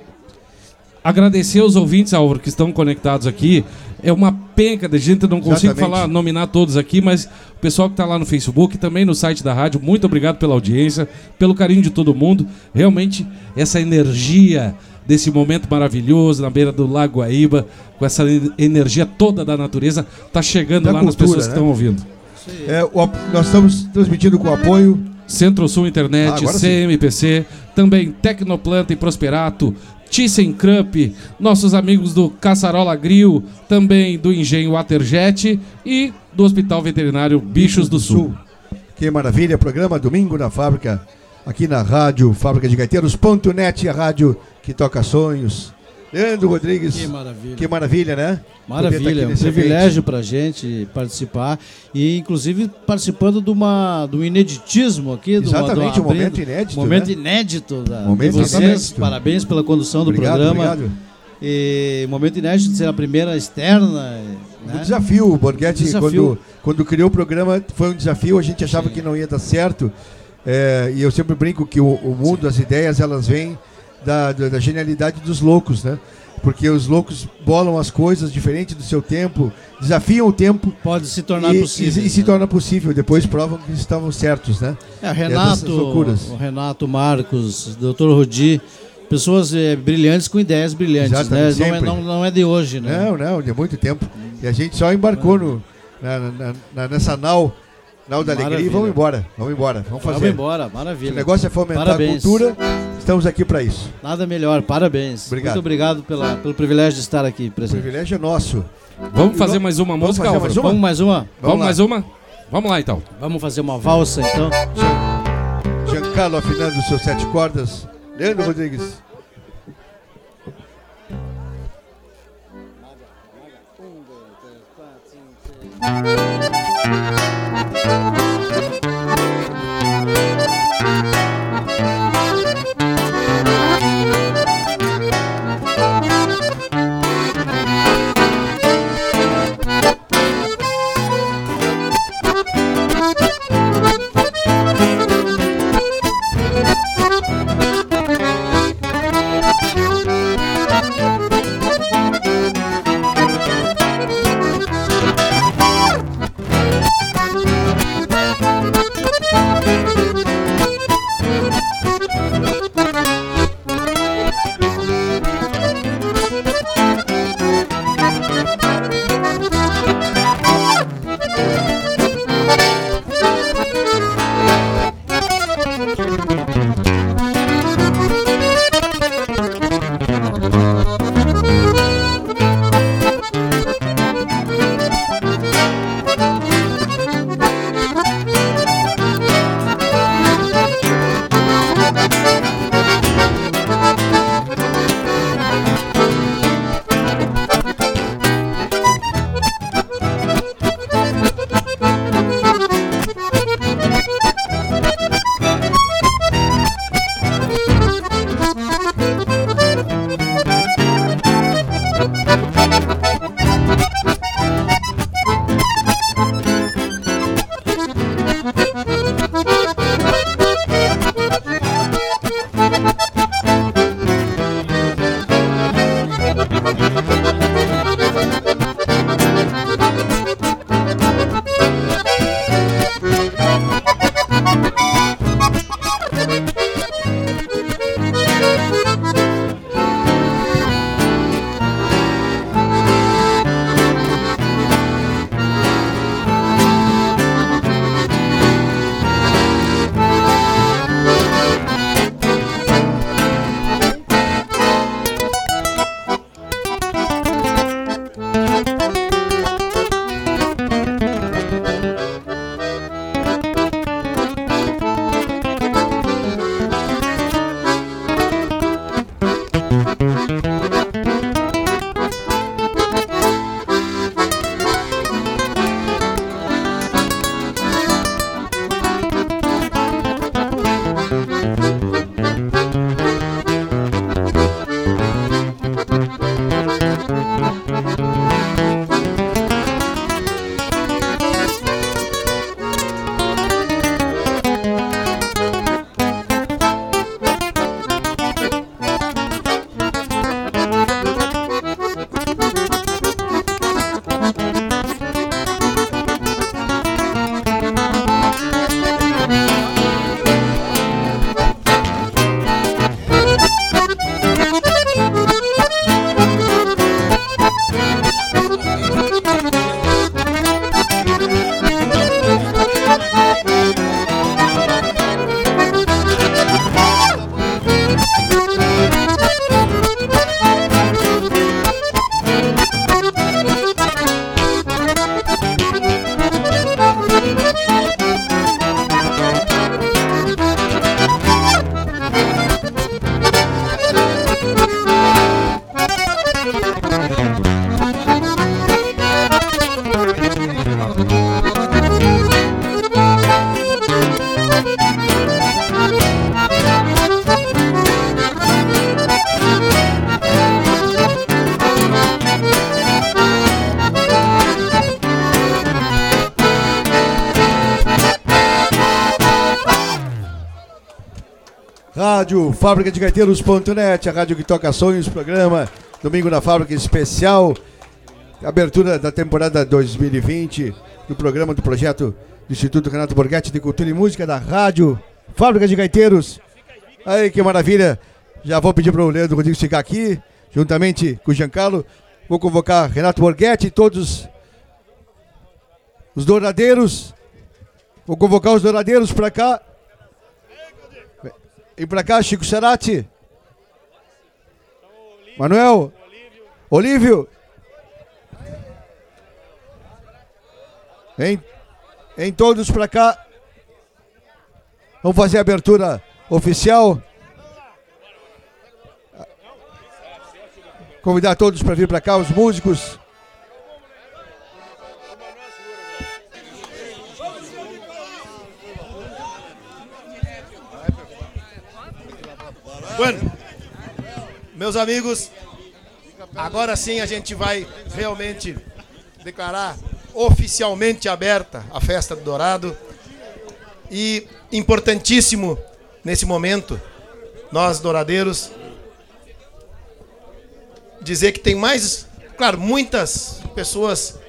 agradecer aos ouvintes, Álvaro, que estão conectados aqui. É uma penca de gente, não consigo Exatamente. falar, nominar todos aqui, mas o pessoal que está lá no Facebook, também no site da rádio, muito obrigado pela audiência, pelo carinho de todo mundo. Realmente, essa energia desse momento maravilhoso na beira do Lago Guaíba, com essa energia toda da natureza, tá chegando Da lá nas cultura, pessoas que né? estão ouvindo. É, o nós estamos transmitindo com apoio Centro-Sul Ah, Internet, sim. CMPC, também Tecnoplanta e Prosperato, ThyssenKrupp, nossos amigos do Caçarola Grill, também do Engenho Waterjet e do Hospital Veterinário Bichos do Sul. Que maravilha, programa Domingo na Fábrica, aqui na rádio Fábrica de Gaiteiros.net, a rádio que toca sonhos. Leandro Rodrigues. Que maravilha. Que maravilha, né? Maravilha, é um privilégio para a gente participar e inclusive participando de, uma, um ineditismo aqui. Exatamente, de uma um momento inédito, Momento né? inédito da, Momento de vocês. inédito. Parabéns pela condução do Obrigado, programa. obrigado. E momento inédito de ser a primeira externa. Um Né? desafio, o Borghetti, Desafio. quando, quando criou o programa, foi um desafio, a gente achava que não ia dar certo. É, e eu sempre brinco que o, o mundo, as ideias, elas vêm da, da, da genialidade dos loucos, né? Porque os loucos bolam as coisas diferente do seu tempo, desafiam o tempo. Pode se tornar e, possível, E, e se torna possível, depois provam que estavam certos, né? É, Renato, o Renato Marcos, Dr. Rudi, pessoas eh, brilhantes com ideias brilhantes, Exatamente, né? Não é, não, não é de hoje, né? Não, não, de muito tempo. E a gente só embarcou no, na, na- na- nessa nau, nau da alegria e Maravilha. vamos embora. Vamos embora, vamos fazer. Vamos embora, maravilha. O negócio é fomentar Parabéns. a cultura, estamos aqui para isso. Nada melhor, parabéns. Obrigado. Muito obrigado pela, pelo privilégio de estar aqui O presente. privilégio é nosso. Vamos fazer mais uma Vamos música, fazer mais uma? Vamos mais uma? Vamos lá. mais uma? Vamos lá então. Vamos fazer uma valsa então. Giancarlo afinando os seus sete cordas. Leandro Rodrigues. Thank Fábrica de Gaiteiros.net, a rádio que toca sonhos, programa Domingo na Fábrica especial, abertura da temporada 2020 do programa do projeto do Instituto Renato Borghetti de Cultura e Música da Rádio Fábrica de Gaiteiros. Aí que maravilha! Já vou pedir para o Leandro Rodrigues ficar aqui, juntamente com o Giancarlo. Vou convocar Renato Borghetti e todos os douradeiros. Vou convocar os douradeiros para cá. Vem pra cá, Chico Cerati. Manuel. Olívio. Vem, vem todos pra cá. Vamos fazer a abertura oficial. Convidar todos para vir para cá, os músicos. Bueno, meus amigos, agora sim a gente vai realmente declarar oficialmente aberta a festa do Dourado. E importantíssimo nesse momento, nós douradeiros, dizer que tem mais, claro, muitas pessoas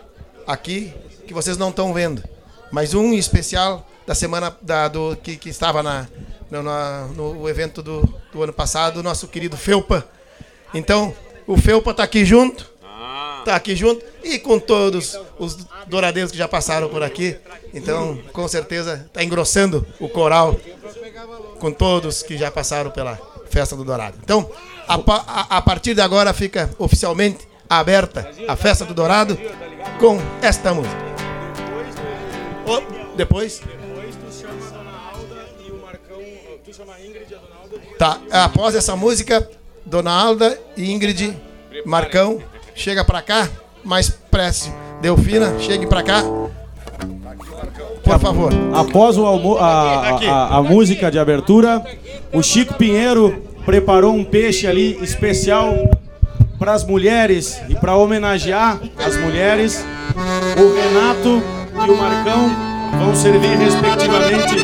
aqui que vocês não estão vendo, mas um em especial da semana da, do, que, que estava na, no, no evento do, do ano passado, o nosso querido Felpa. Então, o Felpa está aqui junto, está aqui junto e com todos os douradeiros que já passaram por aqui. Então, com certeza, está engrossando o coral com todos que já passaram pela festa do Dourado. Então, a, a- a partir de agora fica oficialmente aberta a festa do Dourado com esta música. Ô, depois? Tá, após essa música, Dona Alda e Ingrid Marcão, chega pra cá, mais prece. Delfina, chegue pra cá. Por favor. Após o almo- a, a- a música de abertura, o Chico Pinheiro preparou um peixe ali especial para as mulheres e para homenagear as mulheres. O Renato e o Marcão vão servir respectivamente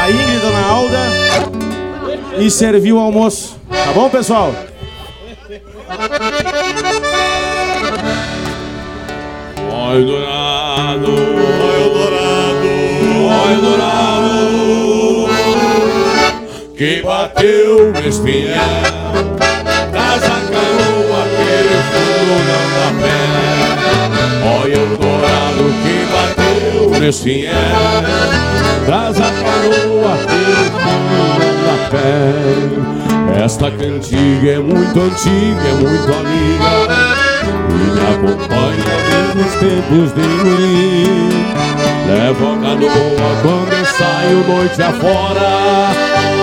a Ingrid e Dona Alda e servir o almoço. Tá bom, pessoal? Oi dourado, oi dourado, oi dourado, que bateu no espinhel, traz a canoa aquele fundo não dá pé. Olha o dourado que bateu no espinhel, traz a canoa aquele fundo não dá pé. Esta cantiga é muito antiga, é muito amiga. E me acompanha desde os tempos de guri Levo a canoa quando eu saio noite afora.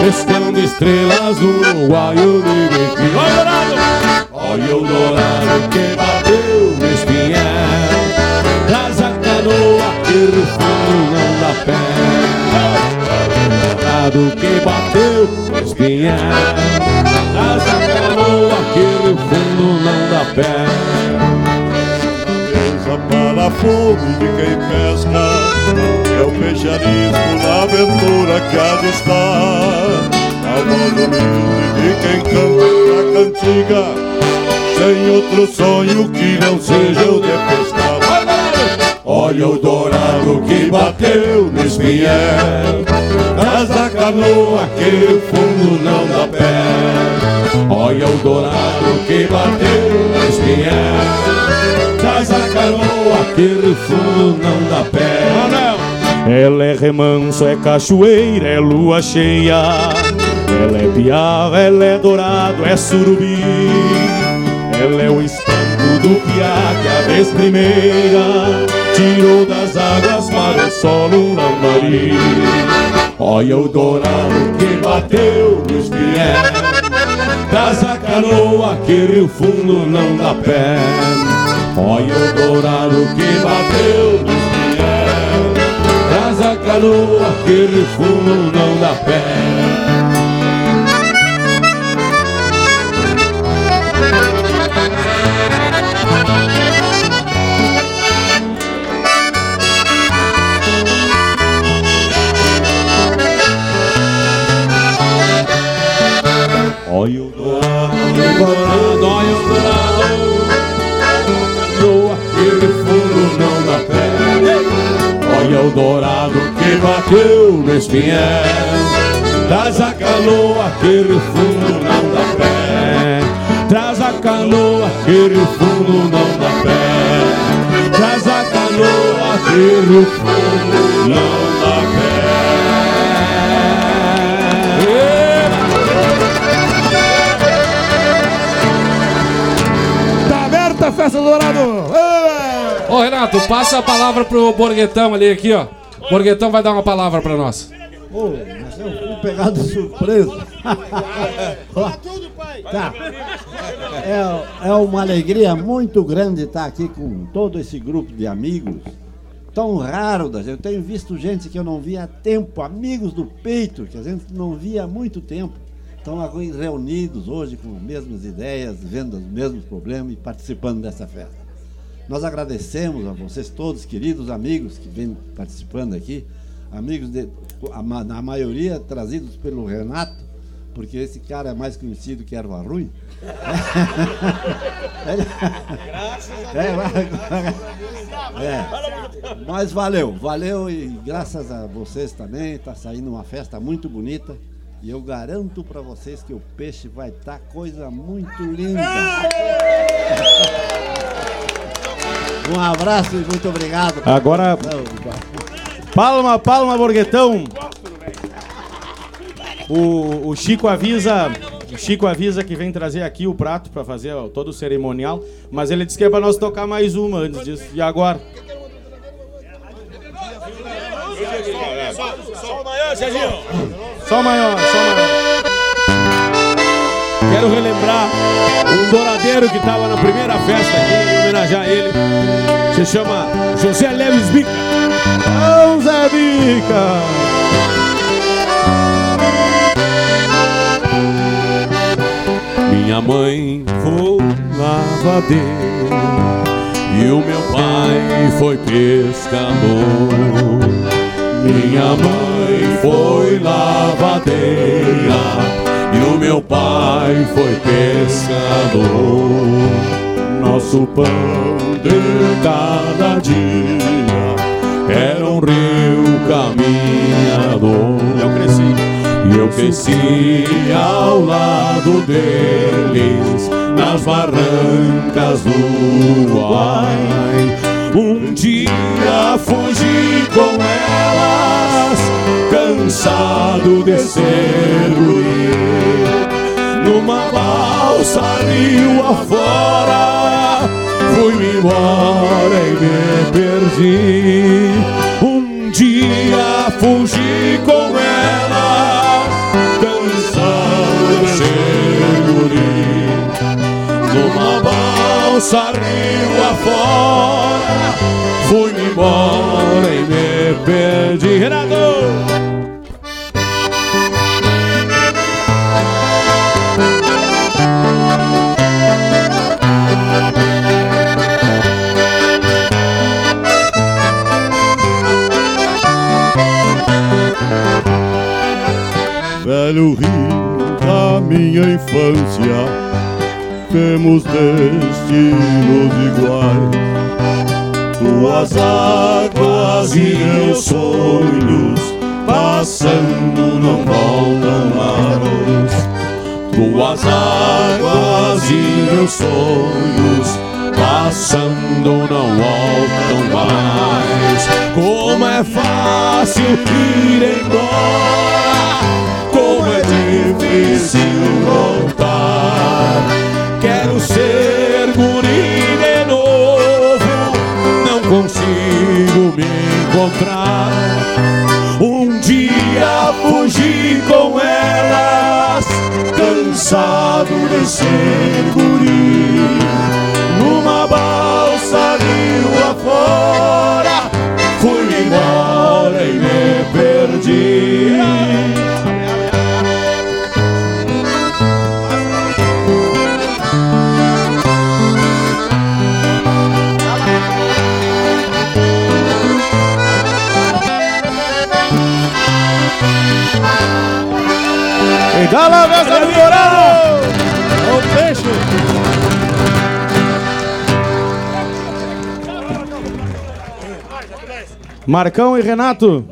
Pescando estrelas no Uruguaio de Olha o dourado! Olha o dourado que bateu no espinhel Traz a canoa que no fundo não dá pé Dourado que bateu no espinhel Traz a canoa que no fundo não dá pé. Mesa para a fome de quem pesca. É o peixarismo na aventura que há de estar. Humilde de quem canta a cantiga. Sem outro sonho que não seja o de pescar Olha o dourado que bateu no espinhel Traz a canoa que o fundo não dá pé Olha o dourado que bateu no espinhel Traz a canoa que o fundo não dá pé Ela é remanso, é cachoeira, é lua cheia. Ela é piava, ela é dourado, é surubi. Ela é o espanto do que a vez primeira. Tirou das águas para o solo um lambari. Olha o dourado que bateu no espinhel Traz a canoa que fundo não dá pé. Olha o dourado que bateu no espinhel Traz a canoa que fundo não dá pé Olha o dourado, dourado, olha o dourado. No aquele fundo não dá pé. Olha o dourado que bateu no espinhel. Traz a canoa que fundo não dá pé. Traz a canoa que fundo não dá pé. Traz a canoa que fundo não dá Tá festa do Dourado! Ô Renato, passa a palavra pro Borguetão ali, aqui, ó. Borguetão vai dar uma palavra pra nós. Ô, mas eu fui pegado surpresa. (laughs) Tá. É, é uma alegria muito grande estar aqui com todo esse grupo de amigos. Tão raro da gente. Eu tenho visto gente que eu não via há tempo, amigos do peito, que a gente não via há muito tempo. Estão reunidos hoje com as mesmas ideias, vendo os mesmos problemas e participando dessa festa. Nós agradecemos a vocês todos, queridos amigos que vêm participando aqui, amigos de, a, na maioria trazidos pelo Renato, porque esse cara é mais conhecido que erva ruim. É, é, mas valeu, valeu e graças a vocês também está saindo uma festa muito bonita e eu garanto para vocês que o peixe vai estar coisa muito linda. Um abraço e muito obrigado. Agora- Palma, palma, Borguetão. O, o Chico avisa, o Chico avisa que vem trazer aqui o prato para fazer ó, todo o cerimonial, mas ele disse que é para nós tocar mais uma antes disso. E agora? Só o maior, Serginho. Só maior, só maior. Quero relembrar um douradeiro que estava na primeira festa aqui e homenagear ele. Se chama José Leves Bica. Ô, Zé Bica! Minha mãe foi lavadeira e o meu pai foi pescador. Minha mãe foi lavadeira e o meu pai foi pescador. Nosso pão de cada dia era um rio caminhador. Eu cresci. E eu cresci ao lado deles nas barrancas do Uruguai. Um dia fugi com elas, cansado de ser guri. Numa balsa rio afora, fui-me embora e me perdi. Um dia fugi com elas, cansado de ser guri. Numa balsa rio afora, fui-me embora e me perdi. Renato! Velho rio da minha infância, temos destinos iguais. Tuas águas e meus sonhos, passando não voltam mais. Tuas águas e meus sonhos passando não voltam mais. Como é fácil ir embora, como é difícil voltar. Quero ser guri de novo, não consigo me encontrar. Um dia fugi com elas, cansado de ser guri. Numa balsa rio afora, fui embora e me perdi. Calavesa do Dourado! O peixe! Marcão e Renato.